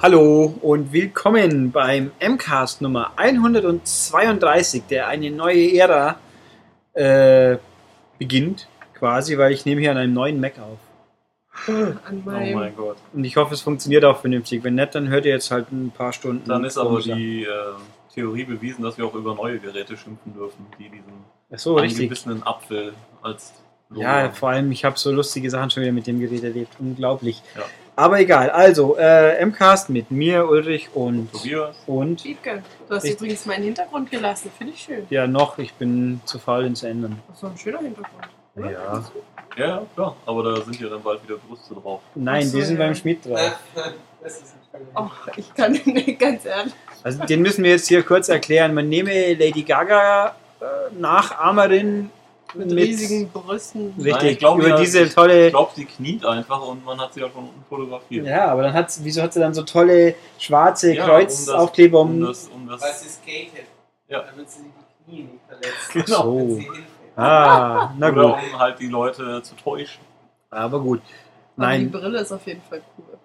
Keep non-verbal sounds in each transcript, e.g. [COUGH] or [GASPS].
Hallo und willkommen beim MCAST Nummer 132, der eine neue Ära äh, beginnt, quasi, weil ich nehme hier an einem neuen Mac auf. An Oh meinem. mein Gott. Und ich hoffe, es funktioniert auch vernünftig. Wenn nicht, dann hört ihr jetzt halt ein paar Stunden. Dann ist aber die äh, Theorie bewiesen, dass wir auch über neue Geräte schimpfen dürfen, die diesen Ach so, richtig. angebissenen Apfel als Logo Ja, haben. vor allem, ich habe so lustige Sachen schon wieder mit dem Gerät erlebt. Unglaublich. Ja. Aber egal. Also, äh, MCAST mit mir, Ulrich und. Tobias. Und. Wiebke, du hast Ich- übrigens meinen Hintergrund gelassen. Finde ich schön. Ja, noch. Ich bin zu faul, ihn zu ändern. Das war ein schöner Hintergrund. Oder? Ja. Ja, ja, klar. Aber da sind ja dann bald wieder Brüste drauf. Nein, Ach so, die sind ja. beim Schmied drauf. Das verletzt. Oh, ich kann [LAUGHS] nicht ganz ehrlich. Also den müssen wir jetzt hier kurz erklären. Man nehme Lady Gaga äh, Nachahmerin Mit, mit, riesigen Brüsten. richtig Nein, ich glaube über ja, diese Ich tolle. glaube, sie kniet einfach und man hat sie ja von unten fotografiert. Ja, aber dann hat wieso hat sie dann so tolle schwarze Ja, Kreuzaufkleber um, Um das, um das, Weil sie skatet. Ja. Damit sie die Knie nicht verletzt. Genau. Wenn So. Ah, na oder gut. um halt die Leute zu täuschen. Aber gut. Aber die Nein. Brille ist auf jeden Fall cool.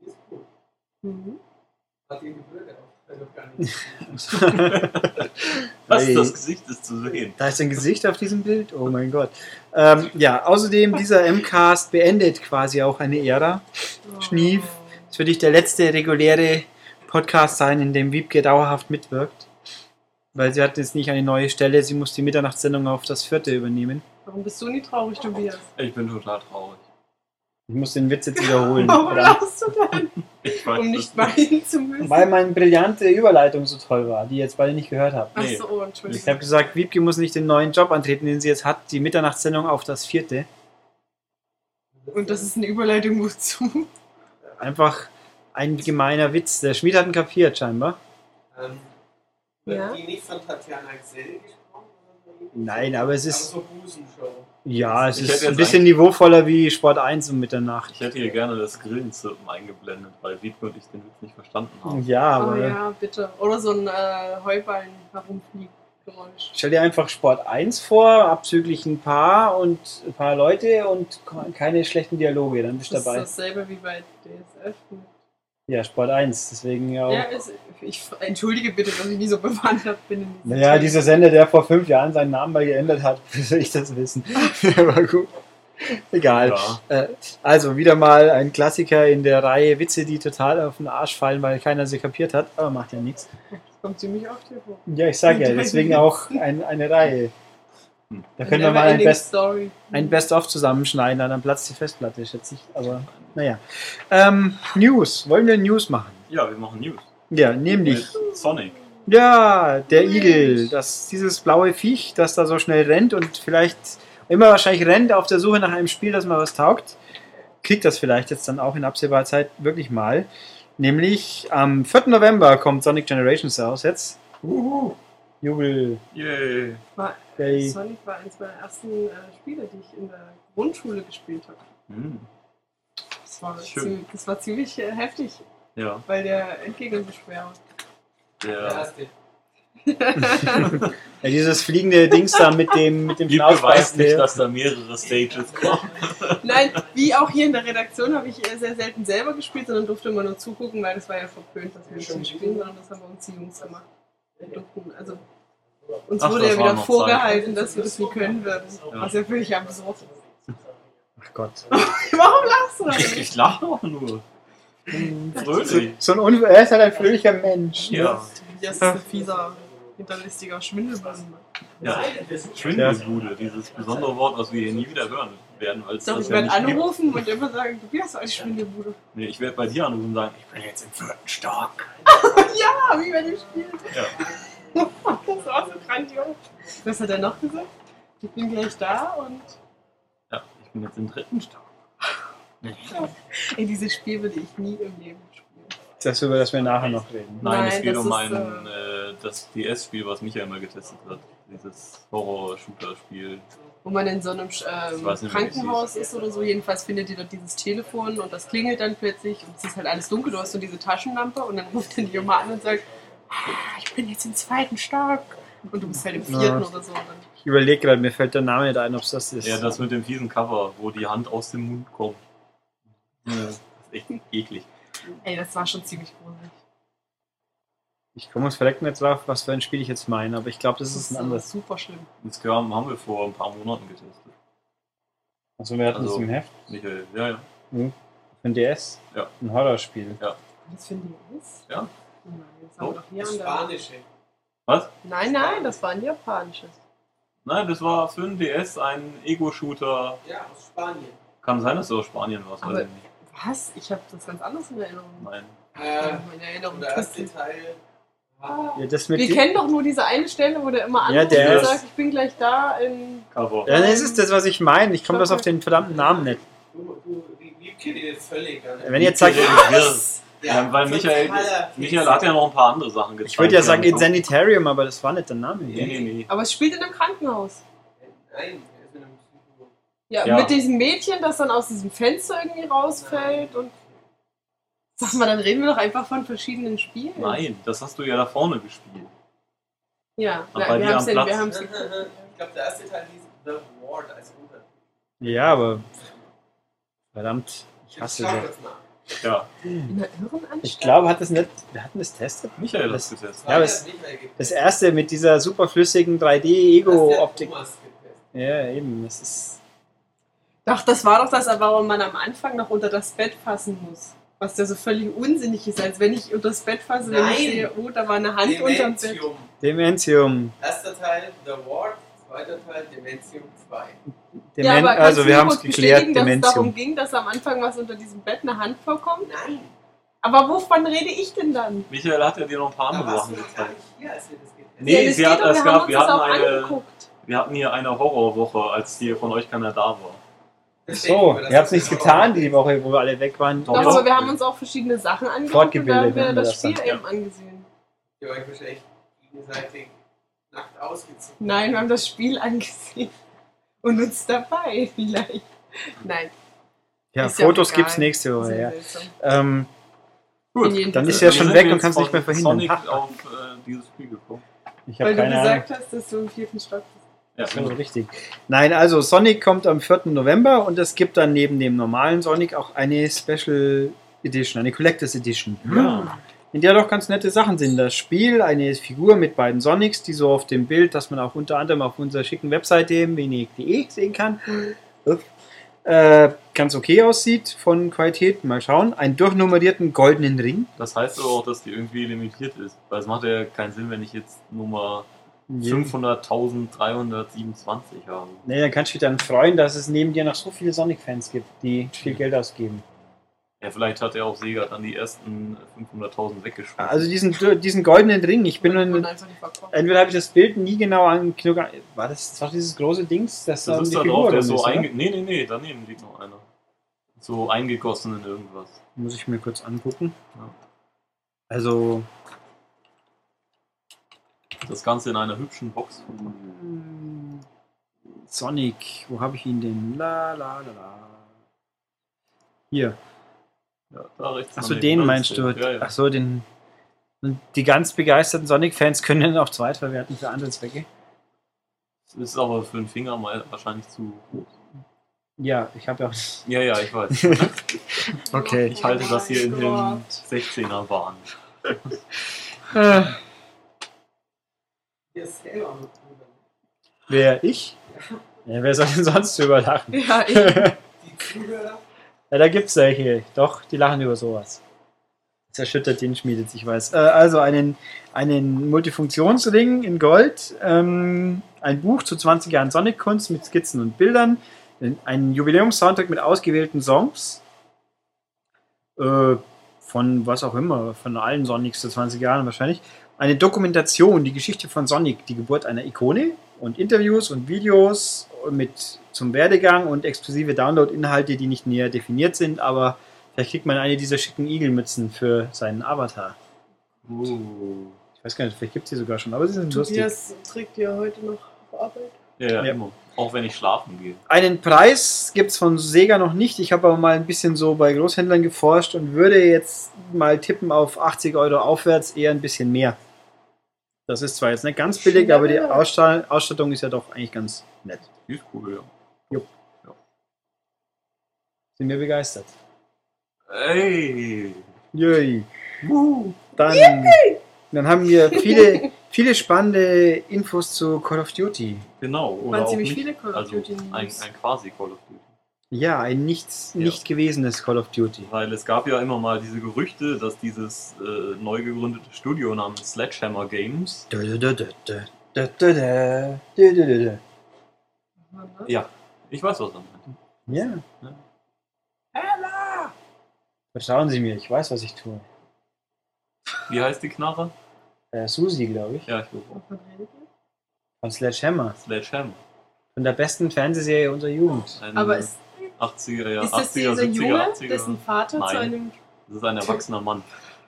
Die ist cool. Mhm. Hat die nicht. Was, das Gesicht ist zu sehen. Da ist ein Gesicht auf diesem Bild. Oh mein Gott. Ähm, ja, außerdem dieser MCAST beendet quasi auch eine Ära. Schnief. Es wird nicht der letzte reguläre Podcast sein, in dem Wiebke dauerhaft mitwirkt. Weil sie hat jetzt nicht eine neue Stelle, sie muss die Mitternachtssendung auf das vierte übernehmen. Warum bist du nie traurig, Tobias? Ich bin total traurig. Ich muss den Witz jetzt [LAUGHS] wiederholen. Warum lachst du denn? [LAUGHS] Ich weiß Um nicht weinen zu müssen. Weil meine brillante Überleitung so toll war, die ihr jetzt beide nicht gehört habt. Ach Nee. so, oh, Ich Entschuldigung. habe gesagt, Wiebke muss nicht den neuen Job antreten, den sie jetzt hat, die Mitternachtssendung auf das vierte. Und das ist eine Überleitung wozu? Einfach ein gemeiner Witz. Der Schmied hat ihn kapiert, scheinbar. Ähm, Ja. die nicht von Tatjana Axel gesprochen? oder so? Nein, aber es ist. Aber so Busenshow. Ja, es Ich ist ein bisschen niveauvoller wie Sport 1 um Mitternacht. Ich hätte hier gerne das Grillenzirpen eingeblendet, weil Wiebke und ich den Witz nicht verstanden haben. Ja, Oh aber ja, bitte. Oder so ein äh, Heuballen herumfliegt-Geräusch. stell dir einfach Sport 1 vor, abzüglich ein paar und ein paar Leute und keine schlechten Dialoge, dann bist du Das ist dabei. dasselbe wie bei DSF. Ja, Sport 1, deswegen ja auch. Ja, ist, ich entschuldige bitte, dass ich nie so bewandert bin. In Naja, dieser Sender, der vor fünf Jahren seinen Namen mal geändert hat, [LAUGHS] wie soll ich das wissen? [LAUGHS] Aber gut. Egal. Ja. Äh, also wieder mal ein Klassiker in der Reihe Witze, die total auf den Arsch fallen, weil keiner sie kapiert hat, aber macht ja nichts. Das kommt ziemlich oft hier vor. Ja, ich sag ja, deswegen auch ein, eine Reihe. Da können wir mal ein Never-ending Best, Story. ein Best-of zusammenschneiden, dann platzt die Festplatte, schätze ich. Aber naja. Ähm, News. Wollen wir News machen? Ja, wir machen News. Ja, nämlich. Mit Sonic. Ja, der Igel. Das, dieses blaue Viech, das da so schnell rennt und vielleicht immer wahrscheinlich rennt auf der Suche nach einem Spiel, das mal was taugt, kriegt das vielleicht jetzt dann auch in absehbarer Zeit wirklich mal. Nämlich am 4. November kommt Sonic Generations raus jetzt. Uhu. Jubel. Yay. War, Yay. Sonic war eines meiner ersten äh, Spiele, die ich in der Grundschule gespielt habe. Hm. Das war, ziemlich, das war ziemlich äh, heftig, Ja, weil der schwer war. Der erste. [LAUGHS] Ja, dieses fliegende Dings da mit dem, mit dem Wiebke weiß nicht, dass da mehrere Stages kommen. [LAUGHS] Nein, wie auch hier in der Redaktion habe ich äh, sehr selten selber gespielt, sondern durfte immer nur zugucken, weil das war ja verpönt, dass wir nicht spielen, sondern das haben wir uns die Jungs gemacht. Also uns Ach, wurde ja wieder vorgehalten, dass wir das nie können würden. Ja. Was ja völlig absurd ist. Ach Gott. [LAUGHS] Warum lachst du da Ich, ich lache auch nur. Fröhlich. So ein er ist halt ein fröhlicher Mensch. ne? Ja, Das ist ein fieser, hinterlistiger Schwindelbusen. ja. Schwindelbude, dieses besondere Wort, was wir hier nie wieder hören werden, weil es Doch, das ich ja werde nicht gibt. anrufen und immer sagen, du bist eine Schwindelbude. Nee, ich werde bei dir anrufen und sagen, ich bin jetzt im vierten Stock. [LAUGHS] Ja, wie bei dem Spiel. Ja. [LAUGHS] Das war so grandios. Was hat er noch gesagt? Ich bin gleich da und. Bin jetzt im dritten Stock. [LAUGHS] Ey, dieses Spiel würde ich nie im Leben spielen. Das, über das wir nachher noch reden. Nein, Nein, es geht das um ist, einen äh, das DS-Spiel, was Michael mal getestet hat. Dieses Horror-Shooter-Spiel. Wo man in so einem ähm, nicht, Krankenhaus ist oder so. Jedenfalls findet ihr dort dieses Telefon und das klingelt dann plötzlich und es ist halt alles dunkel. Du hast so diese Taschenlampe und dann ruft dann die Oma an und sagt, ah, ich bin jetzt im zweiten Stock. Und du bist halt im vierten Ja. oder so. Und dann, Ich überlege gerade, mir fällt der Name nicht ein, ob es das ist. Ja, das mit dem fiesen Cover, wo die Hand aus dem Mund kommt. Ja, das ist echt eklig. ey, das war schon ziemlich gruselig. Ich komme uns vielleicht nicht drauf, was für ein Spiel ich jetzt meine, aber ich glaube, das ist ein so anderes. super schlimm. Das haben haben wir vor ein paar Monaten getestet. Also wir hatten Also- es im Heft. Michael, ja, ja. Für ein DS. Ja. Ein Horrorspiel. Das finden wir ist? Ja. Nein, das hier Das. Spanische. Was? Nein, nein, das war ein japanisches. Nein, das war für ein DS ein Ego-Shooter. Ja, aus Spanien. Kann sein, dass du aus Spanien warst, Aber- weiß ich nicht. Was? Ich habe das ganz anders in Erinnerung. Nein. Äh, Meine Erinnerung der erste. Teil. Ah. Ja, das mit Wir die- kennen doch nur diese eine Stelle, wo der immer Ja, anruft der und sagt, ich bin gleich da in... Cover. ja, das ist das, was ich meine. Ich komme bloß auf den verdammten Namen nicht. Du, du, die, die kennt ihr jetzt völlig. Wenn ihr jetzt sagt, Was? Ja, weil totaler Michael. Michael hat ja noch ein paar andere Sachen gezeigt. ich würde ja sagen haben- Insanitarium, aber das war nicht der Name. Nee, nee, nee. Aber es spielt in einem Krankenhaus. Nein, er ist in einem Psycho. Ja, Ja. mit diesem Mädchen, das dann aus diesem Fenster irgendwie rausfällt und... Sag mal, dann reden wir doch einfach von verschiedenen Spielen. Nein, das hast du ja da vorne gespielt. Ja, Aber na, wir haben es wir haben's [LAUGHS] Ich glaube, der erste Teil hieß The Ward als Untertitel. Ja, aber verdammt, ich hasse Schau das. das nach. Ja, in der Irrenanstalt. Ich glaube, hat das nicht. Wir hatten das testet. Michael hat Das- das getestet. Ja, getestet. Das erste mit dieser superflüssigen Das hat 3D-Ego-Optik. Thomas getestet. Ja, eben. Das ist. Doch, das war doch das, warum man am Anfang noch unter das Bett fassen muss. Was ja so völlig unsinnig ist, als wenn ich unter das Bett fasse, wenn ich Nein. sehe, oh, da war eine Hand unterm Bett. Dementium. Dementium. Erster Teil The Ward, zweiter Teil Dementium 2. Demen ja, aber kannst also, du wir haben es geklärt. dass es darum ging, dass am Anfang was unter diesem Bett eine Hand vorkommt? Nein, Aber wovon rede ich denn dann? Michael hat ja dir noch ein paar andere Sachen gezeigt. nicht hier, als wir das getestet Nee, ja, das sie geht hat- es wir gab- wir hatten eine- angeguckt. Wir hatten hier eine Horrorwoche, als hier von euch keiner da war. So, ihr habt nichts getan die Woche, wo wir alle weg waren. Doch, Doch, Ja. aber wir haben uns auch verschiedene Sachen angeguckt und da haben wir das. Spiel Ja. eben angesehen. Ihr euch wahrscheinlich gegenseitig nackt ausgezogen. Nein, wir haben das Spiel angesehen. Und uns dabei vielleicht. Nein. Ja, Ist ja Fotos egal. gibt's nächste Woche, ja. Ähm, Gut, dann ist ja Wir schon weg und jetzt kannst nicht mehr verhindern. Sonic auf äh, dieses Spiel gekommen. ich Weil du keine Ahnung. gesagt hast, dass du im vierten Stock bist. Ja, ist richtig. Nein, also Sonic kommt am 4. November und es gibt dann neben dem normalen Sonic auch eine Special Edition, eine Collectors Edition. Ja. In der doch ganz nette Sachen sind. Das Spiel, eine Figur mit beiden Sonics, die so auf dem Bild, das man auch unter anderem auf unserer schicken Webseite wenig.de sehen kann, äh, ganz okay aussieht von Qualität. Mal schauen. Einen durchnummerierten goldenen Ring. Das heißt aber auch, dass die irgendwie limitiert ist. Weil es macht ja keinen Sinn, wenn ich jetzt Nummer 500.327 habe. Nee, dann kannst du dich dann freuen, dass es neben dir noch so viele Sonic-Fans gibt, die viel Geld ausgeben. Ja, vielleicht hat er auch Sega dann die ersten 500.000 weggeschmissen. Also diesen, diesen goldenen Ring, ich bin nicht verkauft. entweder habe ich das Bild nie genau an genug an- war das, das war dieses große Dings, das, das ist da Figur drauf, der so einge... Nee, nee, nee, daneben liegt noch einer. So eingegossen in irgendwas. Muss ich mir kurz angucken. Ja. Also Das Ganze in einer hübschen Box. Sonic, wo habe ich ihn denn? La la la la. Hier. Ja, da rechts. Achso, den Das meinst du? Ja, ja. Achso, den. Und die ganz begeisterten Sonic-Fans können den auch zweitverwerten für andere Zwecke. Das ist aber für den Finger mal wahrscheinlich zu groß. Ja, ich habe ja auch. Ja, ja, ich weiß. [LAUGHS] Okay. Ich halte das hier in den Gott. 16er Bahn. Wer ich? Ja, wer soll denn sonst drüber lachen? Ja, ich. [LAUGHS] Die Zuhörer, Ja, da gibt's welche. Doch, die lachen über sowas. Das erschüttert den Schmiedet, ich weiß. Äh, also einen, einen Multifunktionsring in Gold, ähm, ein Buch zu 20 Jahren Sonic-Kunst mit Skizzen und Bildern, ein Jubiläums-Soundtrack mit ausgewählten Songs, äh, von was auch immer, von allen Sonics zu 20 Jahren wahrscheinlich, eine Dokumentation, die Geschichte von Sonic, die Geburt einer Ikone und Interviews und Videos mit zum Werdegang und exklusive Download-Inhalte, die nicht näher definiert sind, aber vielleicht kriegt man eine dieser schicken Igelmützen für seinen Avatar. Uh. Ich weiß gar nicht, vielleicht gibt es die sogar schon, aber sie sind lustig. Tobias trägt ja heute noch auf Arbeit. Ja, ja, Ja. immer. Auch wenn ich schlafen gehe. Einen Preis gibt es von Sega noch nicht. Ich habe aber mal ein bisschen so bei Großhändlern geforscht und würde jetzt mal tippen auf 80 Euro aufwärts, eher ein bisschen mehr. Das ist zwar jetzt nicht ganz billig, aber die Aussta- Ausstattung ist ja doch eigentlich ganz nett. Die ist cool, ja. Jupp. Ja. Sind wir begeistert? Ey! Yay! Dann, dann haben wir viele, viele spannende Infos zu Call of Duty. Genau. Oder Waren ziemlich nicht, viele Call of also Duty. Ein, ein quasi Call of Duty. Ja, ein nichts, ja. nicht gewesenes Call of Duty. Weil es gab ja immer mal diese Gerüchte, dass dieses äh, neu gegründete Studio namens Sledgehammer Games. Ja, ich weiß, was er meint. Ja. Ja. Vertrauen Sie mir, ich weiß, was ich tue. Wie heißt die Knarre? Äh, Susi, glaube ich. Ja, ich glaube? Von Sledgehammer. Sledgehammer. Von der besten Fernsehserie unserer Jugend. Ein Aber ist, 80er, ja, ist das 80er, dieser 70er, Junge, 80er. dessen Vater zu Nein. einem. Das ist ein erwachsener Mann.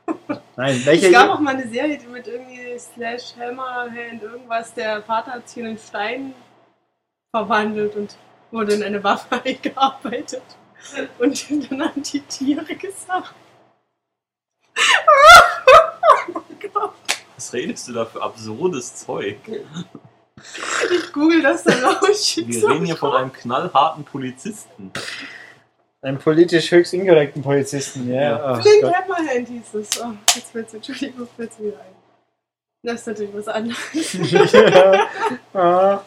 [LAUGHS] Nein, Es welcher. gab auch mal eine Serie die mit irgendwie Slash Hammerhand irgendwas. Der Vater hat sich in einen Stein verwandelt und wurde in eine Waffe [LAUGHS] eingearbeitet. Und dann haben die Tiere gesagt. oh Gott. Was redest du da für absurdes Zeug? Ich google das dann laut. Wir reden hier von einem knallharten Polizisten. Einen politisch höchst inkorrekten Polizisten, ja. Ja. Oh Flink Gott. Hammerhand hieß es. Oh, jetzt fällt's mir, Entschuldigung, fällt's mir wieder ein. Das ist natürlich was anderes. [LAUGHS] ja. Ah.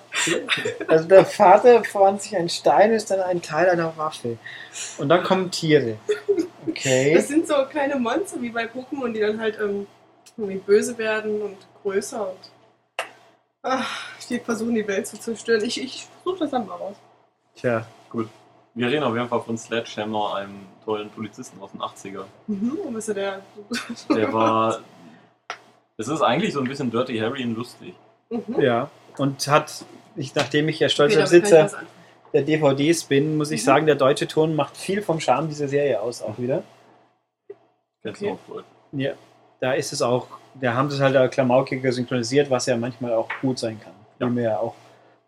Also der Vater verwandelt sich ein Stein, ist dann ein Teil einer Waffe. Und dann kommen Tiere. Okay. Das sind so kleine Monster wie bei Pokémon, die dann halt ähm, irgendwie böse werden und größer und ach, die versuchen die Welt zu zerstören. Ich, ich suche das dann mal raus. Tja. Wir reden auf jeden Fall von Sledgehammer, einem tollen Polizisten aus den 80er. Mhm, und bist du der? Der war. Es ist eigentlich so ein bisschen Dirty Harry und lustig. Mhm. Ja. Und hat, ich, nachdem ich ja stolzer Besitzer der DVDs bin, muss ich Mhm. sagen, der deutsche Ton macht viel vom Charme dieser Serie aus auch wieder. Kennst Okay. auch. Ja. Da ist es auch, da haben sie es halt auch klamaukiger synchronisiert, was ja manchmal auch gut sein kann. Ja. Wie wir ja auch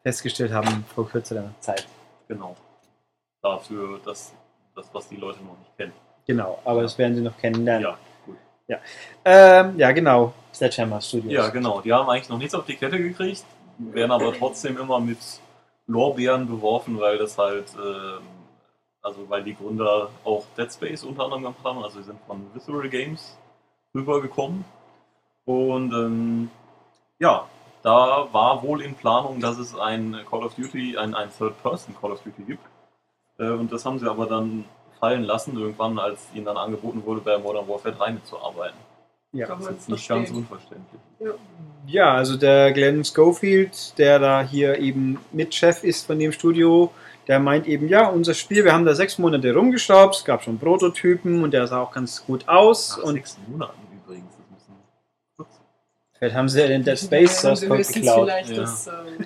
festgestellt haben vor kürzerer Zeit. Genau. Dafür, dass das, was die Leute noch nicht kennen. Genau, aber das werden sie noch kennenlernen. Ja, gut. Ähm, ja, genau. Sledgehammer Studios. Ja, genau. Die haben eigentlich noch nichts auf die Kette gekriegt, werden aber trotzdem immer mit Lorbeeren beworfen, weil das halt, ähm, also weil die Gründer auch Dead Space unter anderem gemacht haben, also sie sind von Visceral Games rübergekommen. Und ähm, ja, da war wohl in Planung, dass es ein Call of Duty, ein, ein Third-Person Call of Duty gibt. Äh, und das haben sie aber dann fallen lassen, irgendwann, als ihnen dann angeboten wurde, bei Modern Warfare 3 mitzuarbeiten. Ja. Das ist nicht ganz unverständlich. ja, also der Glenn Schofield, der da hier eben Mitchef ist von dem Studio, der meint eben, ja, unser Spiel, wir haben da sechs Monate rumgeschraubt, es gab schon Prototypen und der sah auch ganz gut aus. Nach und sechs Monaten übrigens. Das müssen kurz. vielleicht haben sie ja den Dead Space Ja, Source Code geklaut. vielleicht Ja. das ähm,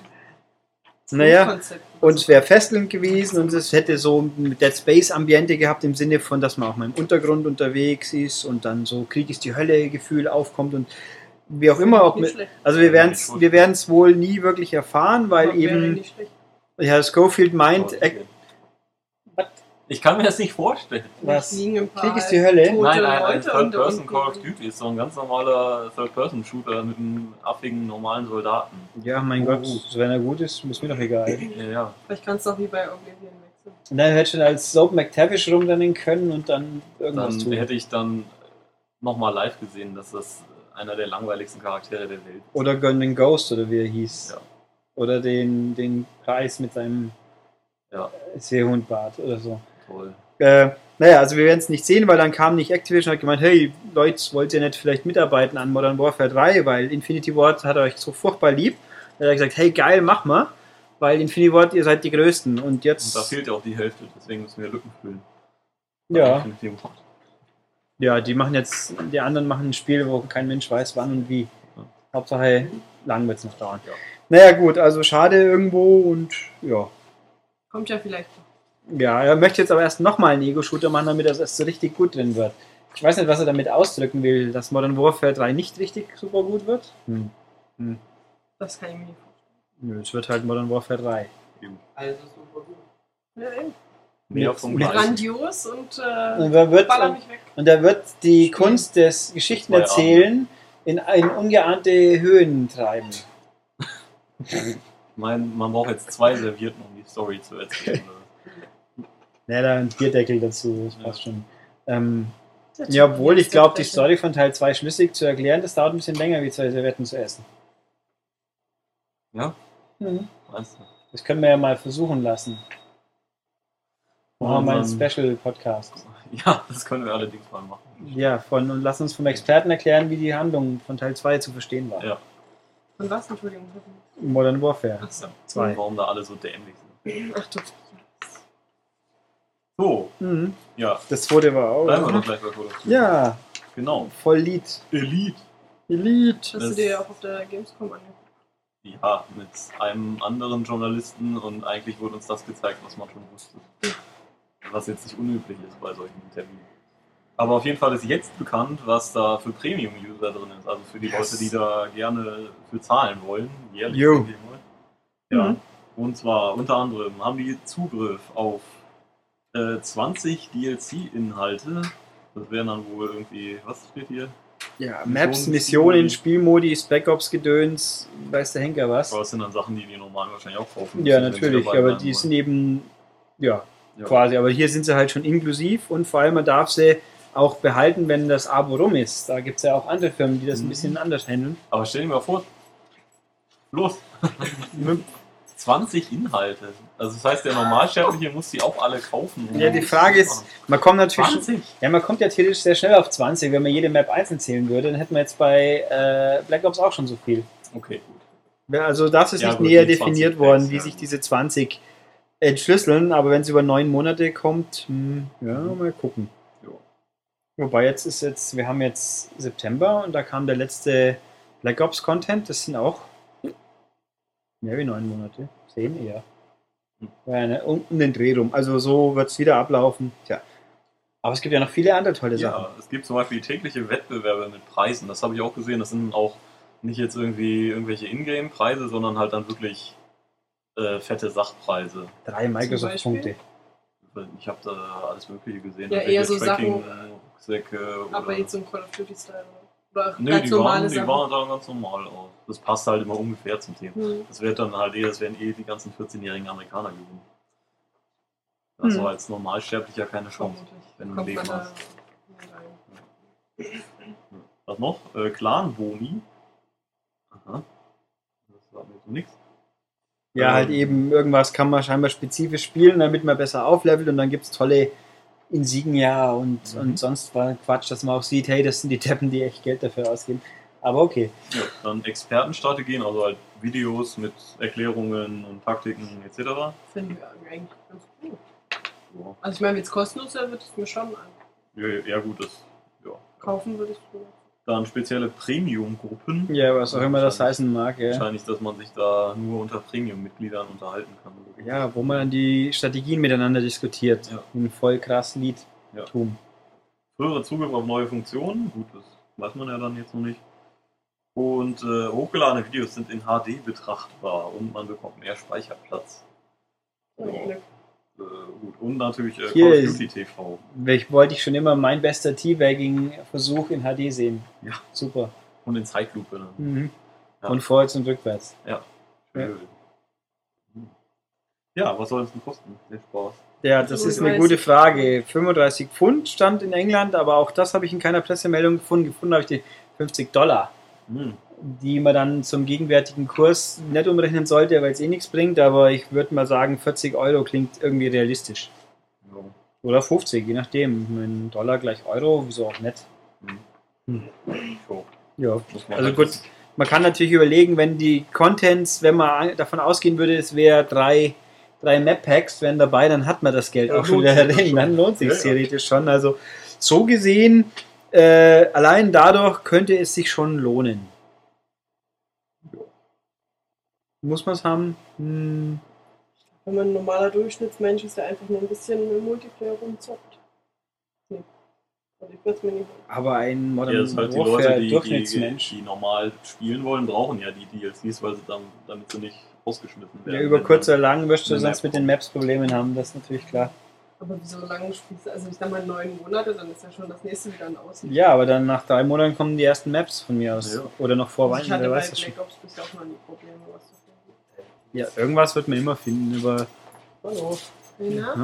Naja. Und es wäre fesselnd gewesen und es hätte so ein Dead Space Ambiente gehabt im Sinne von, dass man auch mal im Untergrund unterwegs ist und dann so Krieg ist die Hölle Gefühl aufkommt und wie auch immer. Nicht mit, schlecht. also wir werden es wir werden's wohl nie wirklich erfahren, weil eben. Herr Schofield meint, äh, Ich kann mir das nicht vorstellen. was? Krieg ist die Hölle? Nein, ein, ein Third-Person Call of Duty ist so ein ganz normaler Third-Person-Shooter mit einem affigen, normalen Soldaten. Ja, mein Oh. Gott, wenn er gut ist, ist mir doch egal. Ja, ja. Vielleicht kannst du auch wie bei Oblivion wechseln. Und dann hätte schon als Soap McTavish rumrennen können und dann irgendwas Dann tun. hätte ich dann nochmal live gesehen, dass das einer der langweiligsten Charaktere der Welt ist. Oder Golden Ghost oder wie er hieß. Ja. Oder den, den Preis mit seinem Ja. Seehundbart oder so. Toll. Äh, naja, also wir werden es nicht sehen, weil dann kam nicht Activision und hat gemeint, hey Leute, wollt ihr nicht vielleicht mitarbeiten an Modern Warfare 3, weil Infinity Ward hat euch so furchtbar lieb. Dann hat er gesagt, hey geil, mach mal, weil Infinity Ward, ihr seid die Größten. Und Und jetzt, da fehlt ja auch die Hälfte, deswegen müssen wir Lücken füllen. ja, ja, die machen jetzt, die anderen machen ein Spiel, wo kein Mensch weiß, wann und wie. Ja. Hauptsache, lang wird es noch dauern. Ja. Naja gut, also schade irgendwo und ja. Kommt ja vielleicht. noch. Ja, er möchte jetzt aber erst nochmal einen Ego-Shooter machen, damit er erst so richtig gut drin wird. Ich weiß nicht, was er damit ausdrücken will, dass Modern Warfare 3 nicht richtig super gut wird. Hm. Das kann ich mir nicht Nö, es wird halt Modern Warfare 3. Also super gut. vorstellen. Ja, eben. Mehr vom. Grandios und Und äh, da wird, baller mich weg. und da wird die Kunst des Geschichtenerzählen in, in ungeahnte Höhen treiben. [LAUGHS] Mein, man braucht jetzt zwei Servierten, um die Story zu erzählen. [LAUGHS] Ja, da ein Bierdeckel dazu, das passt schon. Ähm, ja, obwohl ich glaube, die. Story von Teil 2 schlüssig zu erklären, das dauert ein bisschen länger, wie zwei Servietten zu essen. Ja? Mhm. Meinst du? Das können wir ja mal versuchen lassen. Machen wir mal einen Special-Podcast. [LAUGHS] Ja, das können wir allerdings mal machen. Ja, von, und lass uns vom Experten erklären, wie die Handlung von Teil 2 zu verstehen war. Ja. Und was? Entschuldigung. Modern Warfare Achso. 2. Und warum da alle so dämlich sind. Ach du. So, Mhm. ja. Das zweite war Bleiben wir doch auch. gleich bei Call of Duty. Ja, Genau. voll Lied. Elite. Elite. Hast du Das- dir ja auch auf der Gamescom angeguckt? Ja, mit einem anderen Journalisten und eigentlich wurde uns das gezeigt, was man schon wusste. Was jetzt nicht unüblich ist bei solchen Terminen. Aber auf jeden Fall ist jetzt bekannt, was da für Premium-User drin ist. Also für die Yes. Leute, die da gerne für zahlen wollen, jährlich wollen. Ja. Mhm. Und zwar unter anderem haben die Zugriff auf äh, 20 DLC-Inhalte. Das wären dann wohl irgendwie, was steht hier? Ja, Maps, Missionen, Spielmodi, Spec Ops Gedöns, weiß der Henker was. Aber das sind dann Sachen, die die normalen wahrscheinlich auch kaufen Ja, müssen, sie natürlich, aber die wollen. sind eben, ja, Ja. quasi. Aber hier sind sie halt schon inklusiv und vor allem man darf sie auch behalten, wenn das Abo rum ist. Da gibt es ja auch andere Firmen, die das ein Mhm. bisschen anders handeln. Aber stell dir mal vor, los, [LAUGHS] [LAUGHS] 20 Inhalte. Also das heißt, der Normalsterbliche muss die auch alle kaufen. Ja, die Frage ist, man kommt natürlich, 20? ja, man kommt ja theoretisch sehr schnell auf 20. Wenn man jede Map einzeln zählen würde, dann hätten wir jetzt bei äh, Black Ops auch schon so viel. Okay, gut. Also das ist Ja, nicht gut, näher die 20 definiert worden, Packs, wie ja. sich diese 20 entschlüsseln, aber wenn es über neun Monate kommt, hm, ja, mal gucken. Jo. Wobei jetzt ist jetzt, wir haben jetzt September und da kam der letzte Black Ops Content, das sind auch mehr wie neun Monate, zehn eher. Ja, ne, um, um den Dreh rum. Also so wird es wieder ablaufen. Tja. Aber es gibt ja noch viele andere tolle Sachen. Ja, es gibt zum Beispiel tägliche Wettbewerbe mit Preisen. Das habe ich auch gesehen. Das sind auch nicht jetzt irgendwie irgendwelche Ingame-Preise, sondern halt dann wirklich äh, fette Sachpreise. Drei Microsoft-Punkte. Ich habe da alles Mögliche gesehen. Ja, eher so Tracking, Sachen- Rucksäcke Aber oder- jetzt so ein Call of Duty-Style. Nee, ganz die waren, die waren da ganz normal aus. Das passt halt immer ungefähr zum Thema. Hm. Das wird dann halt eh, das werden eh die ganzen 14-jährigen Amerikaner gewinnen. Da hast Hm. du als Normalsterblicher keine Chance. Vermutlich. wenn du Kommt Leben hast. Was noch? Äh, Clan-Boni. Aha. Das sagt mir so nichts. Ja, Ähm, halt eben irgendwas kann man scheinbar spezifisch spielen, damit man besser auflevelt und dann gibt es tolle Insignia und, Mhm. und sonst war Quatsch, dass man auch sieht, hey, das sind die Deppen, die echt Geld dafür ausgeben. Aber okay. Ja, dann Expertenstrategien, also halt Videos mit Erklärungen und Taktiken etc. Finden wir eigentlich ganz gut. So. Also ich meine, wenn es kostenlos wäre, würde ich es mir schon Ja, ja, gut, das. Ja. kaufen, würde ich es Dann spezielle Premium-Gruppen. Ja, was auch immer das heißen mag, ja. Wahrscheinlich, dass man sich da nur unter Premium-Mitgliedern unterhalten kann. Ja, wo man dann die Strategien miteinander diskutiert. Ja. Ein voll krass Lied. Ja. Frühere Zugriff auf neue Funktionen, gut, das weiß man ja dann jetzt noch nicht. Und äh, hochgeladene Videos sind in HD betrachtbar und man bekommt mehr Speicherplatz. Ja. Äh, gut. Und natürlich äh, Call of ist- Duty TV. Welch wollte ich schon immer mein bester Teabagging-Versuch in HD sehen. Ja. Super. Und in Zeitlupe. Dann. Mhm. Ja. Und vorwärts und rückwärts. Schön. Ja, was soll es denn kosten? Den Spaß. Ja, das ist ich eine gute Frage. 35 Pfund stand in England, aber auch das habe ich in keiner Pressemeldung gefunden. Gefunden habe ich die 50 Dollar, Hm. Die man dann zum gegenwärtigen Kurs nicht umrechnen sollte, weil es eh nichts bringt. Aber ich würde mal sagen, 40 Euro klingt irgendwie realistisch. Ja. Oder 50, je nachdem. Ich meine, Dollar gleich Euro, wieso auch nicht. Hm. So, Ja, Also halt gut. man kann natürlich überlegen, wenn die Contents, wenn man an- davon ausgehen würde, es wäre drei, drei Map-Packs wären dabei, dann hat man das Geld Ja, auch schon wieder drin. schon. Dann lohnt sich ja. theoretisch schon. Also so gesehen, äh, allein dadurch könnte es sich schon lohnen. Muss man es haben? Hm, Wenn man ein normaler Durchschnittsmensch ist, der einfach nur ein bisschen im Multiplayer rumzockt. Nee. Also ich würde es mir nicht Aber ein Ja, Modern das ist halt die Leute, die, die, Durchschnittsmensch. die normal spielen wollen, brauchen ja die DLCs, weil sie dann, damit sie nicht ausgeschnitten werden. Ja, über kurz oder lang wirst du sonst Map mit den Maps Problemen haben, das ist natürlich klar. Aber wieso lange spielst du? Also ich sag mal neun Monate, dann ist ja schon das nächste wieder ein Aussicht. Ja, aber dann nach drei Monaten kommen die ersten Maps von mir aus. Ja. Oder noch vor Also ich Weihnachten, hatte wer bei weiß das schon. Black Ops bisher auch noch nie Probleme, was. Ja, irgendwas wird man immer finden, aber, Hallo. Ja?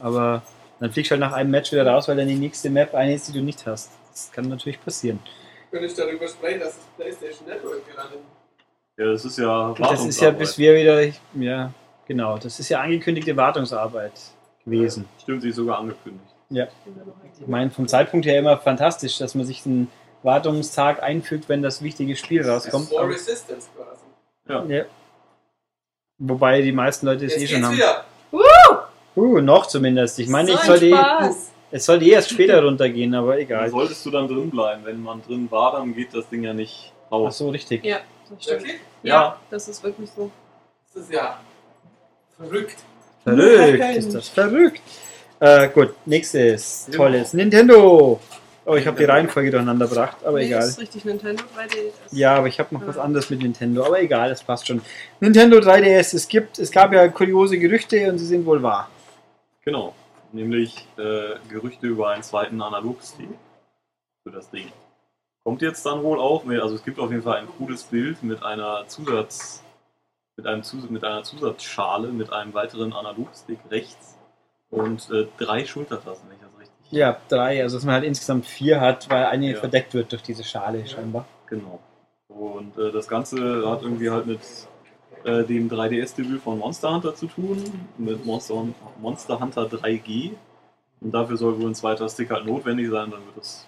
aber dann fliegst du halt nach einem Match wieder raus, weil dann die nächste Map eine ist, die du nicht hast. Das kann natürlich passieren. Könnte ich darüber sprechen, dass das PlayStation Network gerade Ja, das ist ja Das ist ja, bis wir wieder, ja, genau, das ist ja angekündigte Wartungsarbeit gewesen. Stimmt, sie ist sogar angekündigt. Ich meine, vom Zeitpunkt her immer fantastisch, dass man sich einen Wartungstag einfügt, wenn das wichtige Spiel rauskommt. vor Aber, Resistance quasi. ja. Wobei die meisten Leute es eh schon haben. wieder. Uh, noch zumindest. Ich meine, so ich sollte eh, es sollte eh erst später runtergehen, aber egal. solltest du dann drin bleiben. Wenn man drin war, dann geht das Ding ja nicht Ach raus. so, richtig. Ja, das stimmt. Wirklich? Ja, das ist wirklich so. Das ist ja verrückt. Verrückt ist das, verrückt. Äh, gut, nächstes, Ja. tolles. Nintendo. Oh, ich habe die Reihenfolge durcheinander gebracht, aber nee, egal. ist richtig Nintendo 3DS. Ja, aber ich habe noch was anderes mit Nintendo, aber egal, das passt schon. Nintendo 3DS, es gibt, es gab ja kuriose Gerüchte und sie sind wohl wahr. Genau. Nämlich äh, Gerüchte über einen zweiten Analogstick für das Ding. Kommt jetzt dann wohl auch, mit- also es gibt auf jeden Fall ein cooles Bild mit einer Zusatz, mit, einem Zus mit einer Zusatzschale, mit einem weiteren Analogstick rechts und äh, drei Schultertasten, wenn ich Ja, drei, also dass man halt insgesamt vier hat, weil eine Ja. verdeckt wird durch diese Schale scheinbar. Genau. Und äh, das Ganze hat irgendwie halt mit äh, dem 3DS-Debüt von Monster Hunter zu tun, mit Monster, Monster Hunter 3G. Und dafür soll wohl ein zweiter Stick halt notwendig sein, dann wird es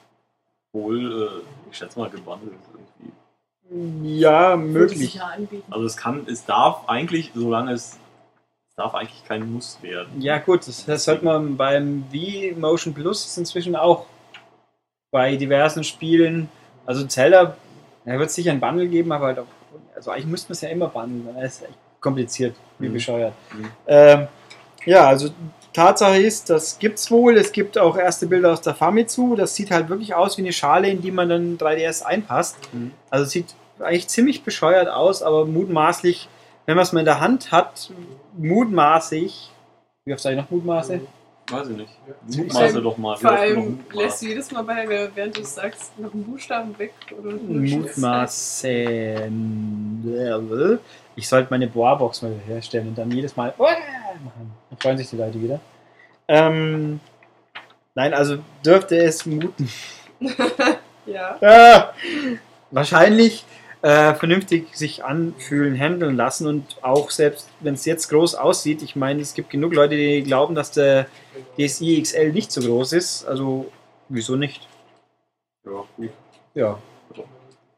wohl, äh, ich schätze mal, gebundelt irgendwie. Ja, Würde sich möglich. ja anbieten. Also es kann, es darf eigentlich, solange es darf eigentlich kein Muss werden. Ja gut, das, das hört man beim Wii Motion Plus inzwischen auch bei diversen Spielen. Also Zelda, da wird es sicher ein Bundle geben, aber halt auch, also eigentlich müsste man es ja immer bundeln, das ist echt kompliziert, wie Mhm. bescheuert. Mhm. Ähm, ja, also Tatsache ist, das gibt's wohl. Es gibt auch erste Bilder aus der Famitsu. Das sieht halt wirklich aus wie eine Schale, in die man dann 3DS einpasst. Mhm. Also es sieht eigentlich ziemlich bescheuert aus, aber mutmaßlich, wenn man es mal in der Hand hat, mutmaßlich. Wie oft sage ich noch Mutmaße? Weiß ich nicht. Ich Mutmaße doch mal. Vor allem lässt du jedes Mal bei, während du es sagst, noch einen Buchstaben weg. Oder. Mutmaße. Ich sollte meine Boa-Box mal herstellen und dann jedes Mal machen. Dann freuen sich die Leute wieder. Ähm, nein, also dürfte es muten. [LAUGHS] Ja. Ah, wahrscheinlich äh, vernünftig sich anfühlen, handeln lassen und auch selbst wenn es jetzt groß aussieht, ich meine, es gibt genug Leute, die glauben, dass der DSi XL nicht so groß ist, also wieso nicht? Ja, gut. Ja.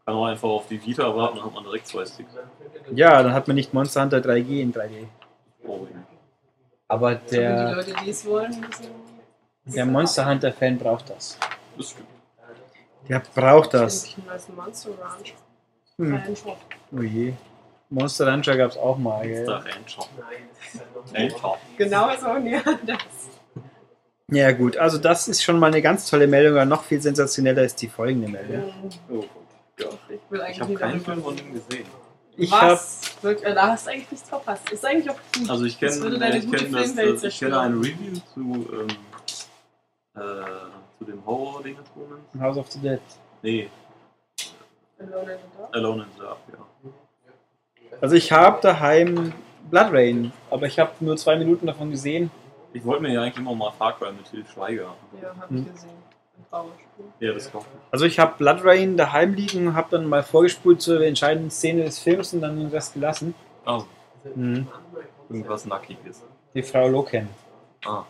Kann auch einfach auf die Vita warten, dann hat man direkt zwei Sticks. Ja, dann hat man nicht Monster Hunter 3G in 3D. Oh, Aber Aber die der, Leute, die es wollen, müssen. der Monster Hunter Fan braucht das. das stimmt. Der braucht das. Ein neues Monster Ranch. Hm. Rancher. Oh je. Monster Rancher gab es auch mal, gell? Rancher. Nein, das ist ja Rancher. Genau so, ja, das. Ja gut, also das ist schon mal eine ganz tolle Meldung, aber noch viel sensationeller ist die folgende Meldung. Oh Gott. Ja. Ich will eigentlich Ich habe keinen Film von ihm gesehen. Ich Was? Da hast du eigentlich nichts verpasst. Ist eigentlich auch gut. Also ich kenne ich gute kenn das, Filmwelt das, ich kenne ein Review zu, ähm, äh, zu dem Horror-Ding. House of the Dead. Nee, Alone in the Dark. Alone in the Dark, ja. Also ich habe daheim Blood Rain, aber ich habe nur zwei Minuten davon gesehen. Ich wollte mir ja eigentlich immer mal Far Cry mit Til Schweiger. Ja, hab Hm. ich gesehen. Ein Trauerspiel. Ja, das kommt. Also ich habe Blood Rain daheim liegen, habe dann mal vorgespult zur entscheidenden Szene des Films und dann den Rest gelassen. Ah, Mhm. irgendwas Nackiges. Die Frau Loken. Ah,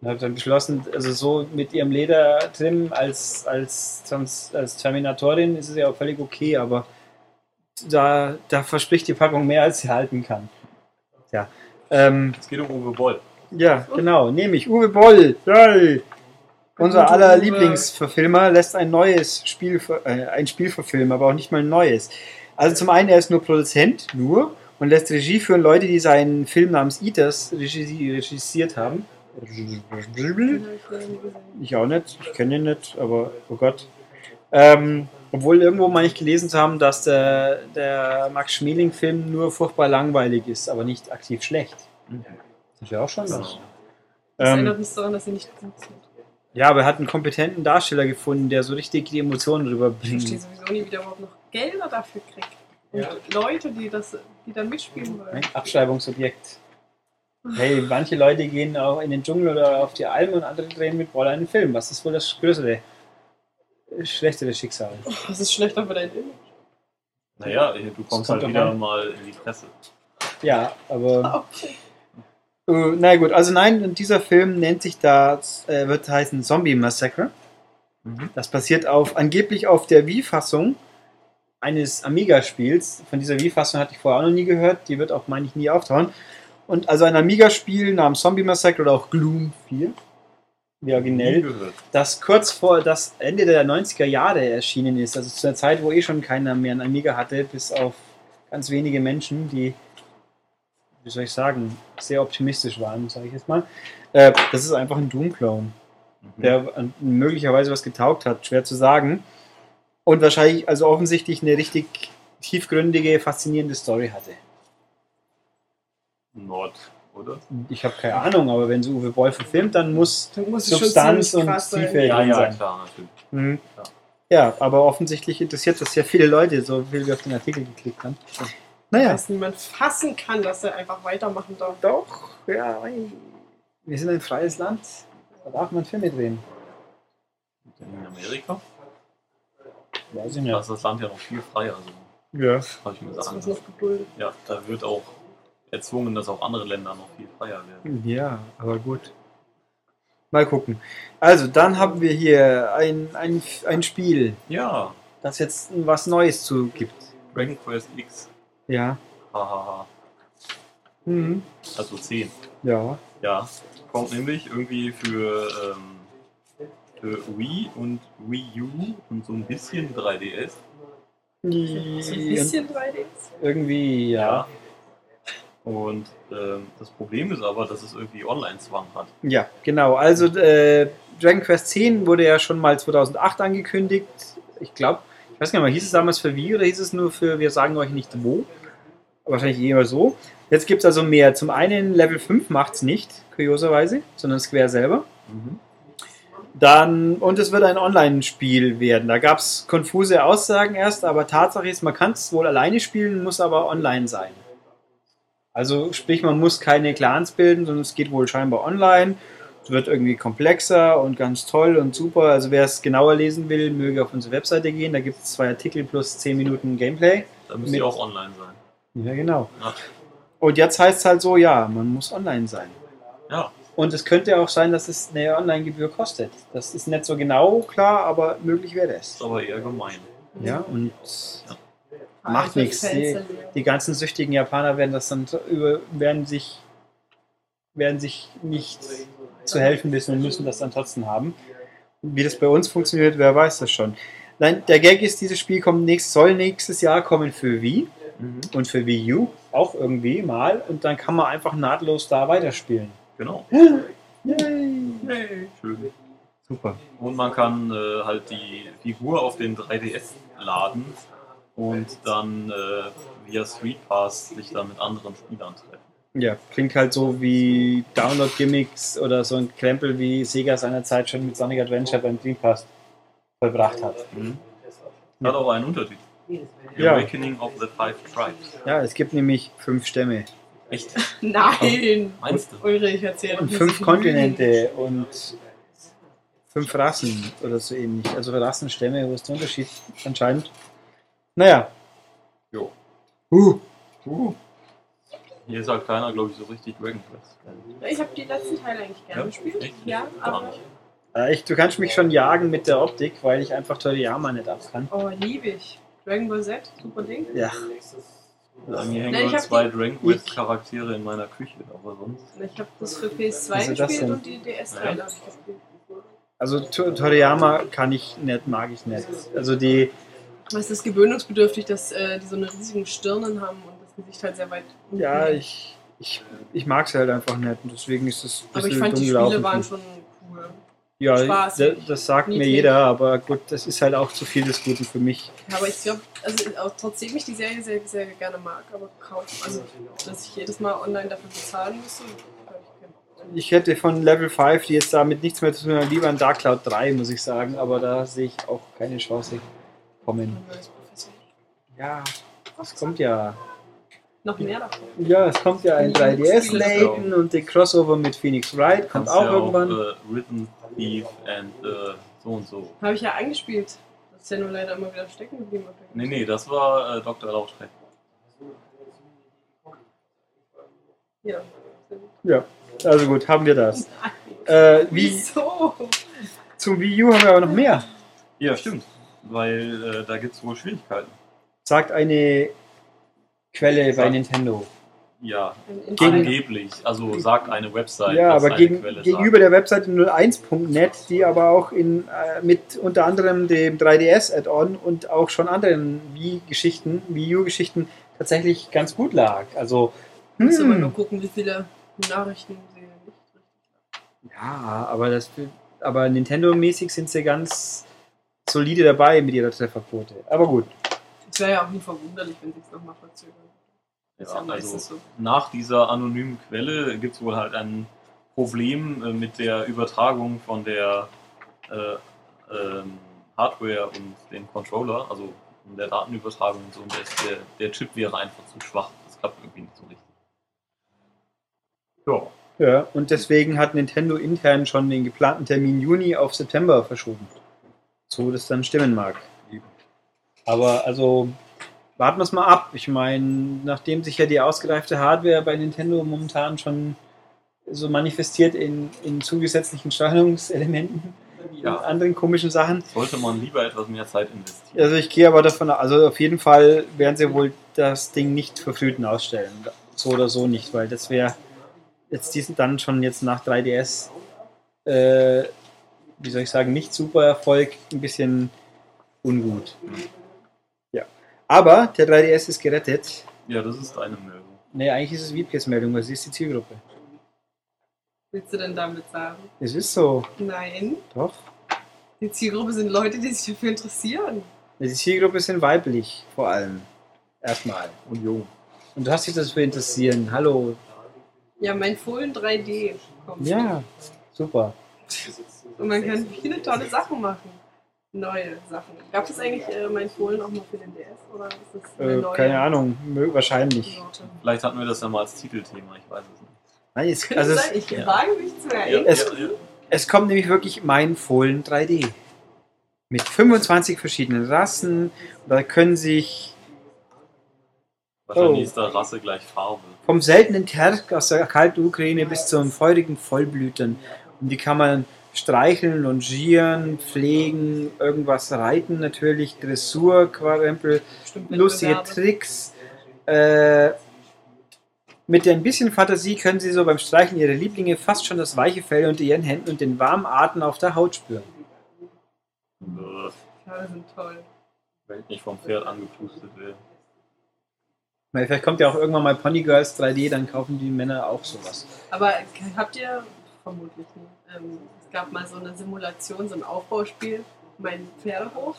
Und habe dann beschlossen, also so mit ihrem Ledertrim als, als, Trans, als Terminatorin ist es ja auch völlig okay, aber da, da verspricht die Packung mehr, als sie halten kann. Ja, ähm, es geht um Uwe Boll. ja genau, nehme ich. Uwe Boll, geil. Unser aller. Lieblingsverfilmer lässt ein neues Spiel, äh, ein Spiel verfilmen, aber auch nicht mal ein neues. Also zum einen, er ist nur Produzent, nur, und lässt Regie führen Leute, die seinen Film namens Eaters regissi- regisiert haben. Ich auch nicht, ich kenne ihn nicht, aber oh Gott. Ähm, obwohl irgendwo meine ich gelesen zu haben, dass der, der Max Schmeling-Film nur furchtbar langweilig ist, aber nicht aktiv schlecht. Das wäre auch schon was. Das Ähm, erinnert mich daran, dass sie nicht gut sind. ja, aber er hat einen kompetenten Darsteller gefunden, der so richtig die Emotionen Ich verstehe rüberbringt. sowieso nie, wie der überhaupt noch Gelder dafür kriegt. Und Ja. Leute, die das, die dann mitspielen wollen. Ein Abschreibungsobjekt. Hey, manche Leute gehen auch in den Dschungel oder auf die Alm und andere drehen mit Roller einen Film. Was ist wohl das größere, schlechtere Schicksal? Das ist schlechter für dein Image. Naja, du kommst halt wieder an. mal in die Presse. Ja, aber. Okay. Äh, na gut, also nein, und dieser Film nennt sich da, äh, wird heißen Zombie Massacre. Mhm. Das basiert auf, angeblich auf der Wii-Fassung eines Amiga-Spiels. Von dieser Wii-Fassung hatte ich vorher auch noch nie gehört. Die wird auch, meine ich, nie auftauchen. Und also ein Amiga-Spiel namens Zombie Massacre oder auch Gloom 4, wie originell, das kurz vor das Ende der 90er Jahre erschienen ist. Also zu einer Zeit, wo eh schon keiner mehr ein Amiga hatte, bis auf ganz wenige Menschen, die, wie soll ich sagen, sehr optimistisch waren, sage ich jetzt mal. Äh, das ist einfach ein Doom-Clone Mhm. der an- möglicherweise was getaugt hat, schwer zu sagen. Und wahrscheinlich, also offensichtlich eine richtig tiefgründige, faszinierende Story hatte. Nord, oder? Ich habe keine Ahnung, aber wenn so Uwe Boll verfilmt, dann muss Dann muss Substanz und. Tiefe Ja, drin ja, sein. klar, natürlich. Mhm. Ja. Ja, aber offensichtlich interessiert das sehr viele Leute, so viel wir auf den Artikel geklickt haben. Naja, Dass niemand fassen kann, dass er einfach weitermachen darf. doch, ja, wir sind ein freies Land, da darf man Filme drehen. In Amerika Weiß ich da nicht. ist das Land ja noch viel freier. Also, Ja. habe ich mir Das gesagt. ist noch geduldet. Ja, da wird auch erzwungen, dass auch andere Länder noch viel freier werden. Ja, aber gut. Mal gucken. Also, dann haben wir hier ein, ein, ein Spiel, Ja, das jetzt was Neues zu gibt. Dragon Quest X. Ja. Hahaha. Mhm. Also 10. Ja. Ja, kommt nämlich irgendwie für, ähm, für Wii und Wii U und so ein bisschen 3DS. So ein bisschen 3D. Irgendwie, ja. Und ähm, das Problem ist aber, dass es irgendwie Online-Zwang hat. Ja, genau. Also, äh, Dragon Quest 10 wurde ja schon mal 2008 angekündigt. Ich glaube, ich weiß gar nicht mehr, hieß es damals für Wii oder hieß es nur für, wir sagen euch nicht wo? Wahrscheinlich eher so. Jetzt gibt es also mehr. Zum einen Level 5 macht es nicht, kurioserweise, sondern Square selber. Dann, und es wird ein Online-Spiel werden. Da gab es konfuse Aussagen erst, aber Tatsache ist, man kann es wohl alleine spielen, muss aber online sein. Also sprich, man muss keine Clans bilden, sondern es geht wohl scheinbar online. Es wird irgendwie komplexer und ganz toll und super. Also wer es genauer lesen will, möge auf unsere Webseite gehen. Da gibt es zwei Artikel plus 10 Minuten Gameplay. Da müsste Mit- ja auch online sein. Ja, genau. Ja. Und jetzt heißt es halt so, ja, man muss online sein. Ja, Und es könnte auch sein, dass es eine Online-Gebühr kostet. Das ist nicht so genau klar, aber möglich wäre es. aber eher gemein. Ja, und Vor Macht nichts, die- die ganzen süchtigen Japaner werden das dann über, werden sich werden sich nicht zu helfen wissen und müssen das dann trotzdem haben. Wie das bei uns funktioniert, wer weiß das schon. Nein, der Gag ist, dieses Spiel kommt nächst, soll nächstes Jahr kommen für Wii und für Wii U auch irgendwie mal und dann kann man einfach nahtlos da weiterspielen. Genau. [GASPS] Yay. Hey, schön. Super. Und man kann äh, halt die Figur auf den 3DS laden und dann äh, via Street Pass sich dann mit anderen Spielern treffen. Ja, klingt halt so wie Download-Gimmicks oder so ein Krempel, wie Sega seinerzeit schon mit Sonic Adventure beim Dreamcast vollbracht hat. Hat auch einen Untertitel. The Ja. Awakening of the Five Tribes. Ja, es gibt nämlich fünf Stämme Echt? [LAUGHS] Nein! Meinst du? Eure, ich erzähle und fünf Kontinente und fünf Rassen oder so ähnlich. Also Rassenstämme, wo ist der Unterschied anscheinend? Naja. Jo. Uh. Uh. Hier ist halt keiner, glaube ich, so richtig Dragon Quest. Ich habe die letzten Teile eigentlich gerne Ja? gespielt. Echt? Ja, aber. Äh, ich, du kannst mich schon jagen mit der Optik, weil ich einfach Toriyama nicht ab kann. Oh, liebe ich. Dragon Ball Z, super Ding. Ja. Bei mir hängen ich nur zwei Dragon Quest Charaktere in meiner Küche, aber sonst. Ich habe das für PS2 Was ist das gespielt und die DS-Teile habe ich gespielt. Also Tor- Toriyama kann ich nicht, mag ich nicht. Also die, Es ist gewöhnungsbedürftig, dass äh, die so eine riesigen Stirnen haben und das Gesicht halt sehr weit unten ja, ich, ich, ich mag es halt einfach nicht und deswegen ist es ein Aber ich bisschen fand die. Spiele waren schon cool. ja, spaßig. das, das sagt mir jeder, aber gut, das ist halt auch zu viel des Guten für mich. Ja, aber ich glaube, also auch trotzdem ich die Serie sehr, sehr gerne mag, aber kaum, also dass ich jedes Mal online dafür bezahlen müsste. Ich hätte von Level 5, die jetzt damit nichts mehr zu tun haben, lieber ein Dark Cloud 3, muss ich sagen, aber da sehe ich auch keine Chance kommen. Ja, es kommt ja. Noch mehr davon. Ja, es kommt ja ein Die 3DS Spiele. Layton und der Crossover mit Phoenix Wright kommt auch ja irgendwann. Auch, äh, Rhythm Thief and äh, so und so. Habe ich ja eingespielt. Das ist ja nur leider immer wieder stecken geblieben. Nee, nee, das war äh, Dr. Lautrec. Ja. Ja, also gut, haben wir das. Äh, wie, Wieso? zum Wii U haben wir aber noch mehr. Ja, stimmt. Weil äh, da gibt es wohl Schwierigkeiten. Sagt eine Quelle bei Sagt- Nintendo. Ja, Gegen- angeblich. Also sagt eine Website. Ja, aber eine gegen, Quelle gegenüber der Webseite 01.net, die aber auch in, äh, mit unter anderem dem 3DS-Add-on und auch schon anderen Wii-Geschichten, Wii U-Geschichten tatsächlich ganz gut lag. Also, Muss aber hm, nur gucken, wie viele Nachrichten sie nicht richtig ja, aber, das, aber Nintendo-mäßig sind sie ganz solide dabei mit ihrer Trefferquote. Aber gut. Es wäre ja auch nie verwunderlich, wenn sie es nochmal verzögern. Ja also so. nach dieser anonymen Quelle gibt es wohl halt ein Problem äh, mit der Übertragung von der äh, ähm, Hardware und dem Controller, also in der Datenübertragung und so. Und der, der, der Chip wäre einfach zu schwach. Das klappt irgendwie nicht so richtig. Ja, Ja, und deswegen hat Nintendo intern schon den geplanten Termin Juni auf September verschoben. So das dann stimmen mag. Aber also warten wir es mal ab. Ich meine, nachdem sich ja die ausgereifte Hardware bei Nintendo momentan schon so manifestiert in, in zugesetzlichen Steuerungselementen und Ja. anderen komischen Sachen. sollte man lieber etwas mehr Zeit investieren. Also ich gehe aber davon aus, also auf jeden Fall werden sie wohl das Ding nicht verfrühten ausstellen. So oder so nicht, weil das wäre jetzt diesen dann schon jetzt nach 3DS, äh, wie soll ich sagen, nicht super Erfolg, ein bisschen ungut. Ja. Aber der 3DS ist gerettet. Ja, das ist eine Meldung. Nee, eigentlich ist es VPS-Meldung, weil sie ist die Zielgruppe. Willst du denn damit sagen? Es ist so, Nein. doch. Die Zielgruppe sind Leute, die sich dafür interessieren. Die Zielgruppe sind weiblich, vor allem. Erstmal. Und jung. Und du hast dich dafür interessieren. Hallo. Ja, mein Fohlen 3D kommt. Ja, super. Und man kann viele tolle Sachen machen. Neue Sachen. Gab es eigentlich äh, mein Fohlen auch mal für den DS? Oder ist das eine Äh, neue keine Ahnung, mö- wahrscheinlich. Sorte? Vielleicht hatten wir das ja mal als Titelthema, ich weiß es nicht. Nein, es, also sein, es, ich ja. wage mich zu Ja, erinnern. Es- ja. es kommt nämlich wirklich mein Fohlen 3D. Mit 25 verschiedenen Rassen. Da können sich Wahrscheinlich Oh. ist da Rasse gleich Farbe. vom seltenen Terk aus der kalten Ukraine bis zum feurigen Vollblütern. Und die kann man streicheln, longieren, pflegen, irgendwas reiten natürlich, Dressur, Quarempel, lustige. Tricks. Äh, mit ein bisschen Fantasie können Sie so beim Streicheln Ihrer Lieblinge fast schon das weiche Fell unter Ihren Händen und den warmen Atem auf der Haut spüren. Pferde sind toll. Wenn ich nicht vom Pferd angepustet werde. Weil vielleicht kommt ja auch irgendwann mal Pony Girls 3D, dann kaufen die Männer auch sowas. Aber habt ihr, vermutlich nicht, ähm, es gab mal so eine Simulation, so ein Aufbauspiel, mein Pferdehof.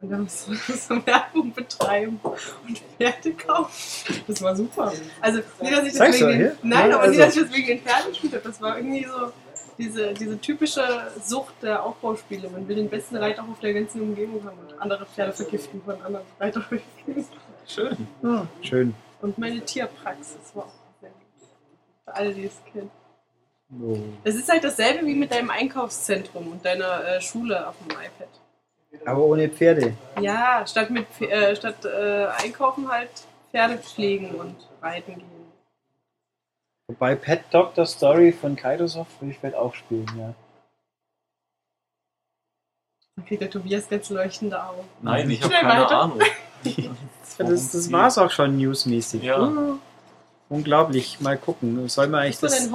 Und da musst du [LAUGHS] so Werbung betreiben und Pferde kaufen. Das war super. Also, nicht, dass ich das Zeig's wegen den, nein, Ja, aber nicht, dass also. ich das wegen den Pferden gespielt habe. Das war irgendwie so diese, diese typische Sucht der Aufbauspiele. Man will den besten Reiterhof der ganzen Umgebung haben und andere Pferde vergiften von anderen Reiterhöfen. Schön. Schön. Und meine Tierpraxis war auch sehr gut. Für alle, die es kennen. So. Es ist halt dasselbe wie mit deinem Einkaufszentrum und deiner äh, Schule auf dem iPad. Aber ohne Pferde. Ja, statt mit äh, statt äh, einkaufen halt Pferde pflegen und reiten gehen. Wobei Pet Doctor Story von Kairosoft würde ich vielleicht auch spielen, ja. Kriegt der Tobias ganz leuchtende Augen. Nein, ich habe keine weiter. Ahnung. [LAUGHS] Das, das war's auch schon newsmäßig. Ja. Uh, unglaublich. Mal gucken. Soll man eigentlich das.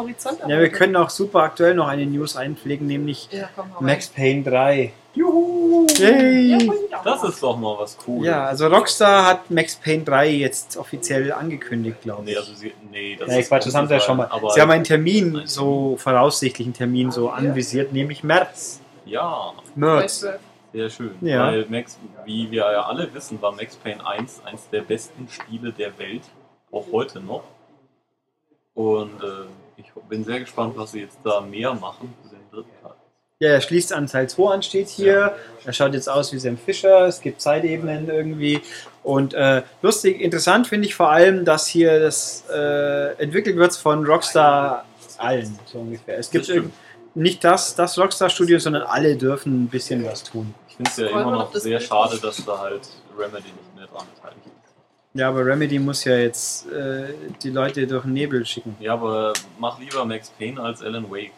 Ja, wir können auch super aktuell noch eine News einpflegen, nämlich Ja, komm, Max Payne 3. Juhu! Yay! Das ist doch mal was Cooles. Ja, also Rockstar hat Max Payne 3 jetzt offiziell angekündigt, glaube Nee, ich. also sie, nee, das ja, ist Quatsch, das haben sie ja schon mal. Aber Sie haben einen Termin, so voraussichtlichen Termin, so anvisiert, nämlich März. ja, März. sehr schön. Ja. Weil Max, wie wir ja alle wissen, war Max Payne 1 eins der besten Spiele der Welt, auch heute noch. Und äh, ich bin sehr gespannt, was sie jetzt da mehr machen für den dritten Teil. Ja, er schließt an Teil 2 an, steht hier. Er schaut jetzt aus wie Sam Fischer. Es gibt Zeitebenen irgendwie. Und äh, lustig, interessant finde ich vor allem, dass hier das äh, entwickelt wird von Rockstar allen, so ungefähr. Es gibt nicht das, das Rockstar-Studio, sondern alle dürfen ein bisschen was tun. Ich finde es ja immer noch sehr schade, dass da halt Remedy nicht mehr dran beteiligt ist. Ja, aber Remedy muss ja jetzt äh, die Leute durch den Nebel schicken. Ja, aber mach lieber Max Payne als Alan Wake.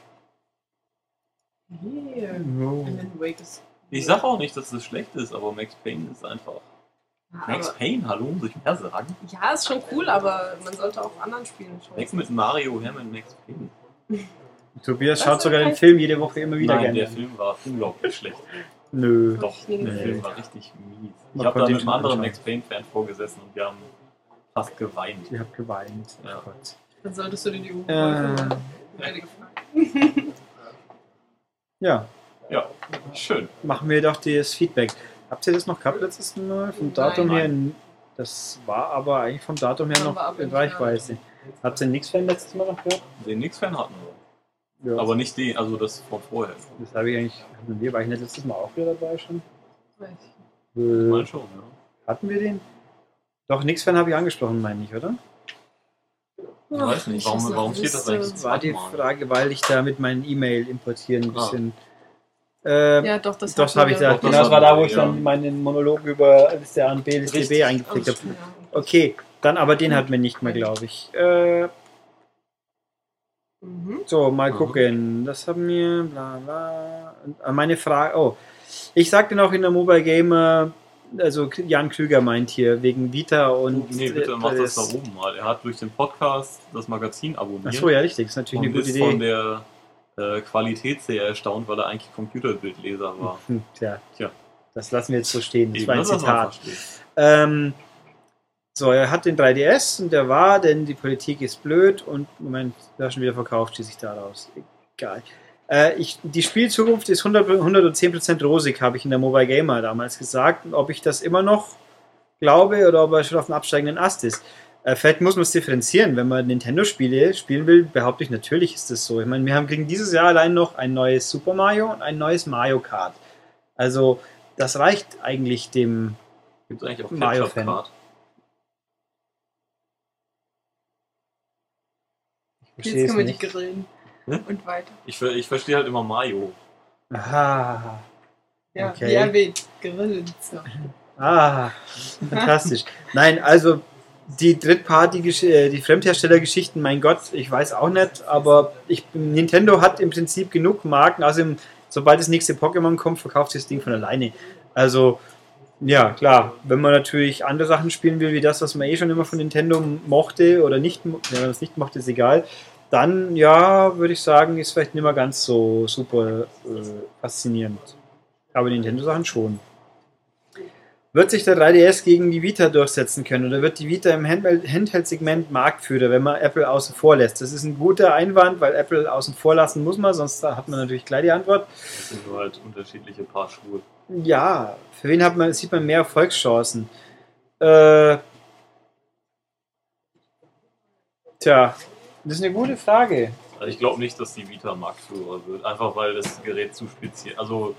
Yeah. Oh. Alan Wake ist. Ich sag auch nicht, dass das schlecht ist, aber Max Payne ist einfach. Max Aber, Payne, hallo, muss ich mehr sagen? ja, ist schon cool, aber man sollte auch anderen Spielen Weg schauen. mit Mario her mit Max Payne. Tobias Das schaut sogar den kein- Film jede Woche immer wieder Nein, gerne. der Film war unglaublich schlecht. Nö. Doch, Nee, der. Film war richtig mies. Man Ich habe da mit einem anderen. Max Payne-Fan vorgesessen und wir haben fast geweint. Ich hab geweint. Ja. Oh Gott. Dann solltest du die Uhr Äh, ja, Ja, schön. machen wir doch das Feedback. Habt ihr das noch gehabt letztes Mal? Vom Datum Nein. her? n- Das war aber eigentlich vom Datum her noch in nicht Reichweite. Habt ihr nichts von letztes Mal noch gehört? Den Nix-Fan hatten wir. Ja. Aber nicht den, also das von vorher. das habe ich eigentlich. Hatten wir, war ich nicht letztes Mal auch wieder dabei schon? Weiß Ich Äh, meine schon, ja. hatten wir den? Doch, nix Fan habe ich angesprochen, meine ich, oder? Ich weiß nicht, warum, warum steht das eigentlich Das war die? Frage, weil ich da mit meinen E-Mail importieren ein Ah. bisschen. Äh, Ja, doch, das, das habe ich da. Doch, das Genau, das war da, wo ich ja. dann meinen Monolog über Liste A und B, Liste B eingepflegt habe. Okay, dann aber den hatten wir nicht mehr, glaube ich. Äh, Mhm. so, mal Mhm. gucken. Das haben wir, bla bla. Und, äh, meine Frage, oh. Ich sagte noch in der Mobile Gamer, also Jan Klüger meint hier, wegen Vita und. Nee, bitte mach das da oben mal. Er hat durch den Podcast das Magazin abonniert. Achso, ja, richtig. Ist natürlich und eine gute ist von Idee. der äh, Qualität sehr erstaunt, weil er eigentlich Computerbildleser war. [LAUGHS] Tja, Tja. das lassen wir jetzt so stehen. Das Eben, war ein Zitat. Ähm, so, er hat den 3DS und der war, denn die Politik ist blöd und Moment, da schon wieder verkauft, schließe ich daraus. Egal. Äh, ich, die Spielzukunft ist 100, 110% rosig, habe ich in der Mobile Gamer damals gesagt. Und ob ich das immer noch glaube oder ob er schon auf dem absteigenden Ast ist. Äh, vielleicht muss man es differenzieren. Wenn man Nintendo-Spiele spielen will, behaupte ich, natürlich ist das so. Ich meine, wir haben kriegen dieses Jahr allein noch ein neues Super Mario und ein neues Mario Kart. Also, das reicht eigentlich dem Gibt es eigentlich auch Mario Ketchup Kart? Ich Jetzt können wir die nicht. grillen. Hm? Und weiter. Ich, ich verstehe halt immer Mayo. Aha. Ja, Okay. wie erwähnt, grillen. So. Ah, fantastisch. Nein, also die Drittparty, äh, die Fremdherstellergeschichten, mein Gott, ich weiß auch nicht, aber ich, Nintendo hat im Prinzip genug Marken. Also sobald das nächste Pokémon kommt, verkauft sich das Ding von alleine. Also ja, klar, wenn man natürlich andere Sachen spielen will, wie das, was man eh schon immer von Nintendo mochte oder nicht, wenn man es nicht mochte, ist egal. Dann, ja, würde ich sagen, ist vielleicht nicht mehr ganz so super äh, faszinierend. Aber Nintendo-Sachen schon. Wird sich der 3DS gegen die Vita durchsetzen können oder wird die Vita im Handheld- Handheld-Segment Marktführer, wenn man Apple außen vor lässt? Das ist ein guter Einwand, weil Apple außen vor lassen muss man, sonst hat man natürlich gleich die Antwort. Das sind nur halt unterschiedliche Paar Schuhe. Ja, für wen hat man, sieht man mehr Erfolgschancen? Äh, tja, das ist eine gute Frage. Also ich glaube nicht, dass die Vita Marktführer wird. Einfach weil das Gerät zu speziell. Also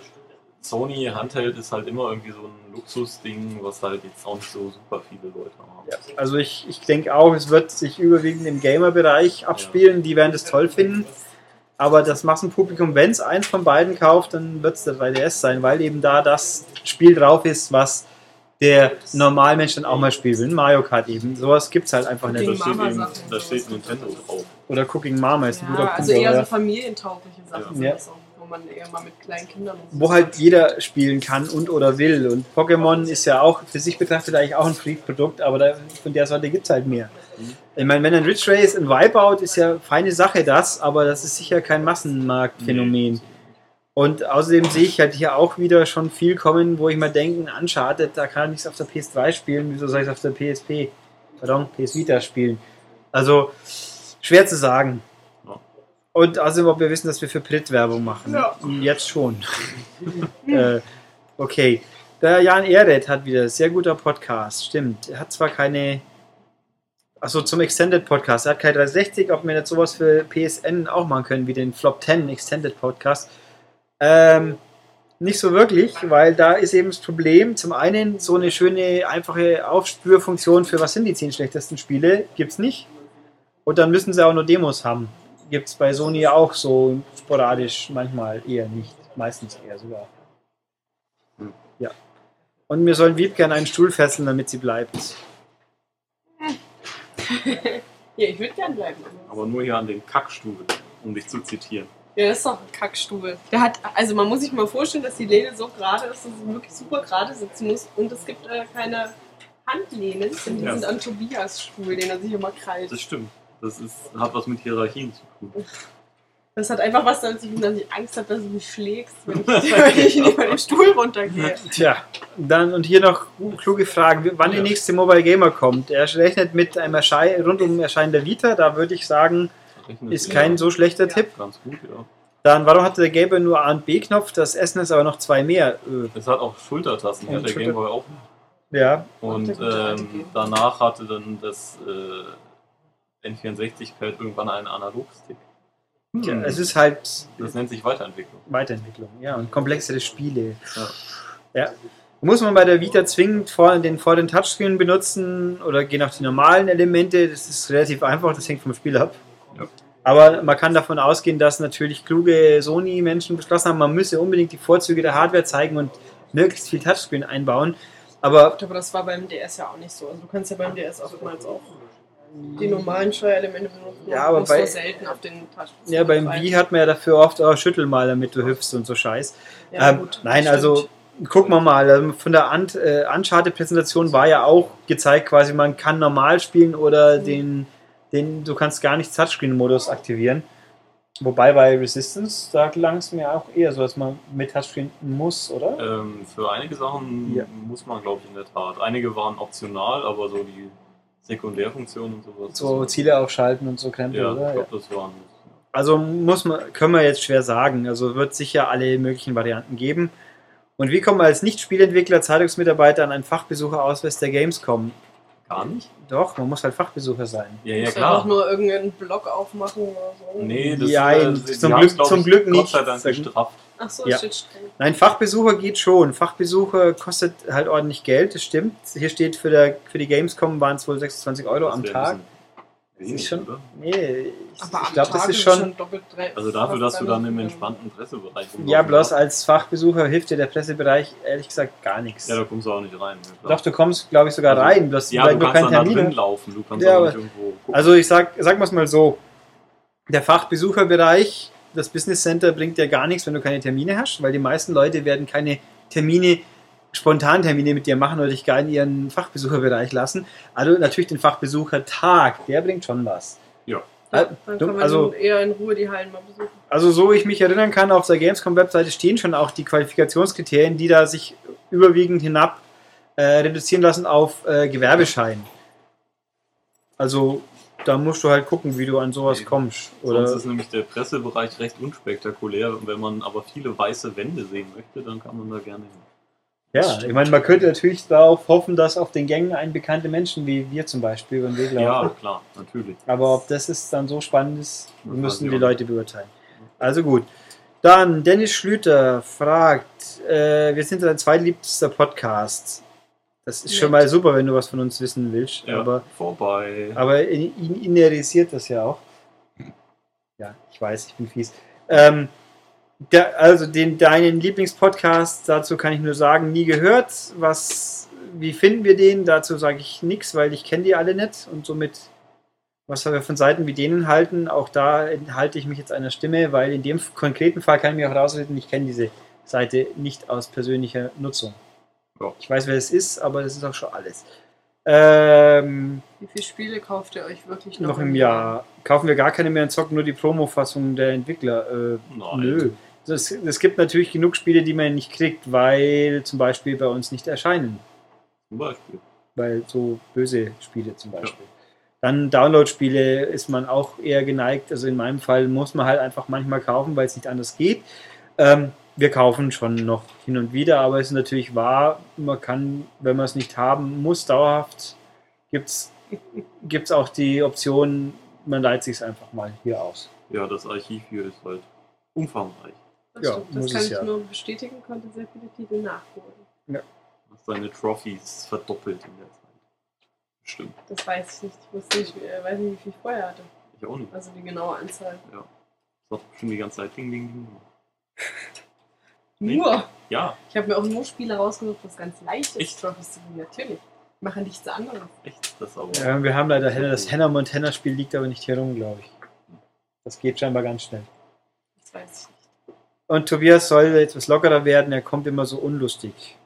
Sony Handheld ist halt immer irgendwie so ein Luxusding, was halt jetzt auch nicht so super viele Leute haben. Ja, also ich, ich denke auch, es wird sich überwiegend im Gamer-Bereich abspielen. Die werden das toll finden. Aber das Massenpublikum, wenn es eins von beiden kauft, dann wird es der 3DS sein, weil eben da das Spiel drauf ist, was der Normalmensch dann auch mal spielen will. Mario Kart eben. Sowas gibt es halt einfach Cooking nicht. Da steht, eben, da steht Nintendo drauf. Oder Cooking Mama ist ein guter Ja, Punkt. also eher so familientaugliche Sachen Ja. Wo man eher mal mit kleinen Kindern wo halt jeder spielen kann und oder will. Und Pokémon ist ja auch für sich betrachtet eigentlich auch ein Freak-Produkt, aber da, von der Sorte gibt es halt mehr. Ich meine, wenn ein Ridge Race ein Wipeout ist ja feine Sache das, aber das ist sicher kein Massenmarktphänomen. Und außerdem sehe ich halt hier auch wieder schon viel kommen, wo ich mal denke, Uncharted, da kann ich es auf der PS3 spielen, wieso soll ich es auf der PSP, pardon, PS Vita spielen? Also, schwer zu sagen. Und außerdem, ob wir wissen, dass wir für Prit Werbung machen. Ja. Jetzt schon. [LAUGHS] äh, okay. Der Jan Ehret hat wieder sehr guter Podcast. Stimmt. Er hat zwar keine. Achso, zum Extended Podcast. Er hat keine 360, ob wir nicht sowas für PSN auch machen können, wie den Flop 10 Extended Podcast. Ähm, nicht so wirklich, weil da ist eben das Problem. Zum einen so eine schöne, einfache Aufspürfunktion für was sind die 10 schlechtesten Spiele, gibt es nicht. Und dann müssen sie auch nur Demos haben. Gibt es bei Sony auch so sporadisch, manchmal eher nicht. Meistens eher sogar. Hm. Ja. Und mir sollen Wiebke an einen Stuhl fesseln, damit sie bleibt. Ja, ich würde gern bleiben. Aber nur hier an den Kackstuhl, um dich zu zitieren. Ja, das ist doch ein Kackstuhl. Der hat, also man muss sich mal vorstellen, dass die Lehne so gerade ist, dass sie wirklich super gerade sitzen muss. Und es gibt äh, keine Handlehnen, denn die Ja. sind an Tobias Stuhl, den er sich immer krallt. Das stimmt. Das ist, hat was mit Hierarchien zu tun. Das hat einfach was damit zu tun, dass ich Angst habe, dass du mich schlägst, wenn [LAUGHS] ich, wenn ich nicht mal den Stuhl runtergehe. Tja, dann und hier noch kluge Fragen, wann die Ja. nächste Mobile Gamer kommt. Er rechnet mit einem Erschei rundum Erscheinen der Vita, da würde ich sagen, Rechnet ist kein so schlechter Ja. Tipp. Ganz gut, ja. Dann, warum hatte der Gelbe nur A und B-Knopf? Das Essen ist aber noch zwei mehr. Äh, Es hat auch Schultertasten, Und hat der Schulter- Gameboy auch. Ja, Und ähm, Gameboy. danach hatte dann das äh, N64-Pad irgendwann einen Analogstick. Hm. es ist halt Das nennt sich Weiterentwicklung. Weiterentwicklung, ja, und komplexere Spiele. Ja. Ja. Muss man bei der Vita zwingend vor den, vor den Touchscreen benutzen oder gehen auf die normalen Elemente? Das ist relativ einfach, das hängt vom Spiel ab. Ja. Aber man kann davon ausgehen, dass natürlich kluge Sony-Menschen beschlossen haben, man müsse unbedingt die Vorzüge der Hardware zeigen und möglichst viel Touchscreen einbauen. Aber Aber das war beim DS ja auch nicht so. Also du kannst ja beim DS oftmals auch die normalen Steuerelemente benutzen. Ja, aber bei- so selten auf den Taschen. ja, beim Wii hat man ja dafür oft auch Schüttel mal, damit du hüpfst und so Scheiß. Ja, ähm, gut, nein, stimmt. also gucken wir mal. Also von der Ant, äh, Uncharted-Präsentation war ja auch gezeigt, quasi man kann normal spielen oder Mhm. den, den, du kannst gar nicht Touchscreen-Modus aktivieren. Wobei bei Resistance, da klang es mir auch eher so, dass man mit Touchscreen muss, oder? Ähm, für einige Sachen Ja. muss man, glaube ich, in der Tat. Einige waren optional, aber so die Sekundärfunktionen und sowas. So Ziele aufschalten und so Krempel, Ja, oder? ich Ja. glaube, das waren. Also muss man, können wir jetzt schwer sagen. Also wird sicher alle möglichen Varianten geben. Und wie kommt man als Nicht-Spielentwickler, Zeitungsmitarbeiter an einen Fachbesucherausweis der Gamescom? Gar nicht? Doch, man muss halt Fachbesucher sein. Ja, ja, musst klar. einfach nur irgendeinen Blog aufmachen oder so. Nee, das Ja, äh, zum Glück- zum Glück Gott nicht. sei Dank gestrafft. Ach so, Ja. steht streng. Nein, Fachbesucher geht schon. Fachbesucher kostet halt ordentlich Geld, das stimmt. Hier steht für, der, für die Gamescom waren es wohl 26 Euro am Das Tag. Wenig, Ist schon-? Nee, ich, ich glaube, das ist schon. doppelt drei. Also dafür, dass du dann im entspannten Pressebereich rumlaufen Ja, bloß als Fachbesucher hilft dir der Pressebereich ehrlich gesagt gar nichts. Ja, da kommst du auch nicht rein. ja, klar. Doch, du kommst, glaube ich, sogar Also, rein, bloß Ja, weil du du kannst keinen dann da Termin drin laufen. Du kannst Ja, auch nicht irgendwo gucken. Also ich sag, sag mal's mal so. Der Fachbesucherbereich, das Business Center bringt dir gar nichts, wenn du keine Termine hast, weil die meisten Leute werden keine Termine, Spontantermine mit dir machen oder dich gar in ihren Fachbesucherbereich lassen. Also natürlich den Fachbesuchertag, der bringt schon was. Ja. Ja, Äh, dann kann man also- eher in Ruhe die Hallen mal besuchen. Also so ich mich erinnern kann, auf der Gamescom-Webseite stehen schon auch die Qualifikationskriterien, die da sich überwiegend hinab äh, reduzieren lassen auf äh, Gewerbeschein. Also da musst du halt gucken, wie du an sowas Nee, kommst. Sonst Oder ist nämlich der Pressebereich recht unspektakulär. Und wenn man aber viele weiße Wände sehen möchte, dann kann man da gerne hin. ja, ich meine, man könnte natürlich darauf hoffen, dass auf den Gängen ein bekannte Menschen wie wir zum Beispiel den Weg Ja, laufen. klar, natürlich. Aber ob das ist dann so spannend ist, müssen die Leute beurteilen. Also gut. Dann Dennis Schlüter fragt, äh, wir sind dein zweitliebster Podcast. Das ist schon mal super, wenn du was von uns wissen willst. Ja, Aber, vorbei. aber ihn ihn innerisiert das ja auch. Ja, ich weiß, ich bin fies. Ähm, der, also den, deinen Lieblingspodcast, dazu kann ich nur sagen, nie gehört. Was, wie finden wir den? Dazu sage ich nichts, weil ich kenne die alle nicht und somit, was wir von Seiten wie denen halten, auch da halte ich mich jetzt einer Stimme, weil in dem konkreten Fall kann ich mir auch rausreden, ich kenne diese Seite nicht aus persönlicher Nutzung. Ja. Ich weiß, wer es ist, aber das ist auch schon alles. Ähm, Wie viele Spiele kauft ihr euch wirklich noch, noch im Jahr. Kaufen wir gar keine mehr und zocken nur die Promo-Fassung der Entwickler. Äh, Nein. nö. es gibt natürlich genug Spiele, die man nicht kriegt, weil zum Beispiel bei uns nicht erscheinen. Zum Beispiel. Weil so böse Spiele zum Beispiel. Dann Download-Spiele ist man auch eher geneigt. Also in meinem Fall muss man halt einfach manchmal kaufen, weil es nicht anders geht. Ähm, wir kaufen schon noch hin und wieder, aber es ist natürlich wahr, man kann, wenn man es nicht haben muss, dauerhaft, gibt es auch die Option, man leiht sich es einfach mal hier aus. Ja, das Archiv hier ist halt umfangreich. Das, Ja, stimmt. muss das kann ich ja. nur bestätigen, konnte sehr viele Titel nachholen. Du hast deine Trophies verdoppelt in der Zeit. Stimmt. Das weiß ich nicht. Ich wusste nicht, äh, weiß nicht, wie viel ich vorher hatte. Ich auch nicht. Also die genaue Anzahl. Das hat bestimmt die ganze Zeit Ding, Ding, Ding. [LAUGHS] Nur! Ja, Ich habe mir auch nur Spiele rausgesucht, was ganz leicht ist, Echt? Trophies zu gewinnen. Natürlich. Ich mache nichts anderes. echt. Das aber. Ja, wir haben leider Hannah, das Hannah Montana Spiel liegt aber nicht hier rum, glaube ich. Das geht scheinbar ganz schnell. Das weiß ich nicht. Und Tobias soll etwas lockerer werden, er kommt immer so unlustig.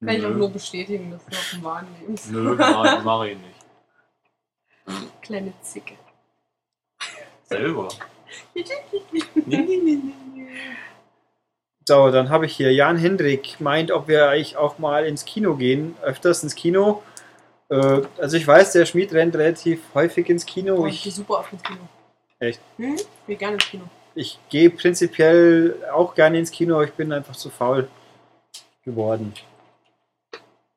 Kann ich auch Nö. nur bestätigen, das ist noch ein Wahrnehmens. Nö, [LAUGHS] mach, mach ich nicht. Kleine Zicke. Selber. [LAUGHS] nee, nee, nee, nee. So, dann habe ich hier Jan Hendrik meint, ob wir eigentlich auch mal ins Kino gehen, öfters ins Kino. Äh, also ich weiß, der Schmied rennt relativ häufig ins Kino. Oh, ich gehe super oft ins Kino. Echt? Hm? Ich gehe gerne ins Kino. ich gehe prinzipiell auch gerne ins Kino, aber ich bin einfach zu faul geworden.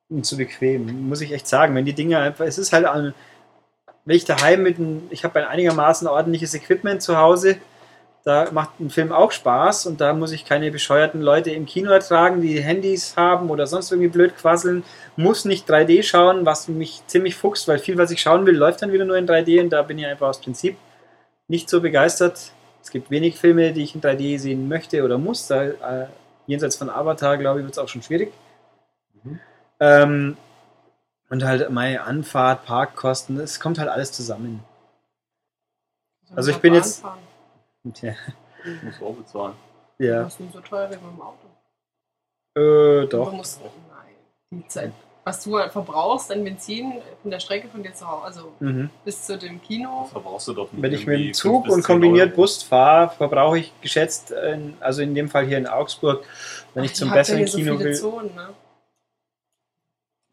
Und zu bequem, muss ich echt sagen. Wenn die Dinge einfach, es ist halt an, wenn ich daheim mit einem, ich habe ein einigermaßen ordentliches Equipment zu Hause, da macht ein Film auch Spaß und da muss ich keine bescheuerten Leute im Kino ertragen, die Handys haben oder sonst irgendwie blöd quasseln. Muss nicht 3D schauen, was mich ziemlich fuchst, weil viel, was ich schauen will, läuft dann wieder nur in 3D und da bin ich einfach aus Prinzip nicht so begeistert. Es gibt wenig Filme, die ich in 3D sehen möchte oder muss. Da, äh, jenseits von Avatar, glaube ich, wird es auch schon schwierig. Mhm. Ähm, und halt meine Anfahrt, Parkkosten, es kommt halt alles zusammen. Also ich bin jetzt- Tja, Ich muss auch bezahlen. ja, Das ist nicht so teuer wie beim Auto. äh, Du doch. musst, nein, die Zeit, was du halt verbrauchst an Benzin von der Strecke von dir zu Hause, also Mhm. bis zu dem Kino. Das verbrauchst du doch nicht. Wenn ich mit dem Zug und kombiniert Euro. Bus fahre, verbrauche ich geschätzt, äh, also in dem Fall hier in Augsburg, wenn ich Ach, zum habt ja besseren hier so Kino viele will. Zonen, ne?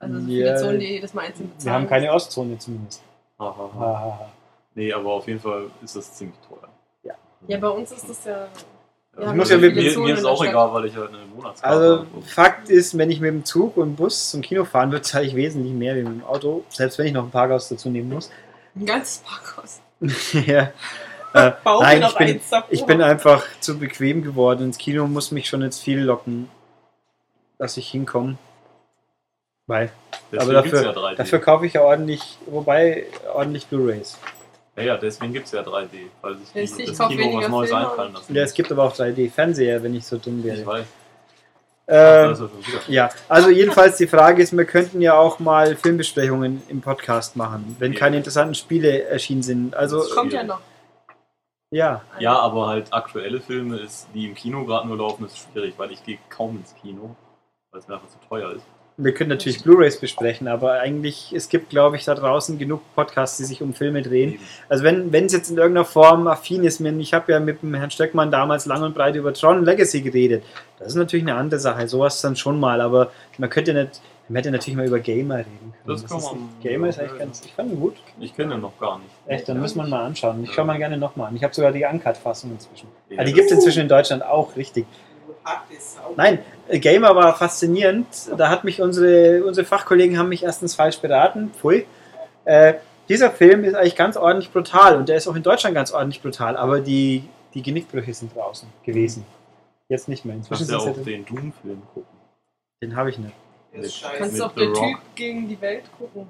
Also so Ja, viele Zonen, die jedes Mal einzeln bezahlen. Wir haben keine Ostzone zumindest. Hahaha. Hahaha. Nee, aber auf jeden Fall ist das ziemlich teuer. Ja, bei uns ist das ja. Ja, Ich muss mir, ja mit- mir, Zonen mir ist der auch Stadt. egal, weil ich halt eine Monatskarte Also habe. Fakt ist, wenn ich mit dem Zug und Bus zum Kino fahren würde, zahle ich wesentlich mehr wie mit dem Auto, selbst wenn ich noch ein Parkhaus dazu nehmen muss. [LAUGHS] Ein ganzes Parkhaus. ja. [LAUGHS] Äh, nein, mir ich bin, ich bin einfach zu bequem geworden. Ins Kino muss mich schon jetzt viel locken, dass ich hinkomme. Weil Deswegen aber dafür, ja 3D. dafür kaufe ich ja ordentlich, wobei ordentlich Blu-Rays. Ja, ja, deswegen gibt es ja 3D, weil sich die, ich das Kino was Neues Filme einfallen lassen. Ja, es gibt aber auch 3D-Fernseher, wenn ich so dumm ich wäre. weiß. Ähm, wieder. ja, also jedenfalls die Frage ist, wir könnten ja auch mal Filmbesprechungen im Podcast machen, wenn Ja. keine interessanten Spiele erschienen sind. Also Das Kommt ja noch. ja, Ja, aber halt aktuelle Filme, ist, die im Kino gerade nur laufen, ist schwierig, weil ich gehe kaum ins Kino, weil es mir einfach zu teuer ist. Wir können natürlich Blu-rays besprechen, aber eigentlich es gibt, glaube ich, da draußen genug Podcasts, die sich um Filme drehen. Also wenn wenn es jetzt in irgendeiner Form affin ist, mir- ich habe ja mit dem Herrn Stöckmann damals lang und breit über Tron Legacy geredet. Das ist natürlich eine andere Sache, sowas dann schon mal, aber man könnte nicht, man hätte natürlich mal über Gamer reden können. Das kann ist, man- Gamer ist ja, eigentlich ganz, ich fand ihn gut. Ich kenne den noch gar nicht. Echt, dann muss man mal anschauen. Ich schaue mal gerne nochmal an. Ich habe sogar die Uncut-Fassung inzwischen. Ja, Ah, die gibt es inzwischen in Deutschland auch, richtig. Ist. Nein, äh, Gamer war faszinierend. Da hat mich unsere, unsere Fachkollegen haben mich erstens falsch beraten. Pfui. Äh, dieser Film ist eigentlich ganz ordentlich brutal und der ist auch in Deutschland ganz ordentlich brutal, aber die, die Genickbrüche sind draußen gewesen. Jetzt nicht mehr. Inzwischen Kannst ja sind auch den Doom-Film gucken. den habe ich nicht. Kannst du auch der. Typ gegen die Welt gucken.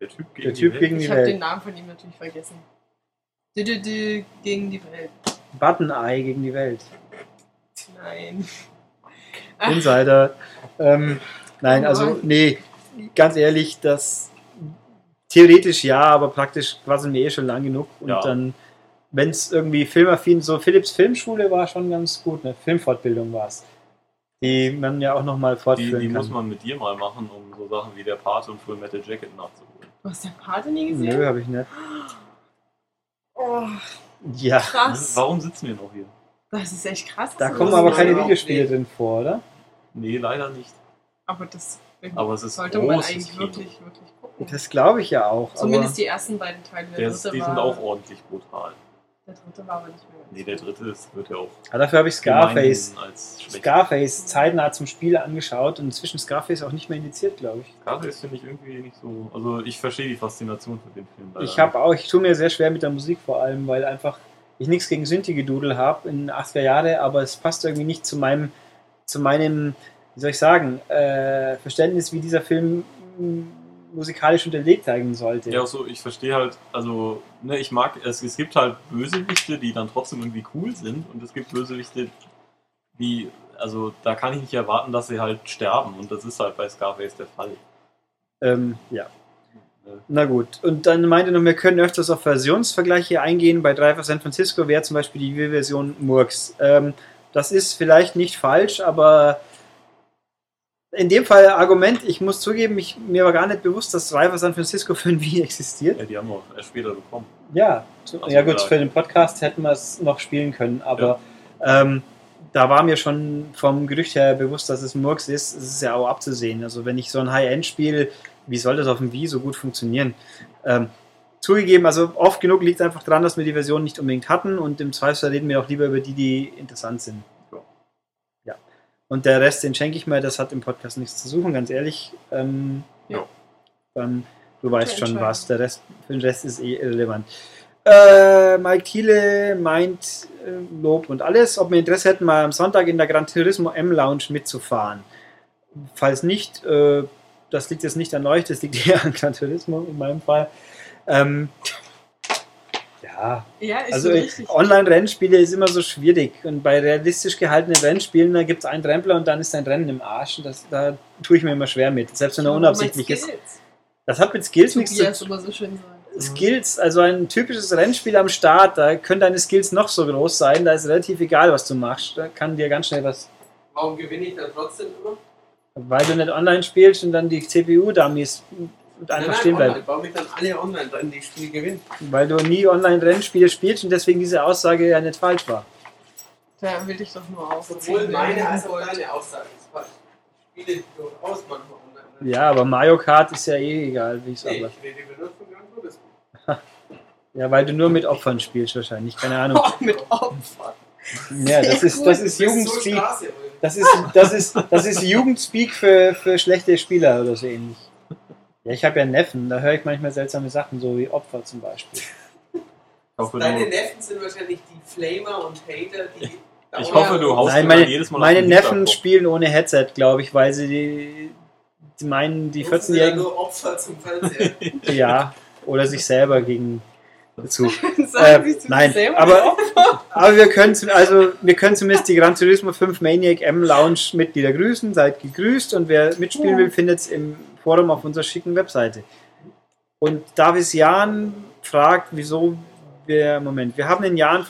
Der Typ gegen Der die Typ Welt. gegen die Ich habe den. Namen von ihm natürlich vergessen. Dü -dü -dü gegen die Welt. Button Eye gegen die Welt. Nein. Insider. ähm, nein, also, nee, ganz ehrlich, das theoretisch ja, aber praktisch quasseln wir eh schon lang genug. Und Ja. dann, wenn es irgendwie filmaffin, so Philips Filmschule war schon ganz gut, ne? Filmfortbildung war es. Die man ja auch nochmal Die, fortführen die kann. muss man mit dir mal machen, um so Sachen wie der Pate und Full Metal Jacket nachzuholen. Du hast der Pate nie gesehen? Nö, habe ich nicht. Oh, Ja, krass. Warum sitzen wir noch hier? Das ist echt krass. Da kommen aber keine. Videospiele drin vor, oder? Nee, leider nicht. Aber das Aber es ist sollte man eigentlich Kino. wirklich, wirklich gucken. Das glaube ich ja auch. Zumindest aber die ersten beiden Teile. Der, Der ist, dritte die sind auch ordentlich brutal. Der dritte war aber nicht mehr. ganz Nee, der dritte ist, wird ja auch ja, dafür habe ich Scarface, gemeinhin als schlecht. Scarface zeitnah zum Spiel angeschaut und inzwischen Scarface auch nicht mehr indiziert, glaube ich. Scarface finde ich irgendwie nicht so. Also ich verstehe die Faszination für den Film. leider Ich habe auch, ich tue mir sehr schwer mit der Musik vor allem, weil einfach ich nichts gegen Synthi-Gedudel habe in den 80er Jahre, aber es passt irgendwie nicht zu meinem, zu meinem, wie soll ich sagen, äh, Verständnis, wie dieser Film musikalisch unterlegt sein sollte. Ja, auch so, ich verstehe halt, also, ne, ich mag, es, es gibt halt Bösewichte, die dann trotzdem irgendwie cool sind und es gibt Bösewichte, die, also, da kann ich nicht erwarten, dass sie halt sterben und das ist halt bei Scarface der Fall. Ähm, ja. Na gut. Und dann meinte noch, wir können öfters auf Versionsvergleiche eingehen. Bei Driver San Francisco wäre zum Beispiel die Wii-Version Murks. Ähm, das ist vielleicht nicht falsch, aber in dem Fall Argument, ich muss zugeben, ich, mir war gar nicht bewusst, dass Driver San Francisco [LAUGHS] für ein Wii existiert. Ja, die haben wir auch erst später bekommen. Ja, so, Also ja gut, ja. für den Podcast hätten wir es noch spielen können, aber ähm, da war mir schon vom Gerücht her bewusst, dass es Murks ist. Es ist ja auch abzusehen. Also wenn ich so ein High-End-Spiel, wie soll das auf dem Wii so gut funktionieren? Ähm, zugegeben, also oft genug liegt es einfach daran, dass wir die Version nicht unbedingt hatten und im Zweifelsfall reden wir auch lieber über die, die interessant sind. Ja. Und der Rest, den schenke ich mir, das hat im Podcast nichts zu suchen, ganz ehrlich. Ähm, Ja. Dann, du weißt schon was, der Rest, für den Rest ist eh irrelevant. Äh, Mike Thiele meint äh, Lob und alles, ob wir Interesse hätten, mal am Sonntag in der Gran Turismo M Lounge mitzufahren. Falls nicht, äh, das liegt jetzt nicht an euch, das liegt [LAUGHS] eher an Gran Turismo in meinem Fall. Ähm, ja, Ja, ist also. Online-Rennspiele ist immer so schwierig und bei realistisch gehaltenen Rennspielen, da gibt es einen Rempler und dann ist dein Rennen im Arsch. Und das, da tue ich mir immer schwer mit, selbst wenn er unabsichtlich ist. Das hat mit Skills nichts zu tun. immer so. Skills, also ein typisches Rennspiel am Start, da können deine Skills noch so groß sein, da ist relativ egal, was du machst. Da kann dir ganz schnell was, Warum gewinne ich dann trotzdem immer? Weil du nicht online spielst und dann die CPU-Dummies einfach stehen bleiben. Ich baue mich dann alle online dran, die ich Spiel gewinne. Weil du nie Online-Rennspiele spielst und deswegen diese Aussage ja nicht falsch war. Da will ich doch nur auf. Sowohl meine als auch deine Aussage ist falsch. Ich spiele durchaus manchmal online. Ja, aber Mario Kart ist ja eh egal, wie ich Nee, sage. ich rede nur von Gran. Ja, weil du nur mit Opfern spielst wahrscheinlich, keine Ahnung. Oh, [LAUGHS] mit Opfer. Ja, das ist, [LAUGHS] das ist Du bist so Jugendspeak. Straße, Junge. Das ist, das ist, das ist Jugendspeak für, für schlechte Spieler oder so ähnlich. Ja, ich habe ja Neffen, da höre ich manchmal seltsame Sachen, so wie Opfer zum Beispiel. Deine Neffen sind wahrscheinlich die Flamer und Hater, die. ich hoffe, du haust Nein, meine, jedes Mal auf meine Neffen Hinterkopf. spielen ohne Headset, glaube ich, weil sie die, die meinen, die Rufen sie dann 14-Jährigen, nur Opfer zum Fernseher. ja, oder sich selber gegen dazu. [LAUGHS] Sagen Äh, nein, aber, [LAUGHS] aber wir können, also, wir können zumindest die Gran Turismo 5 Maniac M Lounge Mitglieder grüßen. Seid gegrüßt und wer mitspielen will, findet es im Forum auf unserer schicken Webseite. Und Davis Jahn fragt, wieso wir, Moment, wir haben den, Jahren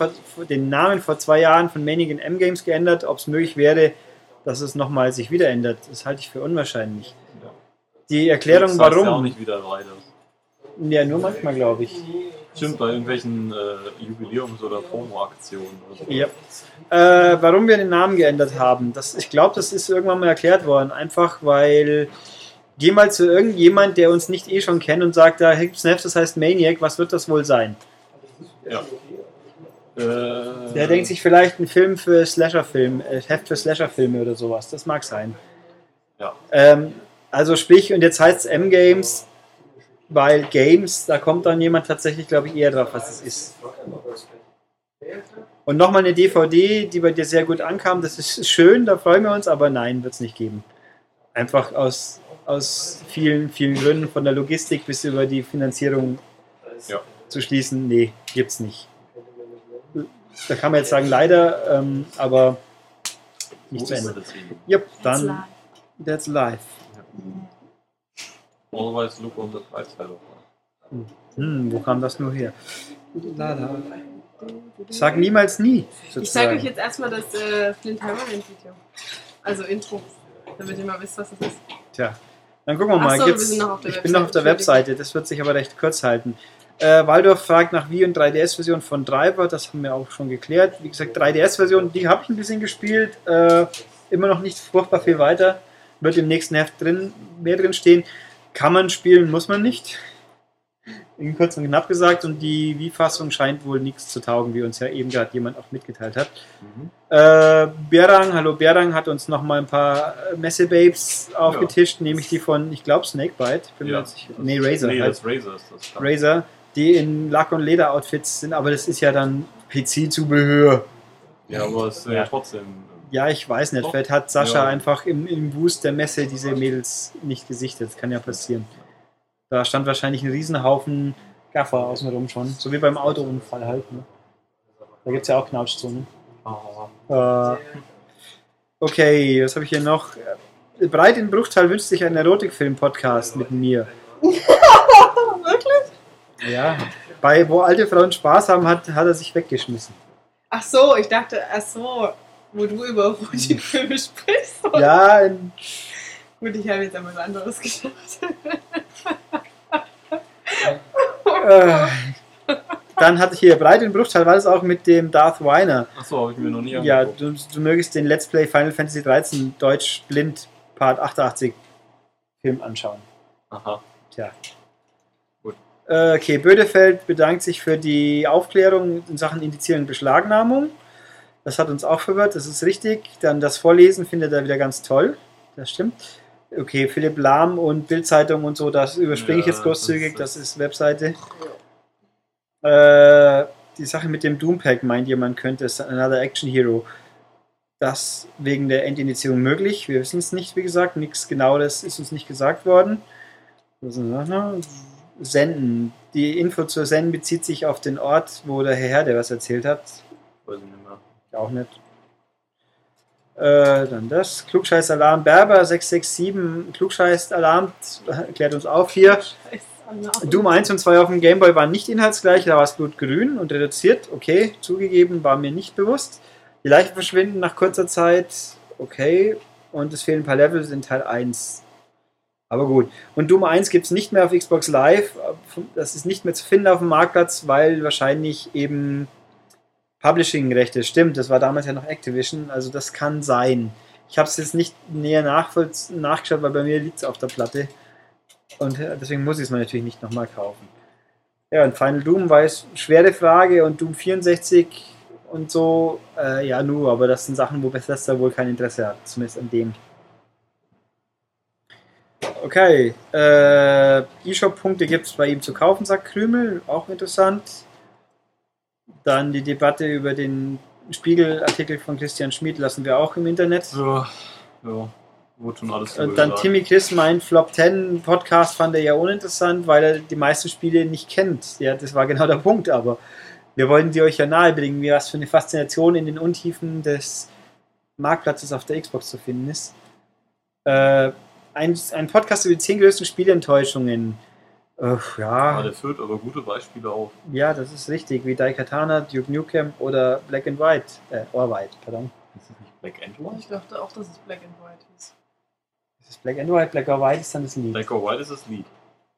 den Namen vor zwei Jahren von Maniac in M Games geändert, ob es möglich wäre, dass es nochmal sich wieder ändert. Das halte ich für unwahrscheinlich. Ja. Die Erklärung, heißt Ja auch warum, nicht wieder weiter. ja, nur manchmal, glaube ich. Stimmt, bei irgendwelchen äh, Jubiläums- oder Promo-Aktionen. oder so. Ja. Äh, warum wir den Namen geändert haben, das, ich glaube, das ist irgendwann mal erklärt worden. Einfach weil, geh mal zu irgendjemand, der uns nicht eh schon kennt und sagt, da gibt's Snap, das heißt Maniac, was wird das wohl sein? Ja. Äh, Der denkt sich vielleicht einen Film für Slasher-Film, äh, Heft für Slasher-Filme oder sowas. Das mag sein. Ja. Ähm, also sprich, und jetzt heißt es M-Games, weil Games, da kommt dann jemand tatsächlich, glaube ich, eher drauf, was es ist. Und nochmal eine DVD, die bei dir sehr gut ankam, das ist schön, da freuen wir uns, aber nein, wird es nicht geben. Einfach aus, aus vielen, vielen Gründen, von der Logistik bis über die Finanzierung Ja. zu schließen, nee, gibt's nicht. Da kann man jetzt sagen, leider, ähm, aber nicht zu Wo ist Ende. Yep, dann that's life. Always look on the bright side of life. Hm, wo kam das nur her? Lala. Sag niemals nie. Ich zeige sozusagen. euch jetzt erstmal das äh, Flint Hammerhand Video. Also Intro. Damit ihr mal wisst, was das ist. Tja, dann gucken wir mal. so, wir Gibt's, sind noch auf der ich bin noch auf der Webseite, Webseite, das wird sich aber recht kurz halten. Äh, Waldorf fragt nach Wii und 3DS-Version von Driver, das haben wir auch schon geklärt. Wie gesagt, 3DS-Version, die habe ich ein bisschen gespielt, äh, immer noch nicht furchtbar viel weiter. Wird im nächsten Heft drin, mehr drin stehen. Kann man spielen, muss man nicht. In kurz und knapp gesagt, und die Wii-Fassung scheint wohl nichts zu taugen, wie uns ja eben gerade jemand auch mitgeteilt hat. Mhm. Äh, Berang, hallo Berang, hat uns noch mal ein paar Messe-Babes aufgetischt, nämlich die von, ich glaube, Snakebite. Bin Ja. nee, Razer. Nee, halt. Razer ist das. Razer, die in Lack- und Leder-Outfits sind, aber das ist ja dann PC-Zubehör. Ja, aber es ist ja, Ja. trotzdem. Ja, ich weiß nicht. Doch. Vielleicht hat Sascha Ja. einfach im, im Wust der Messe diese Mädels nicht gesichtet. Das kann ja passieren. Da stand wahrscheinlich ein Riesenhaufen Gaffer außenrum schon. So wie beim Autounfall halt. Ne? Da gibt es ja auch Knautschzonen. Äh, okay, was habe ich hier noch? Breit in Bruchteil wünscht sich einen Erotikfilm-Podcast mit mir. [LAUGHS] Wirklich? Ja. Bei Wo alte Frauen Spaß haben, hat, hat er sich weggeschmissen. Ach so, ich dachte, ach so, wo du über Erotikfilme sprichst. Ja, in, Gut, ich habe jetzt an was anderes gedacht. äh, dann hatte ich hier Breit in Bruchteil, war das auch mit dem Darth Weiner. Achso, habe ich mir noch nie Ja, angeguckt. du, du mögest den Let's Play Final Fantasy 13 Deutsch Blind Part 88 Film anschauen. Aha. Tja. Gut. Äh, Okay, Bödefeld bedankt sich für die Aufklärung in Sachen Indizierung und Beschlagnahmung. Das hat uns auch verwirrt, das ist richtig. Dann das Vorlesen findet er wieder ganz toll. Das stimmt. Okay, Philipp Lahm und Bildzeitung und so, das überspringe ich Ja, jetzt großzügig, das das ist- ist Webseite. Äh, die Sache mit dem Doompack meint jemand könnte es Another Action Hero. Das wegen der Endindizierung möglich. Wir wissen es nicht, wie gesagt. Nichts genaues ist uns nicht gesagt worden. Ist? Senden. Die Info zur Senden bezieht sich auf den Ort, wo der Herr Herde was erzählt hat. Weiß ich nicht mehr. Auch nicht. Äh, dann das. Klugscheiß-Alarm. Berber 667. Klugscheiß-Alarm klärt uns auf hier. Doom 1 und 2 auf dem Gameboy waren nicht inhaltsgleich, da war es blutgrün und reduziert. Okay, zugegeben, war mir nicht bewusst. Die Leichen verschwinden nach kurzer Zeit. Okay. Und es fehlen ein paar Levels in Teil 1. Aber gut. Und Doom 1 gibt es nicht mehr auf Xbox Live. Das ist nicht mehr zu finden auf dem Marktplatz, weil wahrscheinlich eben Publishing-Rechte. Stimmt, das war damals ja noch Activision. Also das kann sein. Ich habe es jetzt nicht näher nachgeschaut, weil bei mir liegt es auf der Platte. Und äh, deswegen muss ich es mir natürlich nicht nochmal kaufen. Ja, und Final Doom war jetzt schwere Frage und Doom 64 und so, äh, ja, nur, aber das sind Sachen, wo Bethesda wohl kein Interesse hat, zumindest an dem. Okay, äh, eShop-Punkte gibt es bei ihm zu kaufen, sagt Krümel, auch interessant. Dann die Debatte über den Spiegelartikel von Christian Schmid lassen wir auch im Internet. Ja, ja. Wurde schon alles Und dann gesagt. Timmy Chris meint, Flop 10 Podcast fand er ja uninteressant, weil er die meisten Spiele nicht kennt. Ja, das war genau der Punkt, aber wir wollten die euch ja nahebringen, wie was für eine Faszination in den Untiefen des Marktplatzes auf der Xbox zu finden ist. Äh, ein, ein Podcast über die 10 größten Spielenttäuschungen. Äh, Ja, ja, der führt aber gute Beispiele auf. ja, das ist richtig, wie Daikatana, Duke Nukem oder Black and White. Äh, or White, pardon. Ist das nicht Black and Ich White? dachte auch, dass es Black and White ist. Das ist Black and White, Black or White ist dann das Lied. Black or White ist das Lied.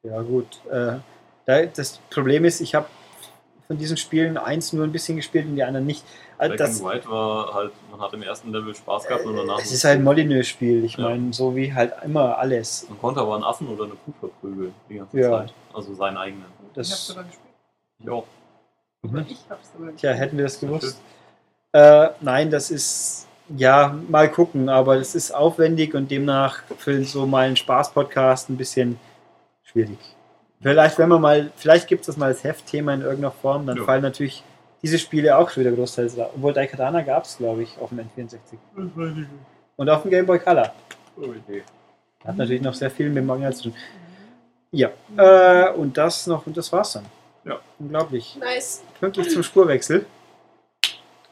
Ja, gut. Äh, da, das Problem ist, ich habe von diesen Spielen eins nur ein bisschen gespielt und die anderen nicht. Also Black das, White war halt, man hat im ersten Level Spaß gehabt und danach. es ist halt ein Molyneux-Spiel. Ich Ja. meine, so wie halt immer alles. Man konnte aber einen Affen oder eine Kuh verprügeln die ganze Ja. Zeit. Also seinen eigenen. ich hab's Das, sogar gespielt. Ich auch. Mhm. Ich hab's sogar gespielt. tja, hätten wir das gewusst. Äh, nein, das ist, ja, mal gucken, aber das ist aufwendig und demnach für so mal einen Spaß-Podcast ein bisschen schwierig. Vielleicht, wenn man mal, vielleicht gibt es das mal als Heftthema in irgendeiner Form, dann Ja. fallen natürlich diese Spiele auch schon wieder großteils da. Obwohl Daikatana gab es, glaube ich, auf dem N64. Und auf dem Game Boy Color. Oh, Idee. Hat natürlich noch sehr viel mit dem Manga zu tun. Ja, äh, und das noch, und das war's dann. Ja. Unglaublich. Nice. Pünktlich zum Spurwechsel.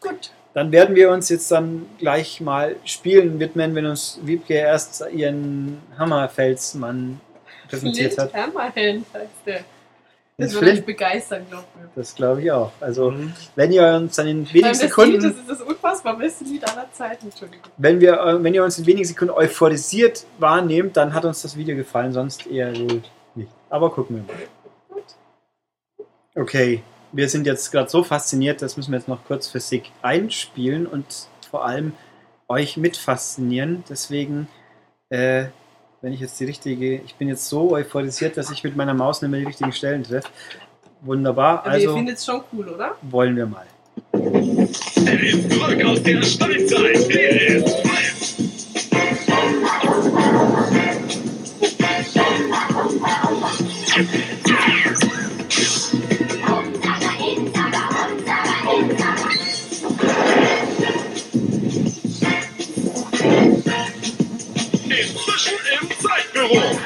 Gut. Dann werden wir uns jetzt dann gleich mal Spielen widmen, wenn uns Wiebke erst ihren Hammerfelsmann präsentiert Flint hat. Hammerhand heißt der. Das Flint- wird euch begeistern, glaubt mir. Das glaube ich auch. Also, Mhm. wenn ihr uns dann in wenigen das Lied, Sekunden, das ist das unfassbar beste Lied aller Zeiten, Entschuldigung. wenn wir, äh, wenn ihr uns in wenigen Sekunden euphorisiert wahrnehmt, dann hat uns das Video gefallen, sonst eher wohl nicht. Aber gucken wir mal. Okay, wir sind jetzt gerade so fasziniert, das müssen wir jetzt noch kurz für SIG einspielen und vor allem euch mit faszinieren. Deswegen, äh, wenn ich jetzt die richtige, ich bin jetzt so euphorisiert, dass ich mit meiner Maus nicht mehr die richtigen Stellen treffe. Wunderbar, Aber ihr also findet es schon cool, oder? wollen wir mal. Er ist zurück aus der Steinzeit. Er ist Flint. Go!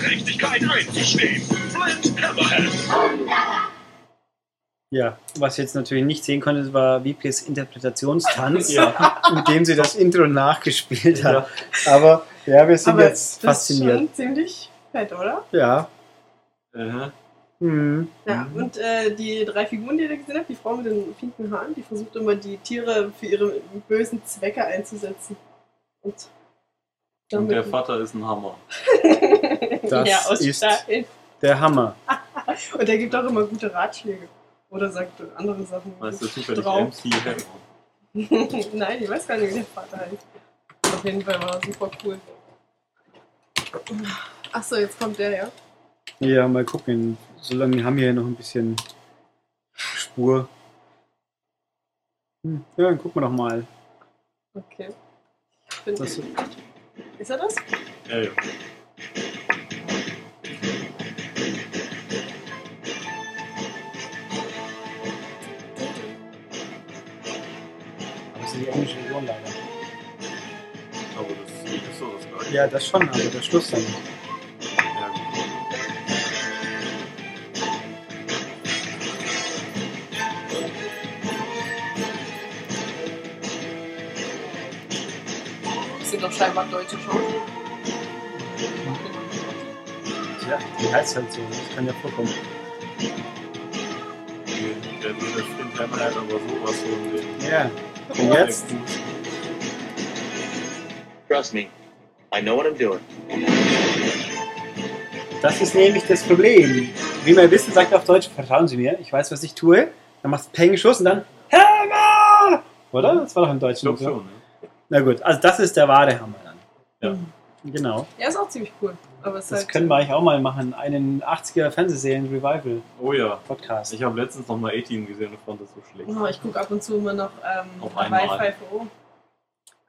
Gerechtigkeit einzustehen. Flint Hammerhead. Ja, was ihr jetzt natürlich nicht sehen konntet, war Wipkes Interpretationstanz, Ja. [LAUGHS] mit dem sie das Intro nachgespielt hat. Ja. Aber ja, wir sind Aber jetzt das ist fasziniert. schon ziemlich fett, oder? Ja. Äh, Mhm. Ja, und äh, die drei Figuren, die ihr da gesehen habt, die Frau mit den pinken Haaren, die versucht immer die Tiere für ihre bösen Zwecke einzusetzen. Und und der Vater ist ein Hammer. [LAUGHS] Das ja, aus ist- Stein. Der Hammer. [LAUGHS] Und der gibt auch immer gute Ratschläge. Oder sagt andere Sachen. Weißt du zufällig Drauf. MC Hammer? [LAUGHS] Nein, ich weiß gar nicht, wie der Vater heißt. Auf jeden Fall war er super cool. Achso, jetzt kommt der, ja. Ja, mal gucken. Solange haben wir hier noch ein bisschen Spur. Hm. Ja, dann gucken wir doch mal. Okay. Ich bin- Das, ist er das? Ja, ja. Version leider. Aber das Lied ist so das gleiche. Ja, das schon, aber der Schluss dann nicht. Ja, gut. Das sind doch scheinbar deutsche Schauspieler. Ja, die heißt halt so. Das kann ja vorkommen. Der, der würde Flint Hammerhead aber sowas von den Ja. Und jetzt? Trust me, I know what I'm doing. Das ist nämlich das Problem. Wie wir wissen, sagt auf Deutsch, vertrauen Sie mir, ich weiß, was ich tue. Dann machst du Peng, Schuss und dann Hammer! Oder? Das war doch im Ich Deutschen. glaube so. schon, ne? Na gut, also das ist der wahre Hammer dann. Ja. Genau. Er ist auch ziemlich cool. Aber Das halt, können wir eigentlich auch mal machen. Einen 80er Fernsehserien-Revival-Podcast. Oh ja. Ich habe letztens noch mal A-Team gesehen und fand das so schlecht. Oh, ich gucke ab und zu immer noch ähm, Auf Hawaii einmal. 5.0.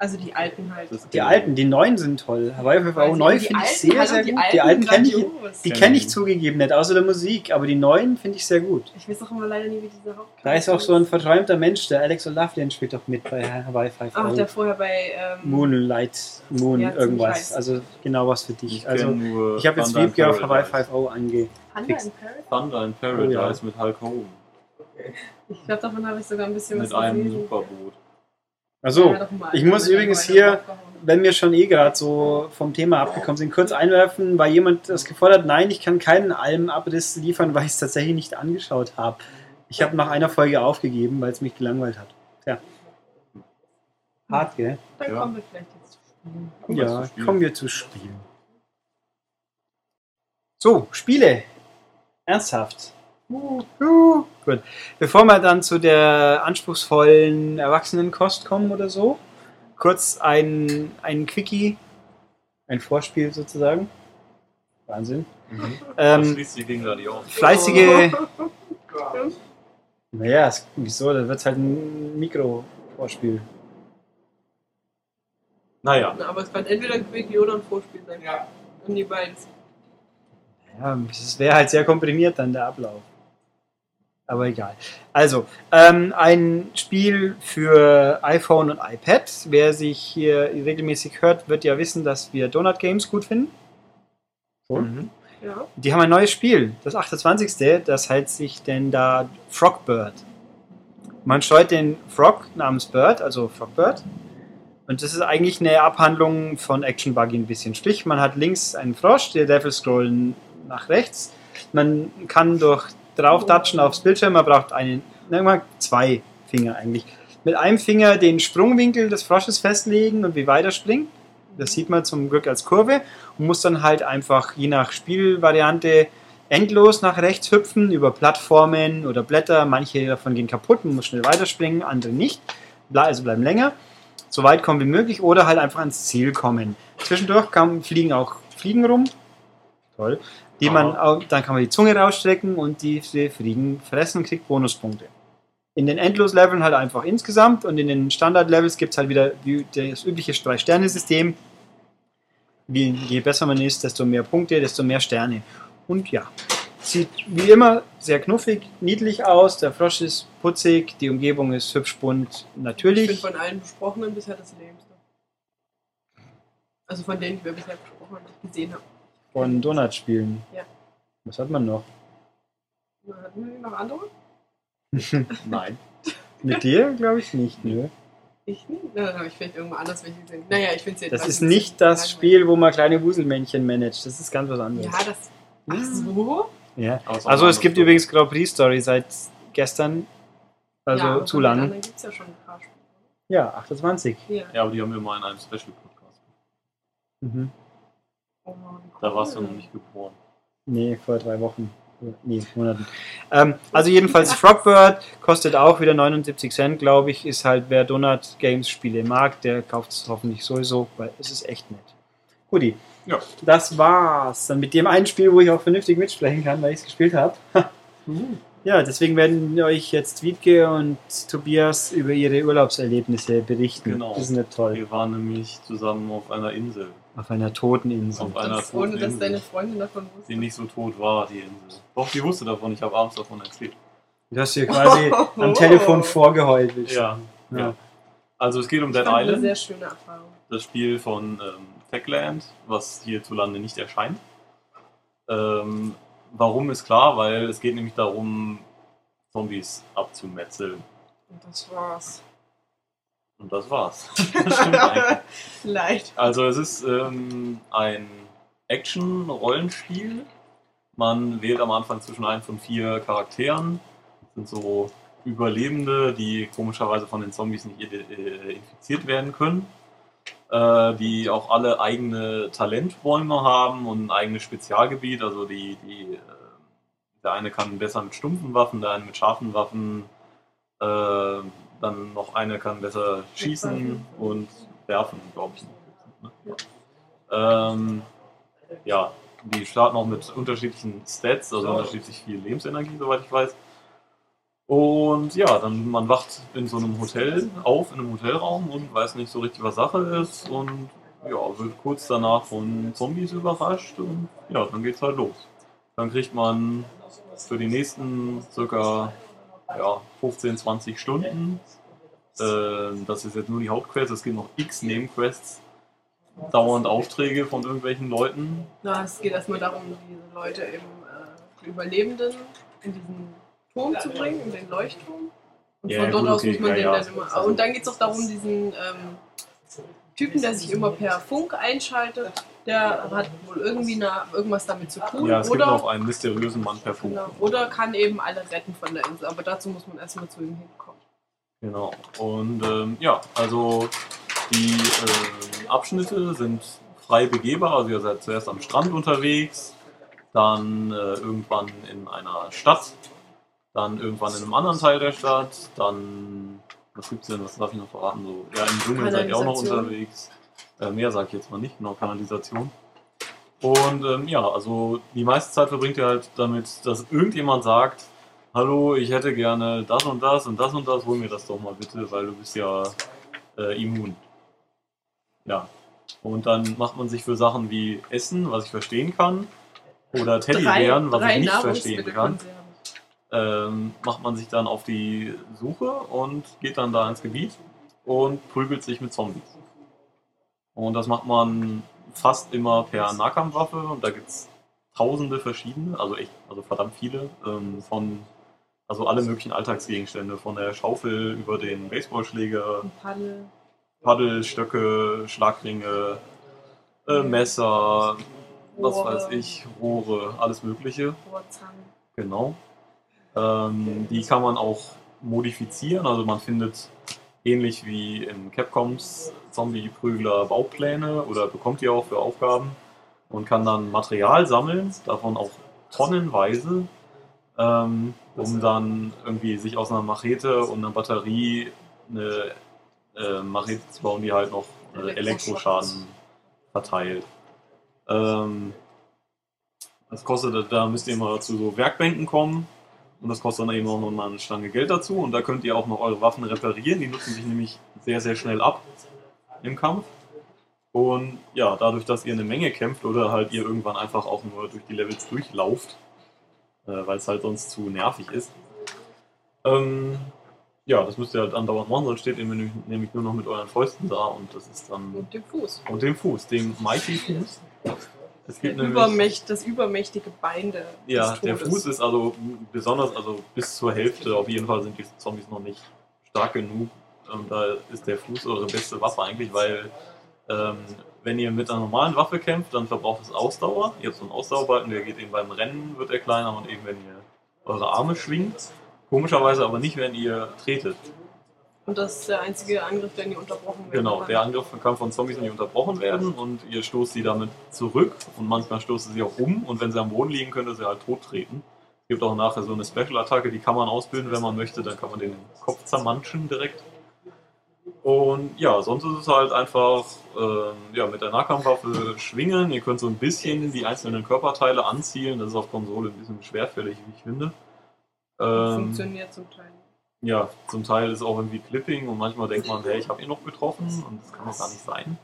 Also die alten halt. Die alten, die neuen sind toll. Hawaii 5 Weiß ich, neu die finde ich alten, sehr, sehr gut. Die alten kenne ich, die Kenn kenn ich zugegeben nicht, außer der Musik. Aber die neuen finde ich sehr gut. Ich weiß auch immer leider nie, wie dieser Hauptcharakter Da ist auch so ein verträumter Mensch, der Alex O'Loughlin spielt doch mit bei Hawaii 5 Ach, der vorher bei ähm, Moonlight, Moon, Ja, irgendwas. Also genau was für dich. Ich Also ich habe jetzt Thunder Wiebke auf Hawaii Paradise. 5 ange. Panda fix. in Paris. Thunder in Paradise Oh ja. mit Hulk Hogan. Ich glaube, davon habe ich sogar ein bisschen Mit was einem gesehen. Superboot. Also, Ja, ich muss übrigens hier, wenn wir schon eh gerade so vom Thema abgekommen sind, kurz einwerfen, weil jemand das gefordert, nein, ich kann keinen Almabriss liefern, weil ich es tatsächlich nicht angeschaut habe. Ich habe nach einer Folge aufgegeben, weil es mich gelangweilt hat. Tja. Hart, gell? Dann Ja. kommen wir vielleicht jetzt. Kommen wir Ja, zu Spielen. kommen wir zu Spielen. So, Spiele. Ernsthaft. Gut. Bevor wir dann zu der anspruchsvollen Erwachsenenkost kommen oder so, kurz ein, ein Quickie, ein Vorspiel sozusagen. Wahnsinn. Mhm. Ähm, schließt die Gegner die auf. fleißige, Oh. naja, es- wieso, da wird halt ein Mikro-Vorspiel. Naja, Na, aber es kann entweder ein Quickie oder ein Vorspiel sein. Ja. Und die beiden. Ja, es wäre halt sehr komprimiert dann der Ablauf. Aber egal. Also, ähm, ein Spiel für iPhone und iPad. Wer sich hier regelmäßig hört, wird ja wissen, dass wir Donut Games gut finden. Mhm. Ja. Die haben ein neues Spiel, das 28. Das heißt sich denn da Frogbird. Man steuert den Frog namens Bird, also Frogbird. Und das ist eigentlich eine Abhandlung von Action Buggy ein bisschen. Sprich, man hat links einen Frosch, der Devil scrollen nach rechts. Man kann durch drauftatschen aufs Bildschirm, man braucht einen, mal zwei Finger eigentlich. Mit einem Finger den Sprungwinkel des Frosches festlegen und wie weit er springt. Das sieht man zum Glück als Kurve und muss dann halt einfach je nach Spielvariante endlos nach rechts hüpfen über Plattformen oder Blätter. Manche davon gehen kaputt, man muss schnell weiterspringen, andere nicht. Also bleiben länger, so weit kommen wie möglich oder halt einfach ans Ziel kommen. Zwischendurch kann, fliegen auch Fliegen rum. Toll. Die man auch, dann kann man die Zunge rausstrecken und die Fliegen fressen und kriegt Bonuspunkte. In den Endlos-Leveln halt einfach insgesamt und in den Standard-Levels gibt es halt wieder das übliche Drei-Sterne-System. Wie, je besser man ist, desto mehr Punkte, desto mehr Sterne. Und ja, sieht wie immer sehr knuffig, niedlich aus. Der Frosch ist putzig, die Umgebung ist hübsch bunt, Ich bin natürlich. von allen besprochenen bisher das Lebendste. Also von denen, die wir bisher besprochen haben, die ich gesehen habe. Von Donut-Spielen. Ja. Was hat man noch? Hatten wir noch andere? [LAUGHS] Nein. [LAUGHS] Mit dir glaube ich nicht, nö. Ich nicht? Na, dann habe ich vielleicht irgendwo anders welche gesehen. Naja, ich finde es jetzt. Das ist nicht das Spiel, wo man kleine Wuselmännchen managt. Das ist ganz was anderes. Ja, das. Ach so? Ja. Also es gibt übrigens Grand Prix Story seit gestern. Also ja, zu lang. Dann gibt es ja schon ein paar Spiele. Ja, 28. Ja. Ja, aber die haben wir mal in einem Special-Podcast. Mhm. Oh, Da warst du noch nicht geboren. Nee, vor drei Wochen. Nee, [LAUGHS] Monaten. Ähm, also jedenfalls Frogbird kostet auch wieder 79 Cent, glaube ich. Ist halt, wer Donut Games Spiele mag, der kauft es hoffentlich sowieso, weil es ist echt nett. Guti. Ja. Das war's. Dann mit dem einen Spiel, wo ich auch vernünftig mitsprechen kann, weil ich es gespielt habe. [LAUGHS] ja, deswegen werden euch jetzt Wiebke und Tobias über ihre Urlaubserlebnisse berichten. Genau. Das ist nicht toll. Wir waren nämlich zusammen auf einer Insel, Auf einer toten Insel. Auf einer Das, ohne toten dass Insel. deine Freundin davon wusste. die nicht so tot war, die Insel. Doch, die wusste davon, ich habe abends davon erzählt. Du hast dir quasi [LAUGHS] am Telefon vorgeheult. Ja, Ja. ja. Also es geht um Dead Das war eine Island. sehr schöne Erfahrung. das Spiel von ähm, Techland, was hierzulande nicht erscheint. Ähm, warum ist klar, weil es geht nämlich darum, Zombies abzumetzeln. Und das war's. Und das war's. [LAUGHS] das stimmt eigentlich. Leicht. Also es ist ähm, ein Action-Rollenspiel. Man wählt am Anfang zwischen einem von vier Charakteren. Das sind so Überlebende, die komischerweise von den Zombies nicht äh, infiziert werden können. Äh, die auch alle eigene Talentbäume haben und ein eigenes Spezialgebiet. Also die, die, äh, der eine kann besser mit stumpfen Waffen, der eine mit scharfen Waffen. Äh, dann noch eine kann besser schießen und werfen, glaube ich. Ne? Ähm, ja, die starten auch mit unterschiedlichen Stats, also unterschiedlich viel Lebensenergie, soweit ich weiß. Und ja, dann man wacht in so einem Hotel auf, in einem Hotelraum und weiß nicht so richtig, was Sache ist und ja, wird kurz danach von Zombies überrascht und ja, dann geht's halt los. Dann kriegt man für die nächsten circa ja, 15, 20 Stunden, äh, das ist jetzt nur die Hauptquest, es gibt noch x Nebenquests, dauernd Aufträge von irgendwelchen Leuten. Na, es geht erstmal darum, diese Leute eben, äh, die Überlebenden in diesen Turm zu bringen, in den Leuchtturm. Und Ja, von dort gut, aus okay, muss man ja, den ja. dann immer. Und dann geht es auch darum, diesen ähm, Typen, der sich immer per Funk einschaltet, der hat wohl irgendwie na, irgendwas damit zu tun. Ja, es gibt oder, noch einen mysteriösen Mann per Funk. genau, oder kann eben alle retten von der Insel. Aber dazu muss man erstmal zu ihm hinkommen. Genau. Und ähm, ja, also die ähm, Abschnitte sind frei begehbar. Also ihr seid zuerst am Strand unterwegs, dann äh, irgendwann in einer Stadt, dann irgendwann in einem anderen Teil der Stadt, dann was gibt's denn, was darf ich noch verraten? So, ja, im Dschungel seid ihr auch noch unterwegs. Äh, mehr sage ich jetzt mal nicht, genau, Kanalisation. Und ähm, ja, also die meiste Zeit verbringt ihr halt damit, dass irgendjemand sagt, hallo, ich hätte gerne das und das und das und das, hol mir das doch mal bitte, weil du bist ja äh, immun. Ja. Und dann macht man sich für Sachen wie Essen, was ich verstehen kann, oder Teddybären, was ich nicht verstehen kann, Nahrungsmittelkonserven. Ähm, macht man sich dann auf die Suche und geht dann da ins Gebiet und prügelt sich mit Zombies. Und das macht man fast immer per Nahkampfwaffe und da gibt es tausende verschiedene, also echt, also verdammt viele, ähm, von also alle möglichen Alltagsgegenstände, von der Schaufel über den Baseballschläger, Paddel. Paddel, Stöcke, Schlagringe, äh, Messer, was Rohre. weiß ich, Rohre, alles Mögliche. Rohrzangen. Genau. Ähm, die kann man auch modifizieren. Also man findet ähnlich wie in Capcoms Zombie-Prügler Baupläne oder bekommt die auch für Aufgaben und kann dann Material sammeln, davon auch tonnenweise, ähm, um dann irgendwie sich aus einer Machete und einer Batterie eine äh, Machete zu bauen, die halt noch äh, Elektroschaden verteilt. Ähm, das kostet, da müsst ihr immer zu so Werkbänken kommen. Und das kostet dann eben auch noch mal eine Stange Geld dazu. Und da könnt ihr auch noch eure Waffen reparieren. Die nutzen sich nämlich sehr, sehr schnell ab im Kampf. Und ja, dadurch, dass ihr eine Menge kämpft oder halt ihr irgendwann einfach auch nur durch die Levels durchlauft, äh, weil es halt sonst zu nervig ist. Ähm, ja, das müsst ihr halt andauernd machen, sonst steht ihr nämlich nämlich nur noch mit euren Fäusten da und das ist dann. Und dem Fuß. Und dem Fuß, dem Mighty Fuß. Übermächt, das übermächtige Bein der, Ja, der. Fuß ist also besonders, also bis zur Hälfte auf jeden Fall sind die Zombies noch nicht stark genug. Und da ist der Fuß eure beste Waffe eigentlich, weil ähm, wenn ihr mit einer normalen Waffe kämpft, dann verbraucht es Ausdauer. Ihr habt so einen Ausdauerbalken, der geht eben beim Rennen, wird er kleiner und eben wenn ihr eure Arme schwingt. Komischerweise aber nicht, wenn ihr tretet. Und das ist der einzige Angriff, der nie unterbrochen wird. Genau, der Angriff kann von Zombies nicht unterbrochen werden und ihr stoßt sie damit zurück und manchmal stoßt ihr sie auch um und wenn sie am Boden liegen, könnt ihr sie halt tot treten. Es gibt auch nachher so eine Special-Attacke, die kann man ausbilden, wenn man möchte, dann kann man den Kopf zermanschen direkt. Und ja, sonst ist es halt einfach ähm, ja, mit der Nahkampfwaffe schwingen. Ihr könnt so ein bisschen die einzelnen Körperteile anzielen. Das ist auf Konsole ein bisschen schwerfällig, wie ich finde. Ähm, funktioniert zum Teil. Ja, zum Teil ist auch irgendwie Clipping und manchmal denkt man, hey, ich habe ihn noch getroffen und das kann doch gar nicht sein.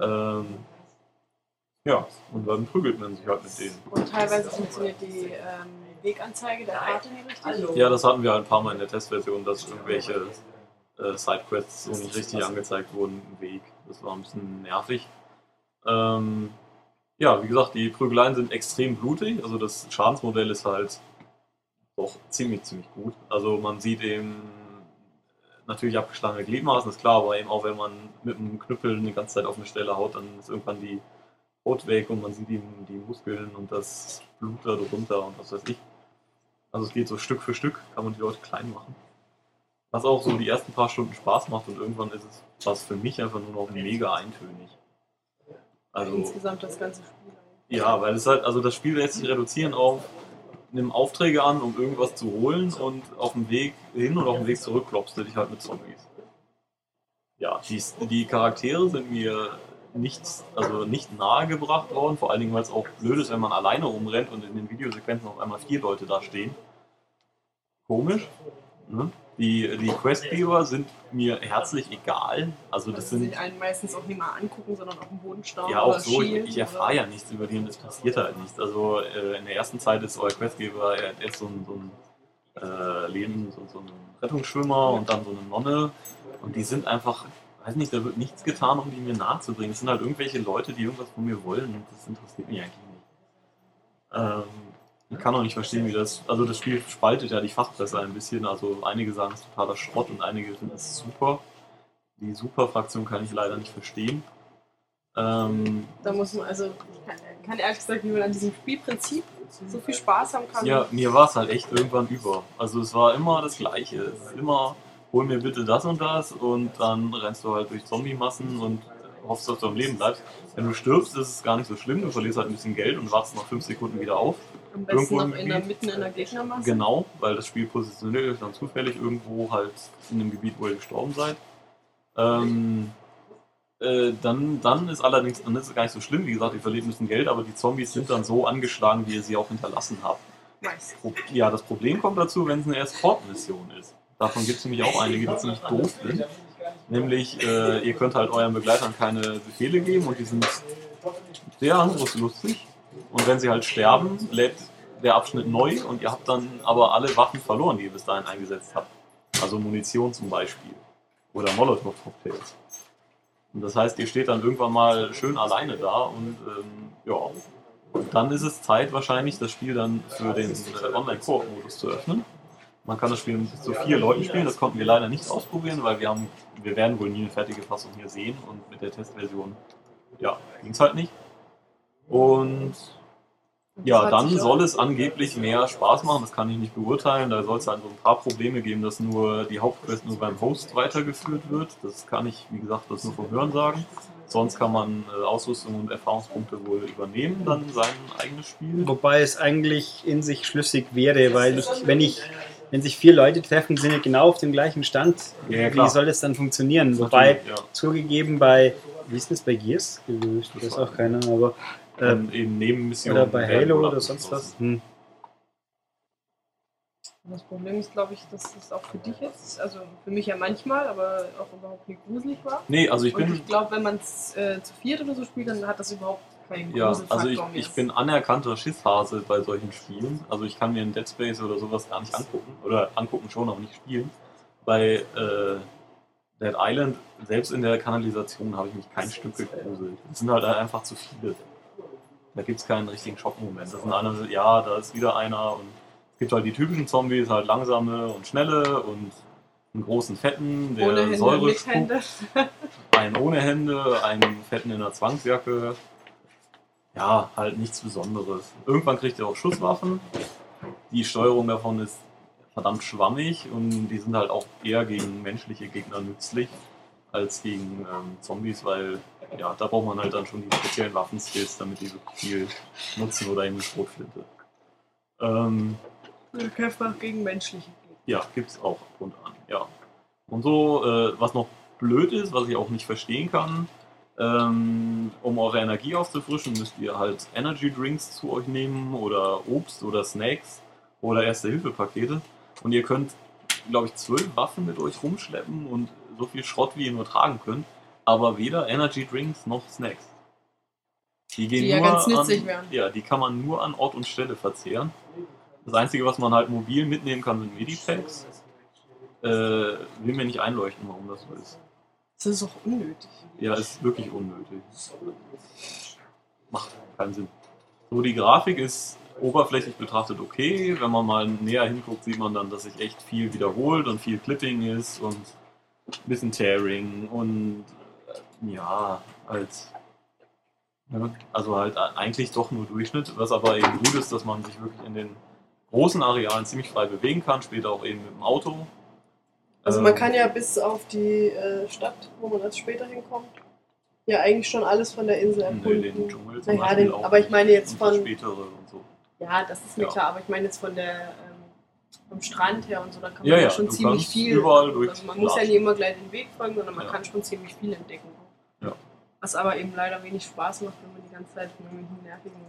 Ähm, ja, und dann prügelt man sich halt mit denen. Und teilweise funktioniert die ähm, Weganzeige der Karte nicht richtig. Ja, das hatten wir ein paar Mal in der Testversion, dass irgendwelche äh, Sidequests so nicht richtig angezeigt wurden im Weg. Das war ein bisschen nervig. Ähm, ja, wie gesagt, die Prügeleien sind extrem blutig. Also das Schadensmodell ist halt doch ziemlich, ziemlich gut. Also man sieht eben natürlich abgeschlagene Gliedmaßen, ist klar, aber eben auch wenn man mit einem Knüppel eine ganze Zeit auf eine Stelle haut, dann ist irgendwann die Haut weg und man sieht eben die Muskeln und das Blut da drunter und was weiß ich. Also es geht so Stück für Stück, kann man die Leute klein machen. Was auch so die ersten paar Stunden Spaß macht und irgendwann ist es was für mich einfach nur noch mega eintönig. Also Insgesamt das ganze Spiel. ja, weil es halt, also das Spiel lässt sich reduzieren auf nimm Aufträge an, um irgendwas zu holen und auf dem Weg hin und auf dem Weg zurück klopfst du dich halt mit Zombies. Ja, die, die Charaktere sind mir nicht, also nicht nahegebracht worden, vor allen Dingen, weil es auch blöd ist, wenn man alleine rumrennt und in den Videosequenzen auf einmal vier Leute da stehen. Komisch. Ne? Die, die Questgeber sind mir herzlich egal. Also das sie sind sich einen meistens auch nicht mal angucken, sondern auf dem Boden staunen. ja, auch so, ich, ich erfahre ja nichts über die und es passiert halt nichts. Also äh, in der ersten Zeit ist euer Questgeber er er ist so ein, so ein äh, Leben, so, so ein Rettungsschwimmer und dann so eine Nonne und die sind einfach, weiß nicht, da wird nichts getan, um die mir nahezubringen. Es sind halt irgendwelche Leute, die irgendwas von mir wollen und das interessiert mich eigentlich nicht. Ähm, ich kann auch nicht verstehen, wie das, also das Spiel spaltet ja die Fachpresse ein bisschen, also einige sagen es ist totaler Schrott und einige finden es super. Die Super-Fraktion kann ich leider nicht verstehen. Ähm, Da muss man, also, ich kann, kann ehrlich gesagt, wie man an diesem Spielprinzip so viel Spaß haben kann. ja, mir war es halt echt irgendwann über. Also es war immer das Gleiche. Es ist immer, hol mir bitte das und das und dann rennst du halt durch Zombie-Massen und hoffst, dass du am Leben bleibst. Wenn du stirbst, ist es gar nicht so schlimm. Du verlierst halt ein bisschen Geld und wachst nach 5 Sekunden wieder auf. Am besten irgendwo noch in der, mitten in der Gegnermasse. Genau, weil das Spiel positioniert euch dann zufällig irgendwo halt in dem Gebiet, wo ihr gestorben seid. Ähm, äh, dann, dann ist allerdings, dann ist es gar nicht so schlimm, wie gesagt, ihr verliert ein bisschen Geld, aber die Zombies sind dann so angeschlagen, wie ihr sie auch hinterlassen habt. Nice. Ja, das Problem kommt dazu, wenn es eine Escort-Mission ist. Davon gibt es nämlich auch einige, die ziemlich doof sind. Nämlich, äh, ihr könnt halt euren Begleitern keine Befehle geben und die sind sehr angriffslustig. Und wenn sie halt sterben, lädt der Abschnitt neu und ihr habt dann aber alle Waffen verloren, die ihr bis dahin eingesetzt habt. Also Munition zum Beispiel. Oder Molotow-Cocktails. Und das heißt, ihr steht dann irgendwann mal schön alleine da und ähm, ja, dann ist es Zeit wahrscheinlich, das Spiel dann für den äh, Online-Koop-Modus zu öffnen. Man kann das Spiel mit bis zu vier Leuten spielen, das konnten wir leider nicht ausprobieren, weil wir haben, wir werden wohl nie eine fertige Fassung hier sehen und mit der Testversion, ja, ging es halt nicht. Und ja, dann soll es angeblich mehr Spaß machen, das kann ich nicht beurteilen. Da soll es halt so ein paar Probleme geben, dass nur die Hauptquest nur beim Host weitergeführt wird. Das kann ich, wie gesagt, das nur vom Hören sagen. Sonst kann man äh, Ausrüstung und Erfahrungspunkte wohl übernehmen, dann sein eigenes Spiel. Wobei es eigentlich in sich schlüssig wäre, weil ich, wenn ich, wenn sich vier Leute treffen, sind ja genau auf dem gleichen Stand. Ja, Wie soll das dann funktionieren? Wobei ja. zugegeben bei, wie ist das bei Gears? Das ist auch keiner, aber äh, Und eben Nebenmissionen. oder bei Halo wohl oder sonst was. Hm. Das Problem ist, glaube ich, dass es auch für dich jetzt, also für mich ja manchmal, aber auch überhaupt nicht gruselig war. Nee, also ich Und bin ich glaube, wenn man es äh, zu viert oder so spielt, dann hat das überhaupt keinen Ja, also ich, ich bin anerkannter Schisshase bei solchen Spielen. Also ich kann mir ein Dead Space oder sowas gar nicht angucken. Oder angucken schon, aber nicht spielen. Bei äh, Dead Island, selbst in der Kanalisation, habe ich mich kein Stück gegruselt. Es sind halt einfach zu viele. Da gibt es keinen richtigen Schockmoment. Das sind einer, ja, da ist wieder einer und es gibt halt die typischen Zombies, halt langsame und schnelle und einen großen Fetten, der ohne Hände, Säure mit spuckt. Hände. [LAUGHS] Einen ohne Hände, einen fetten in der Zwangsjacke. Ja, halt nichts Besonderes. Irgendwann kriegt er auch Schusswaffen. Die Steuerung davon ist verdammt schwammig und die sind halt auch eher gegen menschliche Gegner nützlich als gegen ähm, Zombies, weil ja, da braucht man halt dann schon die speziellen Waffenskills, damit die wirklich viel nutzen oder eben die Schrotflinte. Ähm, Kämpfer gegen menschliche Gegner. ja, gibt's auch ab und an, ja. Und so, äh, was noch blöd ist, was ich auch nicht verstehen kann, ähm, um eure Energie aufzufrischen, müsst ihr halt Energy Drinks zu euch nehmen oder Obst oder Snacks oder Erste-Hilfe-Pakete. Und ihr könnt, glaube ich, zwölf Waffen mit euch rumschleppen und so viel Schrott, wie ihr nur tragen könnt, aber weder Energy Drinks noch Snacks. Die gehen Die ja nur ganz nützlich an, wären. Ja, die kann man nur an Ort und Stelle verzehren. Das Einzige, was man halt mobil mitnehmen kann, sind Medipacks. Äh, will mir nicht einleuchten, warum das so ist. Das ist auch unnötig. Ja, ist wirklich unnötig. Macht keinen Sinn. So, die Grafik ist oberflächlich betrachtet okay. Wenn man mal näher hinguckt, sieht man dann, dass sich echt viel wiederholt und viel Clipping ist und ein bisschen Tearing und ja, halt. ja, Also halt eigentlich doch nur Durchschnitt, was aber eben gut ist, dass man sich wirklich in den großen Arealen ziemlich frei bewegen kann, später auch eben mit dem Auto. Also Ähm, man kann ja bis auf die äh, Stadt, wo man als später hinkommt, ja eigentlich schon alles von der Insel Nee, erkunden. den Dschungel zum Naja, den- aber ich meine jetzt von- Spätere und so. Ja, das ist mir Ja. klar, aber ich meine jetzt von der ähm, vom Strand her und so, da kann man Ja, ja, schon ziemlich viel. überall durch also man muss ja nicht immer gleich den Weg folgen, sondern man kann schon ziemlich viel entdecken. Was aber eben leider wenig Spaß macht, wenn man die ganze Zeit von irgendwelchen nervigen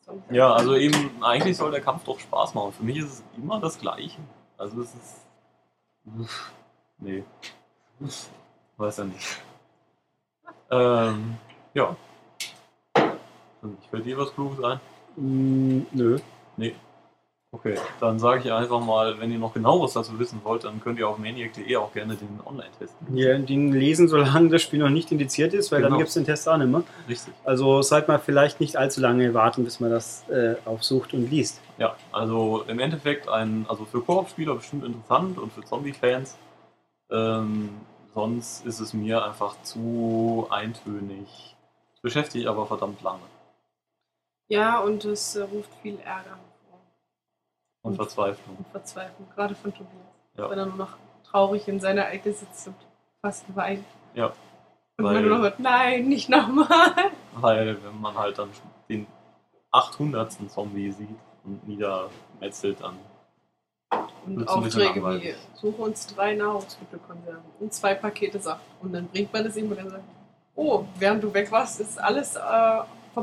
Zombies Ja, also eben, eigentlich soll der Kampf doch Spaß machen. Für mich ist es immer das Gleiche. Also es ist. Nee. Weiß ja nicht. Ähm, ja. Und fällt dir was Kluges ein? Mm, nö. Nee. Okay, dann sage ich einfach mal, wenn ihr noch genaueres dazu wissen wollt, dann könnt ihr auf maniac.de auch gerne den Online-Test Ja, den lesen, solange das Spiel noch nicht indiziert ist, weil dann Genau. gibt es den Test auch nicht mehr. Richtig. Also sollte man vielleicht nicht allzu lange warten, bis man das äh, aufsucht und liest. Ja, also im Endeffekt ein, also für Koop-Spieler bestimmt interessant und für Zombie-Fans. Ähm, sonst ist es mir einfach zu eintönig. Es beschäftigt aber verdammt lange. Ja, und es äh, ruft viel Ärger hervor Und Verzweiflung. und Verzweiflung, gerade von Tobias. Ja. Wenn er nur noch traurig in seiner Ecke sitzt und fast weint. Ja, Und weil- man nur noch hört, nein, nicht nochmal. Weil wenn man halt dann den 800. Zombie sieht und niedermetzelt, dann Und Aufträge wie, suche uns drei Nahrungsmittelkonserven und zwei Pakete Saft. Und dann bringt man das ihm und er sagt, oh, während du weg warst, ist alles äh,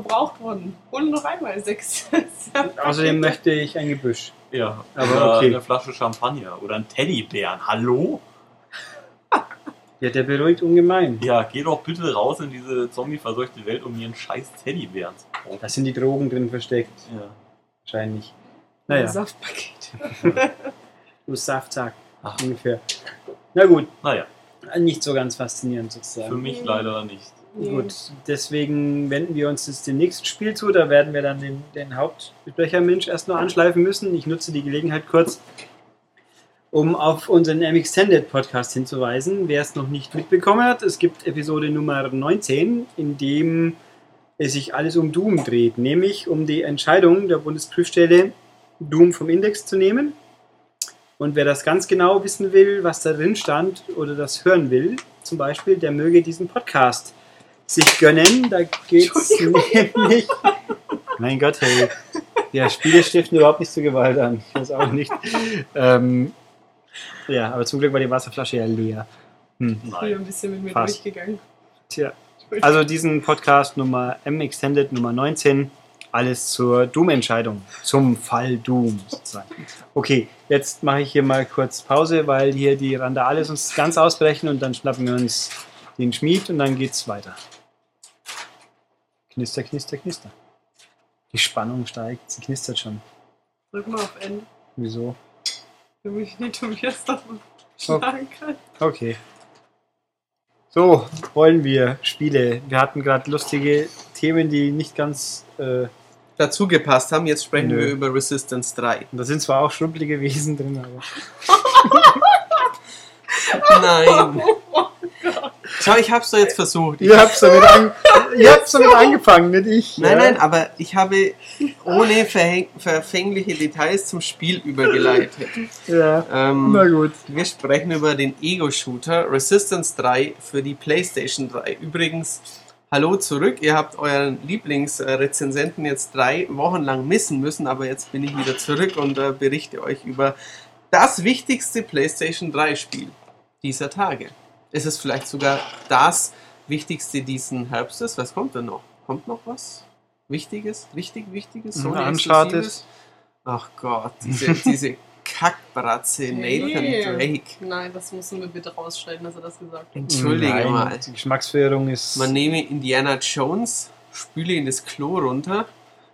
verbraucht worden. Hol noch einmal sechs. [LAUGHS] Außerdem möchte ich ein Gebüsch. ja, Aber okay. eine Flasche Champagner oder ein Teddybären. Hallo? Ja, der beruhigt ungemein. Ja, geh doch bitte raus in diese zombie-verseuchte Welt, um mir einen scheiß Teddybären zu kaufen. Da sind die Drogen drin versteckt. Ja. Wahrscheinlich. Ein Naja, Saftpaket. [LAUGHS] du Saftsack. Ach. Ungefähr. Na gut, Naja, nicht so ganz faszinierend sozusagen. für mich leider nicht. Nee. Gut, deswegen wenden wir uns jetzt dem nächsten Spiel zu. Da werden wir dann den, den Hauptbesprecher-Mensch erst noch anschleifen müssen. Ich nutze die Gelegenheit kurz, um auf unseren M-Extended Podcast hinzuweisen. Wer es noch nicht mitbekommen hat, es gibt Episode Nummer 19, in dem es sich alles um Doom dreht, nämlich um die Entscheidung der Bundesprüfstelle, Doom vom Index zu nehmen. Und wer das ganz genau wissen will, was da drin stand oder das hören will, zum Beispiel, der möge diesen Podcast sich gönnen. Da geht es nämlich. Mein Gott, hey. Ja, Spiele stiften überhaupt nicht zur Gewalt an. Ich weiß auch nicht. Ähm, ja, aber zum Glück war die Wasserflasche ja leer. Hm. Ich bin ein bisschen mit mir Fast. durchgegangen. Tja. Also diesen Podcast Nummer M Extended Nummer 19, alles zur Doom-Entscheidung, zum Fall Doom sozusagen. Okay, jetzt mache ich hier mal kurz Pause, weil hier die Randales uns ganz ausbrechen und dann schnappen wir uns den Schmied und dann geht's weiter. Knister, knister, knister. Die Spannung steigt, sie knistert schon. Drück mal auf Ende, Wieso? damit ich nicht Tobias davon schlagen kann. Okay. So, wollen wir Spiele. Wir hatten gerade lustige Themen, die nicht ganz äh, Dazu gepasst haben, jetzt sprechen Nö. wir über Resistance 3. Da sind zwar auch schrumpelige Wesen drin, aber. [LAUGHS] Nein. [LAUGHS] Schau, ich hab's doch jetzt versucht. Ihr habt's damit, an, [LAUGHS] ihr habt's damit angefangen, nicht ich. Nein, ja? nein, aber ich habe ohne verfängliche Details zum Spiel übergeleitet. Ja, na Ähm, gut. wir sprechen über den Ego-Shooter Resistance 3 für die PlayStation 3. Übrigens, hallo zurück. Ihr habt euren Lieblingsrezensenten jetzt drei Wochen lang missen müssen, aber jetzt bin ich wieder zurück und äh, berichte euch über das wichtigste PlayStation 3 Spiel dieser Tage. Es ist vielleicht sogar das wichtigste diesen Herbstes. Was kommt denn noch? Kommt noch was? Wichtiges? Richtig Wichtiges? Sony Uncharted. Ach Gott, diese, diese Kackbratze Nathan Hey. Drake. Nein, das müssen wir bitte rausschneiden, dass er das gesagt hat. Entschuldige Nein, mal. Die Geschmacksverirrung ist. Man nehme Indiana Jones, spüle ihn das Klo runter,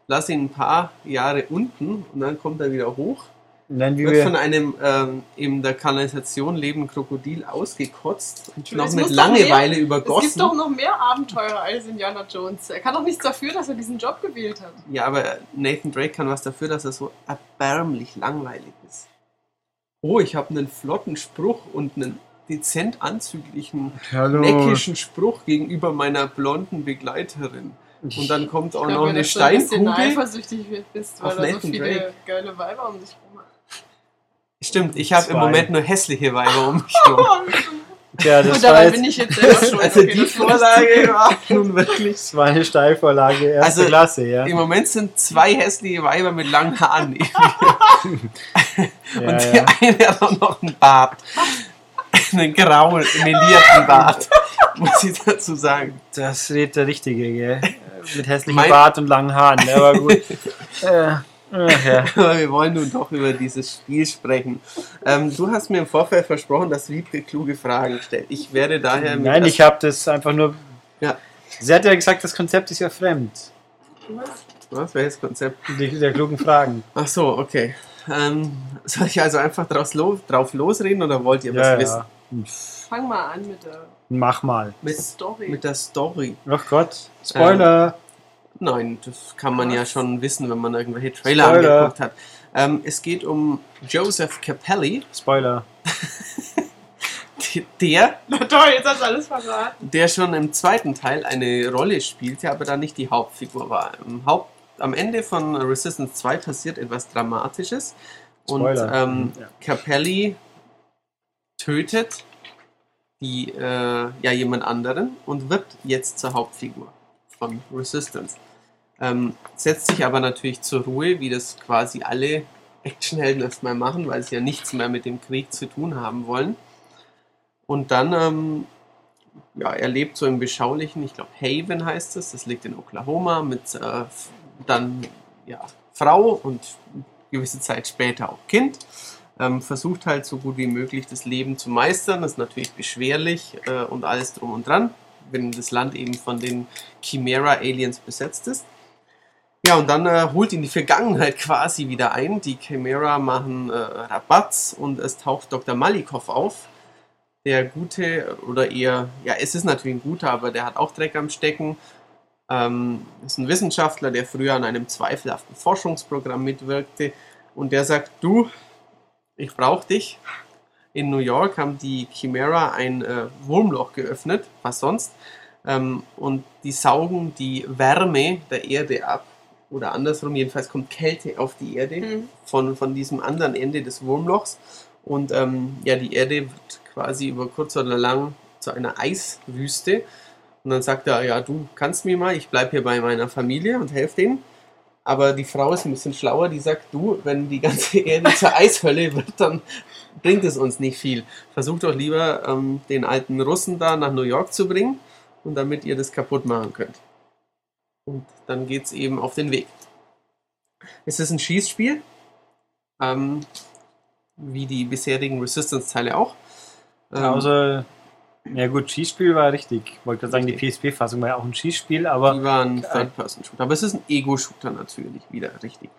lasse ihn ein paar Jahre unten und dann kommt er wieder hoch. Nein, wie Wird von einem ähm, in der Kanalisation lebenden Krokodil ausgekotzt und noch mit muss doch Langeweile Es gibt übergossen. doch noch mehr Abenteuer als Indiana Jones. Er kann doch nichts dafür, dass er diesen Job gewählt hat. Ja, aber Nathan Drake kann was dafür, dass er so erbärmlich langweilig ist. Oh, ich habe einen flotten Spruch und einen dezent anzüglichen, Hallo. neckischen Spruch gegenüber meiner blonden Begleiterin. Und dann kommt auch Ich noch glaube, eine dass du ein bisschen Steinkugel. eifersüchtig bist, weil Auf da so Nathan viele Drake. geile Weiber um dich. Stimmt, ich habe im. Moment nur hässliche Weiber um mich herum. [LAUGHS] Ja, das Und war dabei jetzt. bin ich jetzt selber [LAUGHS] schuld. Also Okay, die Vorlage war nun wirklich. Das war [LAUGHS] eine Steilvorlage erste Also, Klasse, ja. Im Moment sind zwei hässliche Weiber mit langen Haaren. ja, Und die ja. eine hat auch noch einen Bart. Einen grauen, melierten Bart. Muss ich dazu sagen. Das redet der Richtige, gell? Mit hässlichem Mein- Bart und langen Haaren, war gut. äh, ach ja. [LAUGHS] Aber wir wollen nun doch über dieses Spiel sprechen. Ähm, du hast mir im Vorfeld versprochen, dass Wiebke kluge Fragen stellt. Ich werde daher mit Nein, ich habe das einfach nur. Ja. Sie hat ja gesagt, das Konzept ist ja fremd. Was? Welches Konzept? Die, der klugen Fragen. Ach so, okay. Ähm, soll ich also einfach draus lo drauf losreden oder wollt ihr was Ja, wissen? ja. Fang mal an mit der Mach mal. Mit, Story. mit der Story. Ach Gott. Spoiler. Nein, das kann man ja schon wissen, wenn man irgendwelche Trailer Spoiler. angeguckt hat. Ähm, es geht um Joseph Capelli, Spoiler. [LAUGHS] der, Na toll, jetzt hast du alles verraten. der schon im zweiten Teil eine Rolle spielte, aber da nicht die Hauptfigur war. Haupt, am Ende von Resistance 2 passiert etwas Dramatisches und ähm, Ja. Capelli tötet die, äh, ja, jemand anderen und wird jetzt zur Hauptfigur von Resistance. Ähm, setzt sich aber natürlich zur Ruhe, wie das quasi alle [LAUGHS] Actionhelden erstmal machen, weil sie ja nichts mehr mit dem Krieg zu tun haben wollen. Und dann, ähm, ja, er lebt so im beschaulichen, ich glaube Haven heißt es, das liegt in Oklahoma, mit äh, dann ja, Frau und gewisse Zeit später auch Kind. Ähm, versucht halt so gut wie möglich das Leben zu meistern. Das ist natürlich beschwerlich äh, und alles drum und dran, wenn das Land eben von den Chimera-Aliens besetzt ist. Ja, und dann äh, holt ihn die Vergangenheit [LAUGHS] quasi wieder ein. Die Chimera machen äh, Rabatz und es taucht Dr. Malikov auf, der gute oder eher, ja, es ist natürlich ein guter, aber der hat auch Dreck am Stecken. Ähm, ist ein Wissenschaftler, der früher an einem zweifelhaften Forschungsprogramm mitwirkte und der sagt, du, ich brauche dich. In New York haben die Chimera ein äh, Wurmloch geöffnet, was sonst, ähm, und die saugen die Wärme der Erde ab. Oder andersrum, jedenfalls kommt Kälte auf die Erde Mhm. von, von diesem anderen Ende des Wurmlochs. Und ähm, ja, die Erde wird quasi über kurz oder lang zu einer Eiswüste. Und dann sagt er, ja, du kannst mir mal, ich bleibe hier bei meiner Familie und helfe denen. Aber die Frau ist ein bisschen schlauer, die sagt, du, wenn die ganze Erde zur [LAUGHS] Eishölle wird, dann bringt es uns nicht viel. Versucht doch lieber, ähm, den alten Russen da nach New York zu bringen und damit ihr das kaputt machen könnt. Und dann geht es eben auf den Weg. Es ist ein Schießspiel, ähm, wie die bisherigen Resistance-Teile auch. Ähm, Also, ja gut, Schießspiel war richtig. Ich wollte sagen, die PSP-Fassung war ja auch ein Schießspiel, aber Die waren Third-Person-Shooter. Aber es ist ein Ego-Shooter natürlich wieder, richtig.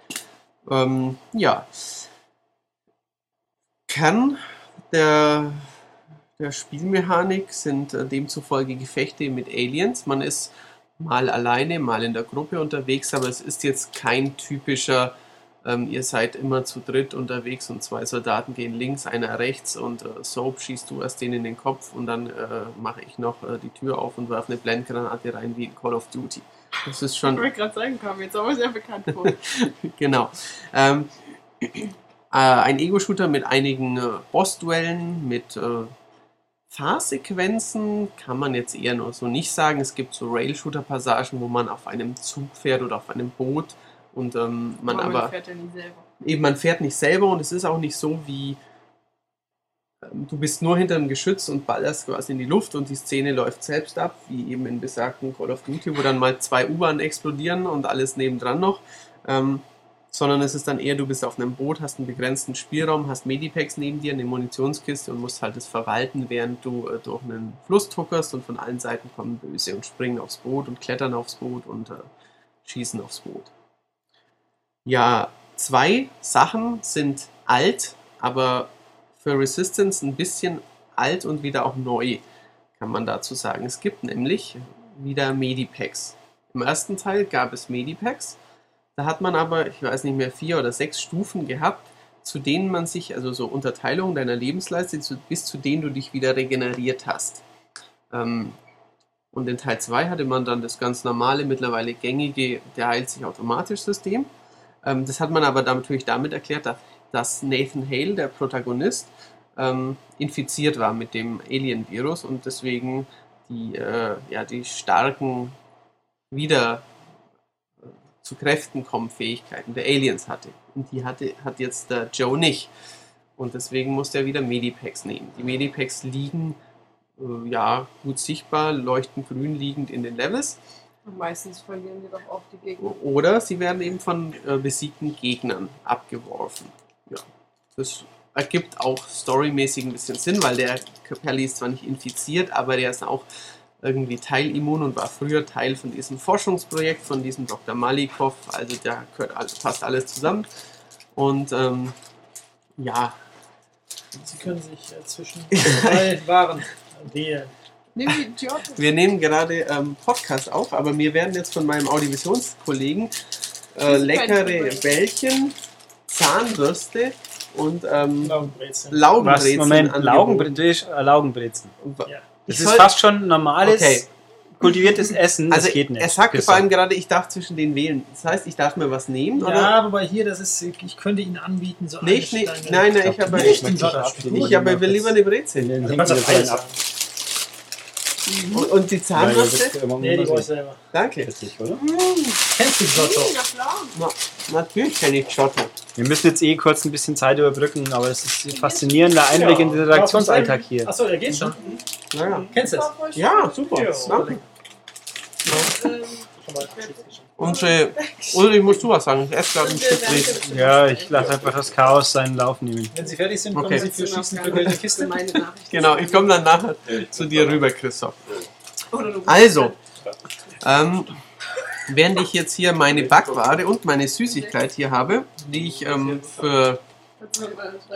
Ähm, ja. Kern der, der Spielmechanik sind äh, demzufolge Gefechte mit Aliens. Man ist mal alleine, mal in der Gruppe unterwegs, aber es ist jetzt kein typischer, ähm, ihr seid immer zu dritt unterwegs und zwei Soldaten gehen links, einer rechts und äh, Soap schießt du erst den in den Kopf und dann äh, mache ich noch äh, die Tür auf und werfe eine Blendgranate rein wie in Call of Duty. Das ist Ich schon wollte gerade sagen, kam jetzt aber sehr bekannt vor. [LAUGHS] genau. Ähm, äh, ein Ego-Shooter mit einigen äh, Boss-Duellen, mit äh, Fahrsequenzen kann man jetzt eher nur so nicht sagen. Es gibt so Rail-Shooter-Passagen, wo man auf einem Zug fährt oder auf einem Boot und ähm, man Aber aber fährt ja nie selber. eben man fährt nicht selber und es ist auch nicht so wie ähm, du bist nur hinter dem Geschütz und ballerst quasi in die Luft und die Szene läuft selbst ab, wie eben in besagten Call of Duty, wo dann mal zwei U-Bahnen explodieren und alles nebendran noch. Ähm, sondern es ist dann eher, du bist auf einem Boot, hast einen begrenzten Spielraum, hast Medipacks neben dir, eine Munitionskiste und musst halt das verwalten, während du äh, durch einen Fluss tuckerst und von allen Seiten kommen Böse und springen aufs Boot und klettern aufs Boot und äh, schießen aufs Boot. Ja, zwei Sachen sind alt, aber für Resistance ein bisschen alt und wieder auch neu, kann man dazu sagen. Es gibt nämlich wieder Medipacks. Im ersten Teil gab es Medipacks. Da hat man aber, ich weiß nicht mehr, vier oder sechs Stufen gehabt, zu denen man sich, also so Unterteilung deiner Lebensleiste, bis zu denen du dich wieder regeneriert hast. Ähm, und in Teil 2 hatte man dann das ganz normale, mittlerweile gängige, der heilt sich automatisch System. Ähm, das hat man aber natürlich damit erklärt, dass, dass Nathan Hale, der Protagonist, ähm, infiziert war mit dem Alien-Virus und deswegen die, äh, ja, die starken wieder äh, zu Kräften kommen Fähigkeiten der Aliens hatte. Und die hatte, hat jetzt der Joe nicht. Und deswegen musste er wieder Medipacks nehmen. Die Medipacks liegen äh, ja gut sichtbar, leuchten grün liegend in den Levels. Und meistens verlieren die doch auch die Gegner. Oder sie werden eben von äh, besiegten Gegnern abgeworfen. Ja, das ergibt auch storymäßig ein bisschen Sinn, weil der Capelli ist zwar nicht infiziert, aber der ist auch irgendwie teilimmun und war früher Teil von diesem Forschungsprojekt von diesem Dr. Malikov. Also da gehört alles, fast alles zusammen. Und ähm, ja, Sie können sich äh, zwischen [LAUGHS] drei Waren wählen. Nimm die Giotto. wir nehmen gerade ähm, Podcast auf, aber mir werden jetzt von meinem Audivisionskollegen äh, leckere Bällchen, Zahnbürste und ähm, Laugenbrezeln. was? Moment. Laugenbrezeln. Äh, Laugenbrezeln. Ja. Das Ich ist fast schon normales, Okay. kultiviertes Essen. Also das geht nicht. er sagte vor allem gerade, ich darf zwischen den wählen. Das heißt, ich darf mir was nehmen, oder? Ja, wobei hier, das ist, ich könnte Ihnen anbieten, so Nee, ich eine. Stange- Nein, nein, ich habe Nicht ich ich habe will lieber eine Brezel. Den Du kannst auch haben. Und, und die Zahnbürste? Nee, die brauche ich selber. Danke. Richtig, oder? Kennst du Giotto? Ja. Na, natürlich kenne ich Giotto. Wir müssen jetzt eh kurz ein bisschen Zeit überbrücken, aber es ist ein faszinierender Einblick in den Redaktionsalltag hier. Achso, der geht schon. Naja. Kennst du schön. Ja, super. Ja. Danke. Ähm, Schon mal. Unsere, Ulrich, musst du was sagen? Ich esse gerade ein Stück. Ja, ich lasse einfach das Chaos seinen Lauf nehmen. Wenn Sie fertig sind, kommen Okay. Sie für Schießen für eine Kiste. Meine Nachricht. Genau, ich komme dann nachher zu dir rüber, Christoph. Also, ähm, während ich jetzt hier meine Backware und meine Süßigkeit hier habe, die ich ähm, für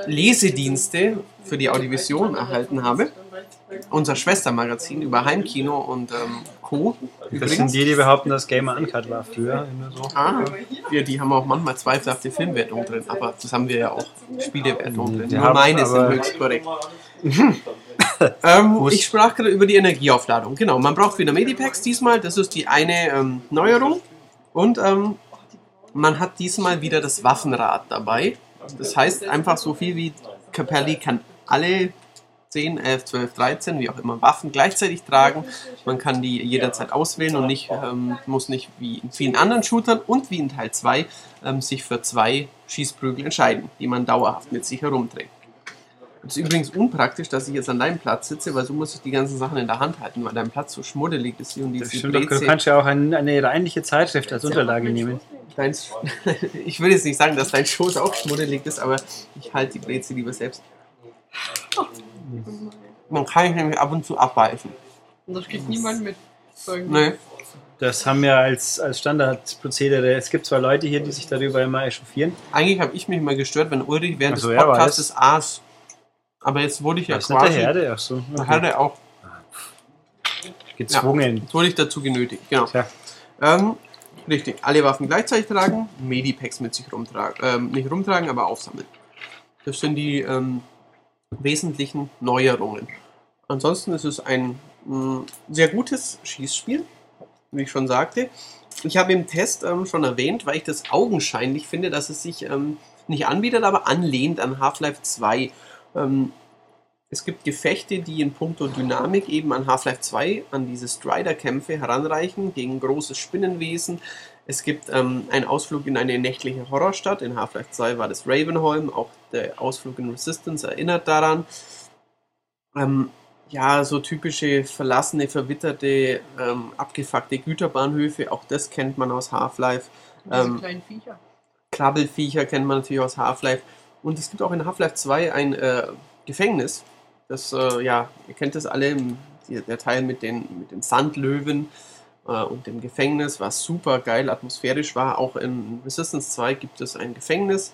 Lesedienste für die Audiovision erhalten habe. Unser Schwestermagazin über Heimkino und ähm, Co. Das sind die, die behaupten, dass Gamer Uncut war früher. Immer so. Ah, wir, die haben auch manchmal zweifelhafte Filmwertung drin, aber das haben wir ja auch Spielewertung drin. Wir Nur meine sind höchst korrekt. [LAUGHS] ähm, ich sprach gerade über die Energieaufladung. Genau, man braucht wieder Medipacks diesmal. Das ist die eine ähm, Neuerung. Und ähm, man hat diesmal wieder das Waffenrad dabei. Das heißt einfach so viel wie Capelli kann alle 10, 11, 12, 13, wie auch immer, Waffen gleichzeitig tragen. Man kann die jederzeit auswählen und nicht, ähm, muss nicht wie in vielen anderen Shootern und wie in Teil 2 ähm, sich für zwei Schießprügel entscheiden, die man dauerhaft mit sich herumträgt. Es ist übrigens unpraktisch, dass ich jetzt an deinem Platz sitze, weil so muss ich die ganzen Sachen in der Hand halten, weil dein Platz so schmuddelig ist und Das diese stimmt doch, du kannst ja auch ein, eine reinliche Zeitschrift als Unterlage nehmen. Dein, [LAUGHS] ich will jetzt nicht sagen, dass dein Schoß auch schmuddelig ist, aber ich halte die Breze lieber selbst. Man kann ich nämlich ab und zu abbeißen. Und das kriegt niemand mit. Nee. Das haben wir als, als Standardprozedere. Es gibt zwar Leute hier, die sich darüber immer echauffieren. Eigentlich habe ich mich mal gestört, wenn Ulrich während Ach so, des ja, Podcasts aß. Aber jetzt wurde ich ja Das ist nicht der quasi. Herde, ach so. Okay. hat er auch. Gezwungen. Jetzt wurde ich dazu genötigt. Genau. Ähm, richtig. Alle Waffen gleichzeitig tragen, Medipacks mit sich rumtragen. Ähm, nicht rumtragen, aber aufsammeln. Das sind die ähm, wesentlichen Neuerungen. Ansonsten ist es ein mh, sehr gutes Schießspiel, wie ich schon sagte. Ich habe im Test ähm, schon erwähnt, weil ich das augenscheinlich finde, dass es sich ähm, nicht anbietet, aber anlehnt an Half-Life 2. Ähm, es gibt Gefechte, die in puncto Dynamik eben an Half-Life 2, an diese Strider-Kämpfe heranreichen, gegen großes Spinnenwesen. Es gibt ähm, einen Ausflug in eine nächtliche Horrorstadt. In Half-Life 2 war das Ravenholm. Auch der Ausflug in Resistance erinnert daran. Ähm, ja, so typische verlassene, verwitterte, ähm, abgefuckte Güterbahnhöfe. Auch das kennt man aus Half-Life. Ähm, kleinen Viecher. Krabbelfiecher kennt man natürlich aus Half-Life. Und es gibt auch in Half-Life 2 ein äh, Gefängnis. Das, äh, ja, ihr kennt das alle, der Teil mit den, mit den Sandlöwen und dem Gefängnis, was super geil atmosphärisch war. Auch in Resistance 2 gibt es ein Gefängnis.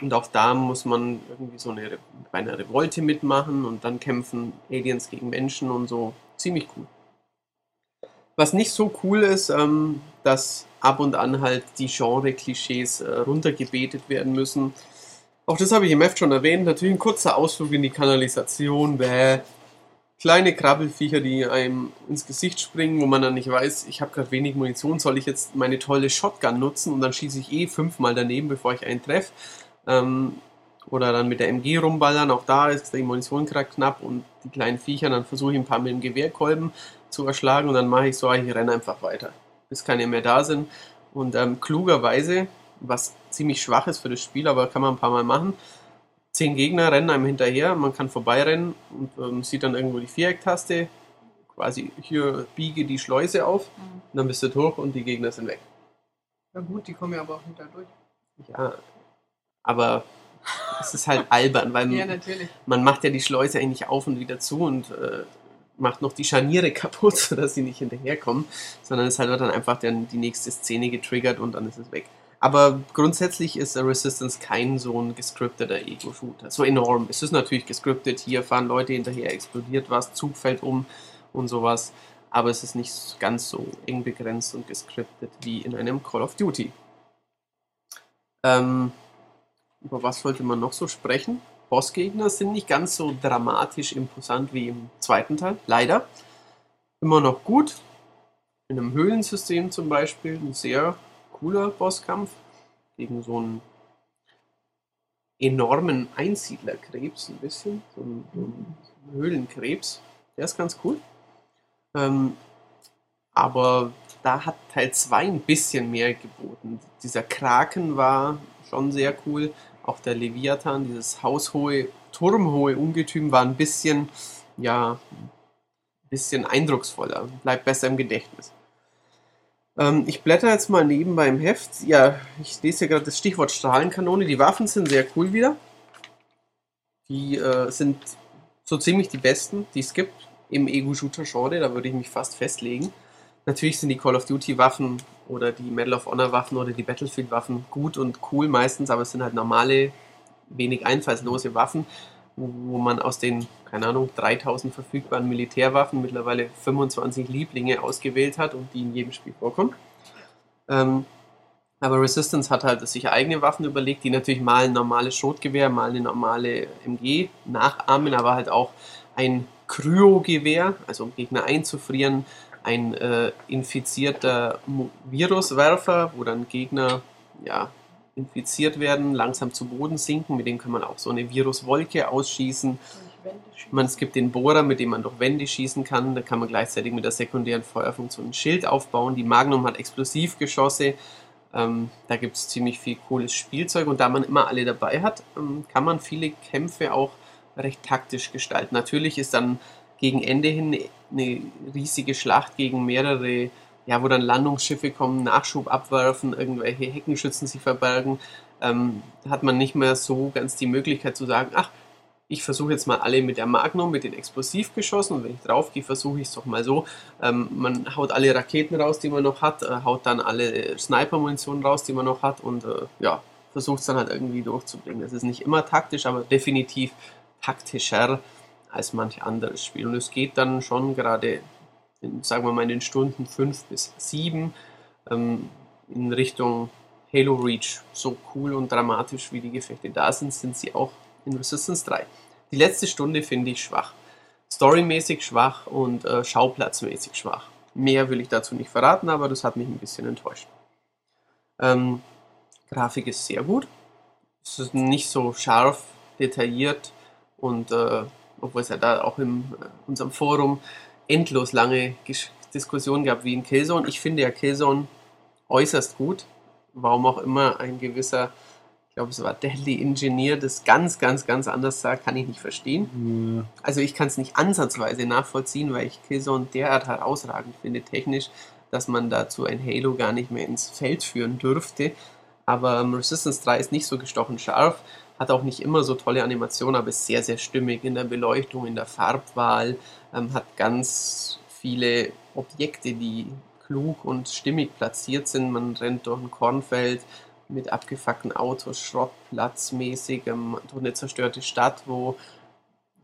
Und auch da muss man irgendwie so eine, bei Revolte mitmachen und dann kämpfen Aliens gegen Menschen und so. Ziemlich cool. Was nicht so cool ist, ähm, dass ab und an halt die Genre-Klischees äh, runtergebetet werden müssen. Auch das habe ich im Heft schon erwähnt. Natürlich ein kurzer Ausflug in die Kanalisation. Bäh. Kleine Krabbelfiecher, die einem ins Gesicht springen, wo man dann nicht weiß, ich habe gerade wenig Munition, soll ich jetzt meine tolle Shotgun nutzen und dann schieße ich eh fünfmal daneben, bevor ich einen treffe. Ähm, oder dann mit der MG rumballern, auch da ist die Munition gerade knapp und die kleinen Viecher, dann versuche ich ein paar mit dem Gewehrkolben zu erschlagen und dann mache ich so, ich renne einfach weiter, bis keine mehr da sind. Und ähm, klugerweise, was ziemlich schwach ist für das Spiel, aber kann man ein paar Mal machen, zehn Gegner rennen einem hinterher, man kann vorbeirennen und ähm, sieht dann irgendwo die Vierecktaste, quasi hier biege die Schleuse auf und dann bist du durch und die Gegner sind weg. Na gut, die kommen ja aber auch da durch. Ja, aber es ist halt albern, weil [LAUGHS] Ja, man macht ja die Schleuse eigentlich auf und wieder zu und äh, macht noch die Scharniere [LAUGHS] kaputt, sodass sie nicht hinterherkommen, sondern es halt wird dann einfach dann die nächste Szene getriggert und dann ist es weg. Aber grundsätzlich ist Resistance kein so ein gescripteter Ego-Shooter. So enorm. Es ist natürlich gescriptet, hier fahren Leute hinterher, explodiert was, Zug fällt um und sowas. Aber es ist nicht ganz so eng begrenzt und gescriptet wie in einem Call of Duty. Ähm, über was sollte man noch so sprechen? Bossgegner sind nicht ganz so dramatisch imposant wie im zweiten Teil, leider. Immer noch gut. In einem Höhlensystem zum Beispiel ein sehr cooler Bosskampf gegen so einen enormen Einsiedlerkrebs, ein bisschen, so einen, so einen Höhlenkrebs. Der ist ganz cool. Ähm, aber da hat Teil 2 ein bisschen mehr geboten. Dieser Kraken war schon sehr cool. Auch der Leviathan, dieses haushohe, turmhohe Ungetüm war ein bisschen, ja, ein bisschen eindrucksvoller. Bleibt besser im Gedächtnis. Ähm, ich blätter jetzt mal nebenbei im Heft. Ja, ich lese hier gerade das Stichwort Strahlenkanone. Die Waffen sind sehr cool wieder. Die äh, sind so ziemlich die besten, die es gibt im Ego-Shooter-Genre. Da würde ich mich fast festlegen. Natürlich sind die Call of Duty-Waffen oder die Medal of Honor-Waffen oder die Battlefield-Waffen gut und cool meistens, aber es sind halt normale wenig einfallslose Waffen, wo, man aus den, keine Ahnung, 3000 verfügbaren Militärwaffen mittlerweile 25 Lieblinge ausgewählt hat und die in jedem Spiel vorkommen. Ähm, aber Resistance hat halt sich eigene Waffen überlegt, die natürlich mal ein normales Schrotgewehr, mal eine normale MG nachahmen, aber halt auch ein Kryogewehr, also um Gegner einzufrieren, ein äh, infizierter Viruswerfer, wo dann Gegner ja, infiziert werden, langsam zu Boden sinken. Mit dem kann man auch so eine Viruswolke ausschießen. Man, es gibt den Bohrer, mit dem man durch Wände schießen kann. Da kann man gleichzeitig mit der sekundären Feuerfunktion ein Schild aufbauen. Die Magnum hat Explosivgeschosse. Ähm, da gibt es ziemlich viel cooles Spielzeug und da man immer alle dabei hat, ähm, kann man viele Kämpfe auch recht taktisch gestalten. Natürlich ist dann gegen Ende hin eine riesige Schlacht gegen mehrere, ja, wo dann Landungsschiffe kommen, Nachschub abwerfen, irgendwelche Heckenschützen sich verbergen. Ähm, hat man nicht mehr so ganz die Möglichkeit zu sagen, ach, ich versuche jetzt mal alle mit der Magnum, mit den Explosivgeschossen und wenn ich draufgehe, versuche ich es doch mal so. Ähm, man haut alle Raketen raus, die man noch hat, äh, haut dann alle Sniper-Munition raus, die man noch hat und äh, ja, versucht es dann halt irgendwie durchzubringen. Das ist nicht immer taktisch, aber definitiv taktischer als manch anderes Spiel. Und es geht dann schon gerade, in, sagen wir mal, in den Stunden 5 bis 7 ähm, in Richtung Halo Reach. So cool und dramatisch wie die Gefechte da sind, sind sie auch in Resistance 3. Die letzte Stunde finde ich schwach. Storymäßig schwach und äh, schauplatzmäßig schwach. Mehr will ich dazu nicht verraten, aber das hat mich ein bisschen enttäuscht. Ähm, Grafik ist sehr gut. Es ist nicht so scharf, detailliert und äh, obwohl es ja da auch in äh, unserem Forum endlos lange Diskussionen gab wie in Killzone. Ich finde ja Killzone äußerst gut. Warum auch immer ein gewisser, ich glaube es war Deadly Engineer, das ganz, ganz, ganz anders sah, kann ich nicht verstehen. Also ich kann es nicht ansatzweise nachvollziehen, weil ich Killzone derart herausragend finde technisch, dass man dazu ein Halo gar nicht mehr ins Feld führen dürfte. Aber ähm, Resistance 3 ist nicht so gestochen scharf, hat auch nicht immer so tolle Animationen, aber ist sehr, sehr stimmig in der Beleuchtung, in der Farbwahl, ähm, hat ganz viele Objekte, die klug und stimmig platziert sind. Man rennt durch ein Kornfeld mit abgefuckten Autos, Schrottplatzmäßig, ähm, durch eine zerstörte Stadt, wo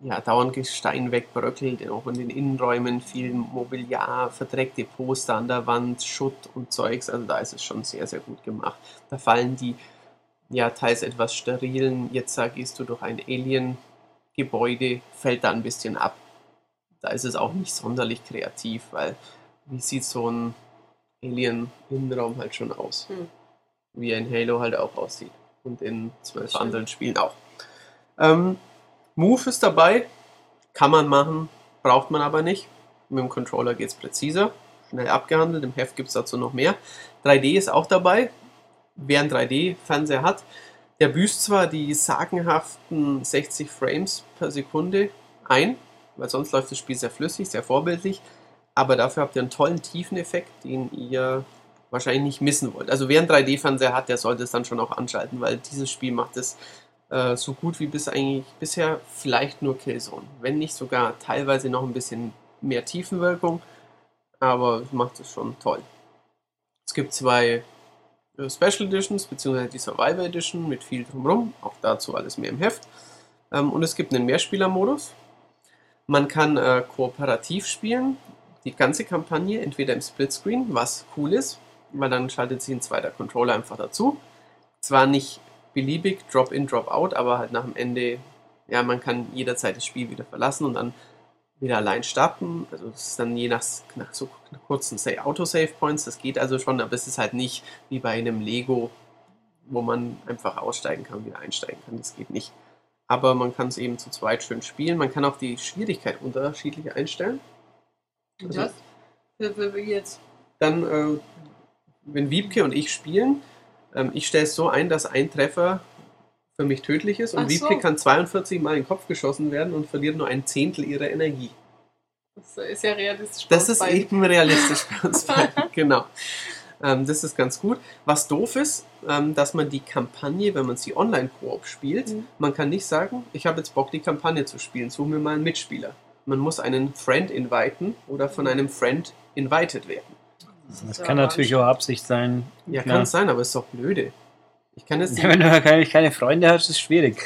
ja, dauernd Gestein wegbröckelt, auch in den Innenräumen viel Mobiliar, verdreckte Poster an der Wand, Schutt und Zeugs, also da ist es schon sehr, sehr gut gemacht. Da fallen die ja teils etwas sterilen, jetzt sag, gehst du durch ein Alien-Gebäude, fällt da ein bisschen ab. Da ist es auch nicht sonderlich kreativ, weil wie sieht so ein Alien-Innenraum halt schon aus? Hm. Wie ein Halo halt auch aussieht. Und in zwölf anderen Spielen auch. Ähm, Move ist dabei, kann man machen, braucht man aber nicht. Mit dem Controller geht es präziser, schnell abgehandelt. Im Heft gibt es dazu noch mehr. 3D ist auch dabei, wer einen 3D-Fernseher hat. Der büßt zwar die sagenhaften 60 Frames per Sekunde ein, weil sonst läuft das Spiel sehr flüssig, sehr vorbildlich, aber dafür habt ihr einen tollen Tiefeneffekt, den ihr wahrscheinlich nicht missen wollt. Also wer einen 3D-Fernseher hat, der sollte es dann schon auch anschalten, weil dieses Spiel macht es äh, so gut wie bis eigentlich bisher vielleicht nur Killzone. Wenn nicht sogar teilweise noch ein bisschen mehr Tiefenwirkung, aber macht es schon toll. Es gibt zwei Special Editions, beziehungsweise die Survivor Edition mit viel drumherum, auch dazu alles mehr im Heft. Ähm, und es gibt einen Mehrspielermodus. Man kann äh, kooperativ spielen, die ganze Kampagne, entweder im Splitscreen, was cool ist, weil dann schaltet sich ein zweiter Controller einfach dazu. Zwar nicht beliebig, Drop-in, Drop-out, aber halt nach dem Ende, ja, man kann jederzeit das Spiel wieder verlassen und dann wieder allein starten. Also das ist dann je nach, nach so kurzen Sa- Autosave-Points, das geht also schon, aber es ist halt nicht wie bei einem Lego, wo man einfach aussteigen kann und wieder einsteigen kann. Das geht nicht. Aber man kann es eben zu zweit schön spielen. Man kann auch die Schwierigkeit unterschiedlich einstellen. Also- Das? Für, für, für jetzt. Dann, äh, wenn Wiebke und ich spielen, ähm, ich stelle es so ein, dass ein Treffer für mich tödlich ist und Ach Wiebke so. kann 42 Mal in den Kopf geschossen werden und verliert nur ein Zehntel ihrer Energie. Das ist ja realistisch. Das ist beiden. eben realistisch bei uns [LAUGHS] beiden. genau. Ähm, das ist ganz gut. Was doof ist, ähm, dass man die Kampagne, wenn man sie online-Koop spielt, Mhm. man kann nicht sagen, ich habe jetzt Bock, die Kampagne zu spielen, suche mir mal einen Mitspieler. Man muss einen Friend inviten oder von einem Friend invited werden. Das kann natürlich auch Absicht sein. Ja, kann sein, aber ist doch blöde. Ich kann jetzt Ja, wenn du keine, keine Freunde hast, ist es schwierig.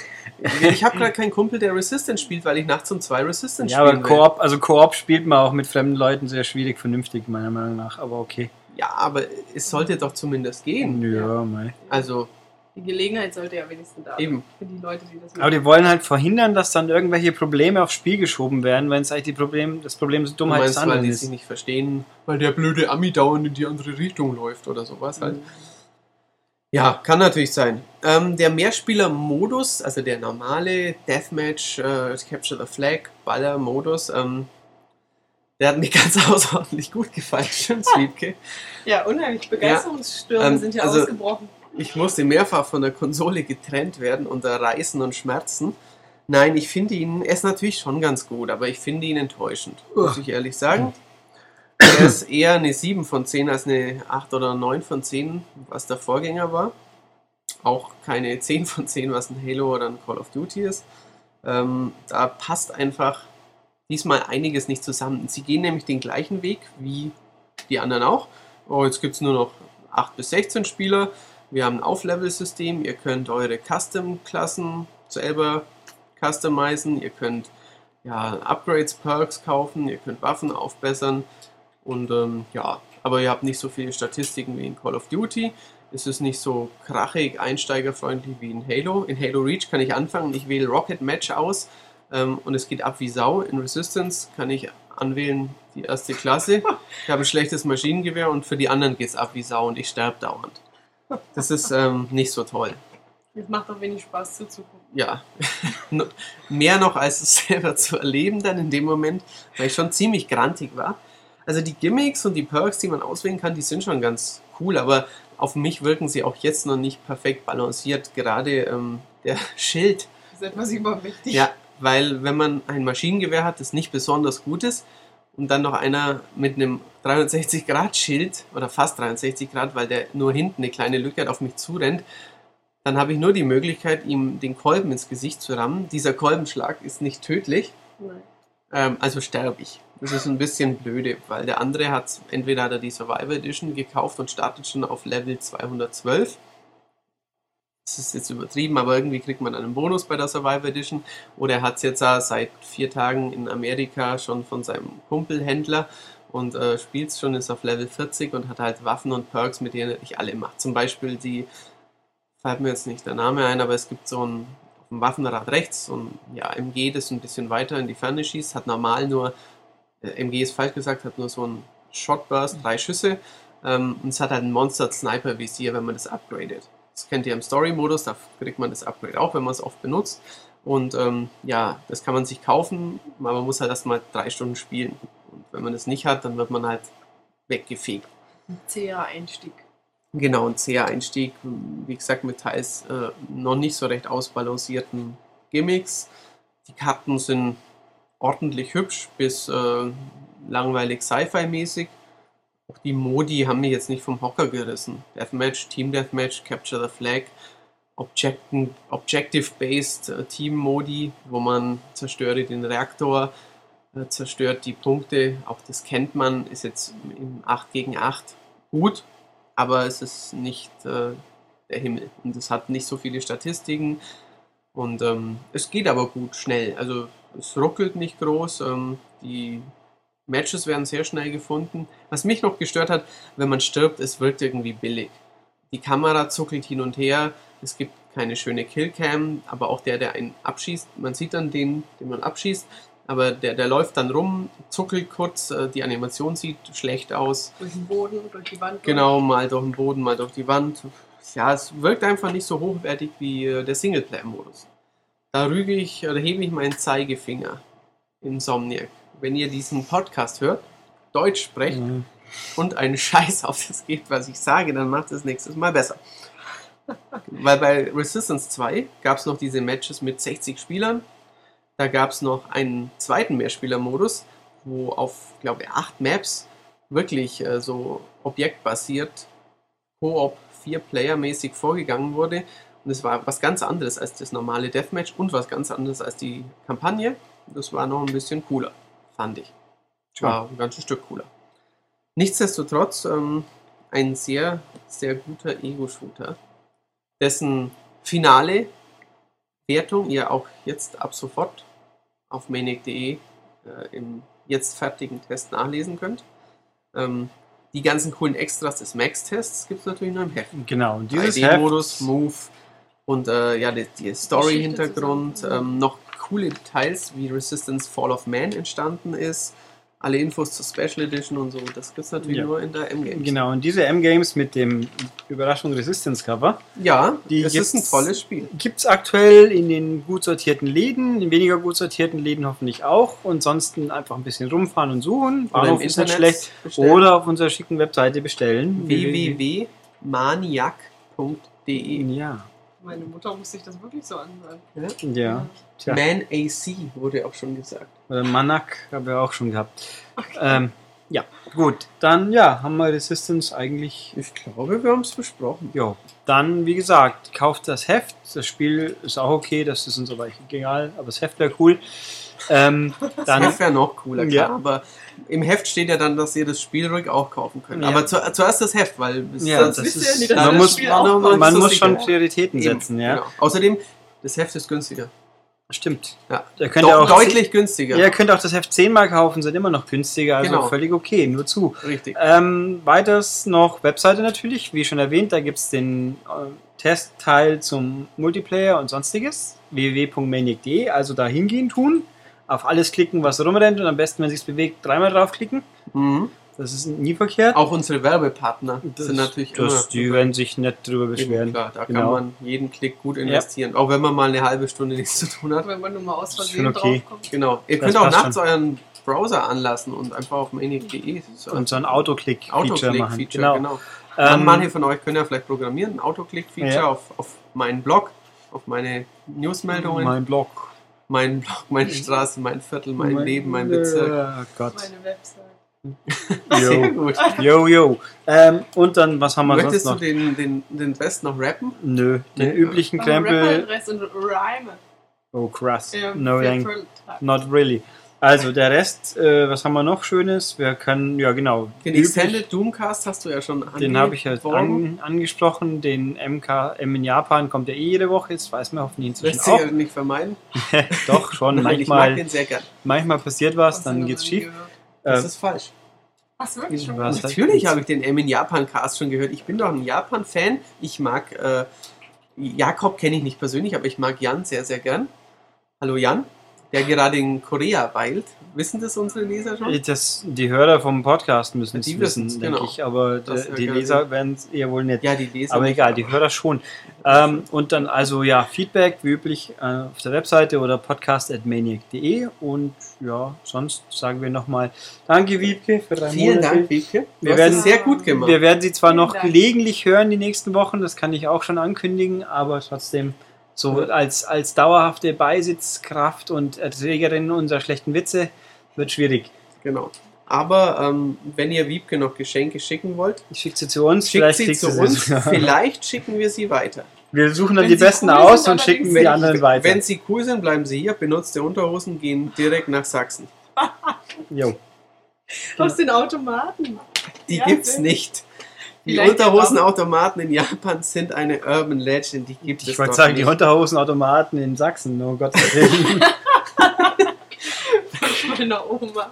Ich habe gerade keinen Kumpel, der Resistance spielt, weil ich nachts um zwei Resistance Ja, aber. Koop, also Koop spielt man auch mit fremden Leuten sehr schwierig, vernünftig, meiner Meinung nach. Aber okay. Ja, aber es sollte doch zumindest gehen. Ja, mei. Also Die Gelegenheit sollte ja wenigstens da sein. eben. Für die Leute, die das Aber die wollen halt verhindern, dass dann irgendwelche Probleme aufs Spiel geschoben werden, wenn es eigentlich die Problem, das Problem so Du Dummheit des meinst, weil anderen die ist. sich nicht verstehen, weil der blöde Ami dauernd in die andere Richtung läuft oder sowas halt. Ja, kann natürlich sein. Ähm, der Mehrspieler-Modus, also der normale Deathmatch, äh, Capture the Flag, Baller-Modus, ähm, der hat mir [LAUGHS] ganz außerordentlich gut gefallen. Stimmt, Wiebke? Ja, unheimlich. Begeisterungsstürme Ähm, sind ja also- ausgebrochen. Ich musste mehrfach von der Konsole getrennt werden unter Reißen und Schmerzen. Nein, ich finde ihn, er ist natürlich schon ganz gut, aber ich finde ihn enttäuschend, muss ich ehrlich sagen. Er ist eher eine 7 von 10 als eine 8 oder 9 von 10, was der Vorgänger war. Auch keine 10 von 10, was ein Halo oder ein Call of Duty ist. Ähm, da passt einfach diesmal einiges nicht zusammen. Sie gehen nämlich den gleichen Weg wie die anderen auch. Oh, jetzt gibt es nur noch 8 bis 16 Spieler. Wir haben ein Auflevel-System. Ihr könnt eure Custom-Klassen selber customizen. Ihr könnt ja, Upgrades, Perks kaufen. Ihr könnt Waffen aufbessern. Und ähm, ja, aber ihr habt nicht so viele Statistiken wie in Call of Duty. Es ist nicht so krachig, einsteigerfreundlich wie in Halo. In Halo Reach kann ich anfangen. Ich wähle Rocket Match aus ähm, und es geht ab wie Sau. In Resistance kann ich anwählen die erste Klasse. [LAUGHS] Ich habe ein schlechtes Maschinengewehr und für die anderen geht es ab wie Sau und ich sterbe dauernd. Das ist ähm, nicht so toll. Es macht auch wenig Spaß zuzugucken. Ja, [LAUGHS] mehr noch als es [LAUGHS] selber zu erleben dann in dem Moment, weil ich schon ziemlich grantig war. Also die Gimmicks und die Perks, die man auswählen kann, die sind schon ganz cool, aber auf mich wirken sie auch jetzt noch nicht perfekt balanciert. Gerade ähm, der [LAUGHS] Schild Das ist etwas übermächtig. ja, weil wenn man ein Maschinengewehr hat, das nicht besonders gut ist und dann noch einer mit einem 360-Grad-Schild oder fast 360 Grad, weil der nur hinten eine kleine Lücke hat, auf mich zurennt, dann habe ich nur die Möglichkeit, ihm den Kolben ins Gesicht zu rammen. Dieser Kolbenschlag ist nicht tödlich, Nein. Ähm, also sterbe ich. Das ist ein bisschen blöde, weil der andere hat, entweder hat er die Survivor Edition gekauft und startet schon auf Level 212. Das ist jetzt übertrieben, aber irgendwie kriegt man einen Bonus bei der Survivor Edition. Oder er hat es jetzt seit vier Tagen in Amerika schon von seinem Kumpelhändler und äh, spielt schon, ist auf Level 40 und hat halt Waffen und Perks, mit denen er nicht alle macht. Zum Beispiel die, fällt mir jetzt nicht der Name ein, aber es gibt so ein, dem Waffenrad rechts ein ja, MG, das ein bisschen weiter in die Ferne schießt, hat normal nur, äh, MG ist falsch gesagt, hat nur so ein Shotburst, drei Schüsse ähm, und es hat halt ein Monster Sniper Visier, wenn man das upgradet. Das kennt ihr im Story-Modus, da kriegt man das Upgrade auch, wenn man es oft benutzt. Und ähm, ja, das kann man sich kaufen, aber man muss halt erstmal drei Stunden spielen. Und wenn man das nicht hat, dann wird man halt weggefegt. Ein zäher Einstieg. Genau, ein zäher Einstieg, wie gesagt, mit teils äh, noch nicht so recht ausbalancierten Gimmicks. Die Karten sind ordentlich hübsch bis äh, langweilig Sci-Fi-mäßig. Auch die Modi haben mich jetzt nicht vom Hocker gerissen. Deathmatch, Team Deathmatch, Capture the Flag, Objective-Based äh, Team-Modi, wo man zerstört den Reaktor, äh, zerstört die Punkte. Auch das kennt man, ist jetzt im 8 gegen 8 gut, aber es ist nicht äh, der Himmel. Und es hat nicht so viele Statistiken. Und ähm, es geht aber gut, schnell. Also es ruckelt nicht groß. Ähm, die Matches werden sehr schnell gefunden. Was mich noch gestört hat, wenn man stirbt, es wirkt irgendwie billig. Die Kamera zuckelt hin und her. Es gibt keine schöne Killcam, aber auch der, der einen abschießt, man sieht dann den, den man abschießt, aber der, der läuft dann rum, zuckelt kurz, äh, die Animation sieht schlecht aus. Durch den Boden, durch die Wand. Genau, mal durch den Boden, mal durch die Wand. Ja, es wirkt einfach nicht so hochwertig wie äh, der Singleplayer-Modus. Da rüge ich oder hebe ich meinen Zeigefinger. Insomniac. Wenn ihr diesen Podcast hört, Deutsch sprecht Mhm. und einen Scheiß auf das geht, was ich sage, dann macht es nächstes Mal besser. Weil bei Resistance 2 gab es noch diese Matches mit 60 Spielern. Da gab es noch einen zweiten Mehrspieler-Modus, wo auf, glaube ich, acht Maps wirklich äh, so objektbasiert Koop 4-Player-mäßig vorgegangen wurde. Und es war was ganz anderes als das normale Deathmatch und was ganz anderes als die Kampagne. Das war noch ein bisschen cooler, fand ich. War ein ganzes Stück cooler. Nichtsdestotrotz ähm, ein sehr, sehr guter Ego-Shooter. dessen finale Wertung ihr auch jetzt ab sofort auf maniac.de äh, im jetzt fertigen Test nachlesen könnt. Ähm, die ganzen coolen Extras des Max-Tests gibt es natürlich nur im Heft. Genau, und dieses Heft, 3D-Modus, Move und äh, ja, die, die Story-Hintergrund, ähm, noch coole Details, wie Resistance Fall of Man entstanden ist, alle Infos zur Special Edition und so, das gibt es natürlich Ja. nur in der M-Games. genau, und diese M-Games mit dem Überraschung Resistance Cover Ja, Die das ist ein gibt's- tolles Spiel. gibt es aktuell in den gut sortierten Läden, in weniger gut sortierten Läden hoffentlich auch. Und sonst einfach ein bisschen rumfahren und suchen. Bahnhof ist nicht schlecht. bestellen. Oder auf unserer schicken Webseite bestellen. www.maniac.de Ja, Meine Mutter muss sich das wirklich so anhören. ja. Tja. Man AC wurde auch schon gesagt. Oder Manak haben wir auch schon gehabt. Ähm, ja, gut. Dann ja, haben wir Resistance eigentlich. Ich glaube, wir haben es besprochen. Ja, dann wie gesagt, kauft das Heft. Das Spiel ist auch okay, das ist uns aber egal, aber das Heft wäre cool. Ähm, Das dann Heft wäre noch cooler, klar. Ja. Aber im Heft steht ja dann, dass ihr das Spiel ruhig auch kaufen könnt. Ja. Aber zu, zuerst das Heft, weil Ja, sonst das wisst ihr ist, ja dass man das muss, Spiel auch man muss schon. Prioritäten setzen, ja. Genau. Außerdem, das Heft ist günstiger. Stimmt. Ja. Ihr könnt ja auch deutlich günstiger. Ihr könnt auch das Heft zehnmal kaufen, sind immer noch günstiger, also Genau. völlig okay, nur zu. Richtig. Ähm, weiters noch Webseite natürlich, wie schon erwähnt, da gibt es den äh, Testteil zum Multiplayer und sonstiges, www.maniac.de, also da hingehen tun, auf alles klicken, was rumrennt und am besten, wenn sich's bewegt, dreimal draufklicken. Mhm. Das ist nie verkehrt. Auch unsere Werbepartner Das- sind natürlich das, immer. Die werden sich nicht drüber beschweren. Klar, da Genau. kann man jeden Klick gut investieren. Auch wenn man mal eine halbe Stunde nichts zu tun hat. Wenn man nur mal aus Versehen schon okay. draufkommt. Genau. Ihr Das könnt auch nachts euren Browser anlassen und einfach auf maniac.de so Und so ein Autoclick-Feature machen. Autoclick-Feature, Genau. genau. Ähm, Manche von euch können ja vielleicht programmieren, ein Autoclick-Feature Ja. auf, auf meinen Blog, auf meine Newsmeldungen, mein, mein Blog. Meine Straße, mein Viertel, mein, Leben, mein Bezirk. Oh Gott. Meine Website. [LAUGHS] Sehr Jo, gut. jo. jo. Ähm, und dann, was haben wir Möchtest sonst du noch? den, den, den Rest noch rappen? Nö, den Nee. üblichen Krempel. Rest und Rhyme. Oh, krass. Ähm, No, thank, not really. Also, der Rest, äh, was haben wir noch Schönes? Wir können, ja, genau. Den üblich- Extended Doomcast hast du ja schon Den habe ich jetzt angeworben. an, angesprochen. Den MK M in Japan kommt ja eh jede Woche. Jetzt weiß man hoffentlich inzwischen Lässt sich auch. ja nicht vermeiden. [LAUGHS] Doch, schon. Nein, ich mag manchmal, den sehr gern. manchmal passiert was, Hast du dann geht's schief. gehört? Das Äh, ist falsch. Hast du wirklich schon Was? Natürlich habe ich den M in Japan Cast schon gehört. Ich bin doch ein Japan-Fan. Ich mag äh, Jakob kenne ich nicht persönlich, aber ich mag Jan sehr, sehr gern. Hallo Jan, der gerade in Korea weilt. Wissen das unsere Leser schon? das, die Hörer vom Podcast müssen es Die wissen, denke genau. ich. Aber Das die. Leser werden es eher wohl nicht. Ja, die Leser. Aber egal, die Hörer schon. Ähm, und dann also ja, Feedback wie üblich äh, auf der Webseite oder podcast.maniac.de und ja, sonst sagen wir nochmal Danke Wiebke für drei Vielen Monate. Dank, Wiebke. Du Wir hast werden- es sehr gut gemacht. Wir werden sie zwar Vielen noch Dank. gelegentlich hören die nächsten Wochen, das kann ich auch schon ankündigen, aber trotzdem so als, als dauerhafte Beisitzkraft und Erträgerin unserer schlechten Witze wird schwierig. Genau. Aber ähm, wenn ihr Wiebke noch Geschenke schicken wollt, Ich schicke sie zu uns, schickt sie kriegst zu du uns. sie. [LAUGHS] Vielleicht schicken wir sie weiter. Wir suchen dann Wenn die sie besten cool aus sind, und schicken die anderen weiter. Wenn sie cool sind, bleiben sie hier. Benutzte Unterhosen gehen direkt nach Sachsen. Jo. Aus den Automaten. Die Ja, gibt's nicht. Die Unterhosenautomaten in Japan sind eine Urban Legend. Die gibt es Ich wollte sagen, die nicht. Unterhosenautomaten in Sachsen, oh Gott. Willen. Meiner Oma.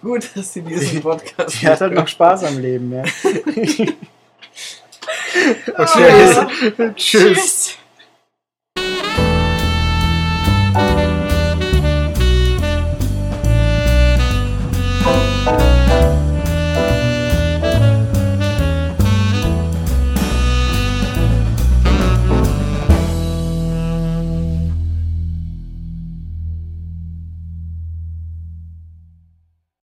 Gut, dass sie diesen Podcast Die hat halt noch Spaß am Leben, ja. [LAUGHS] Oh. Okay. [LAUGHS] Tschüss. Tschüss.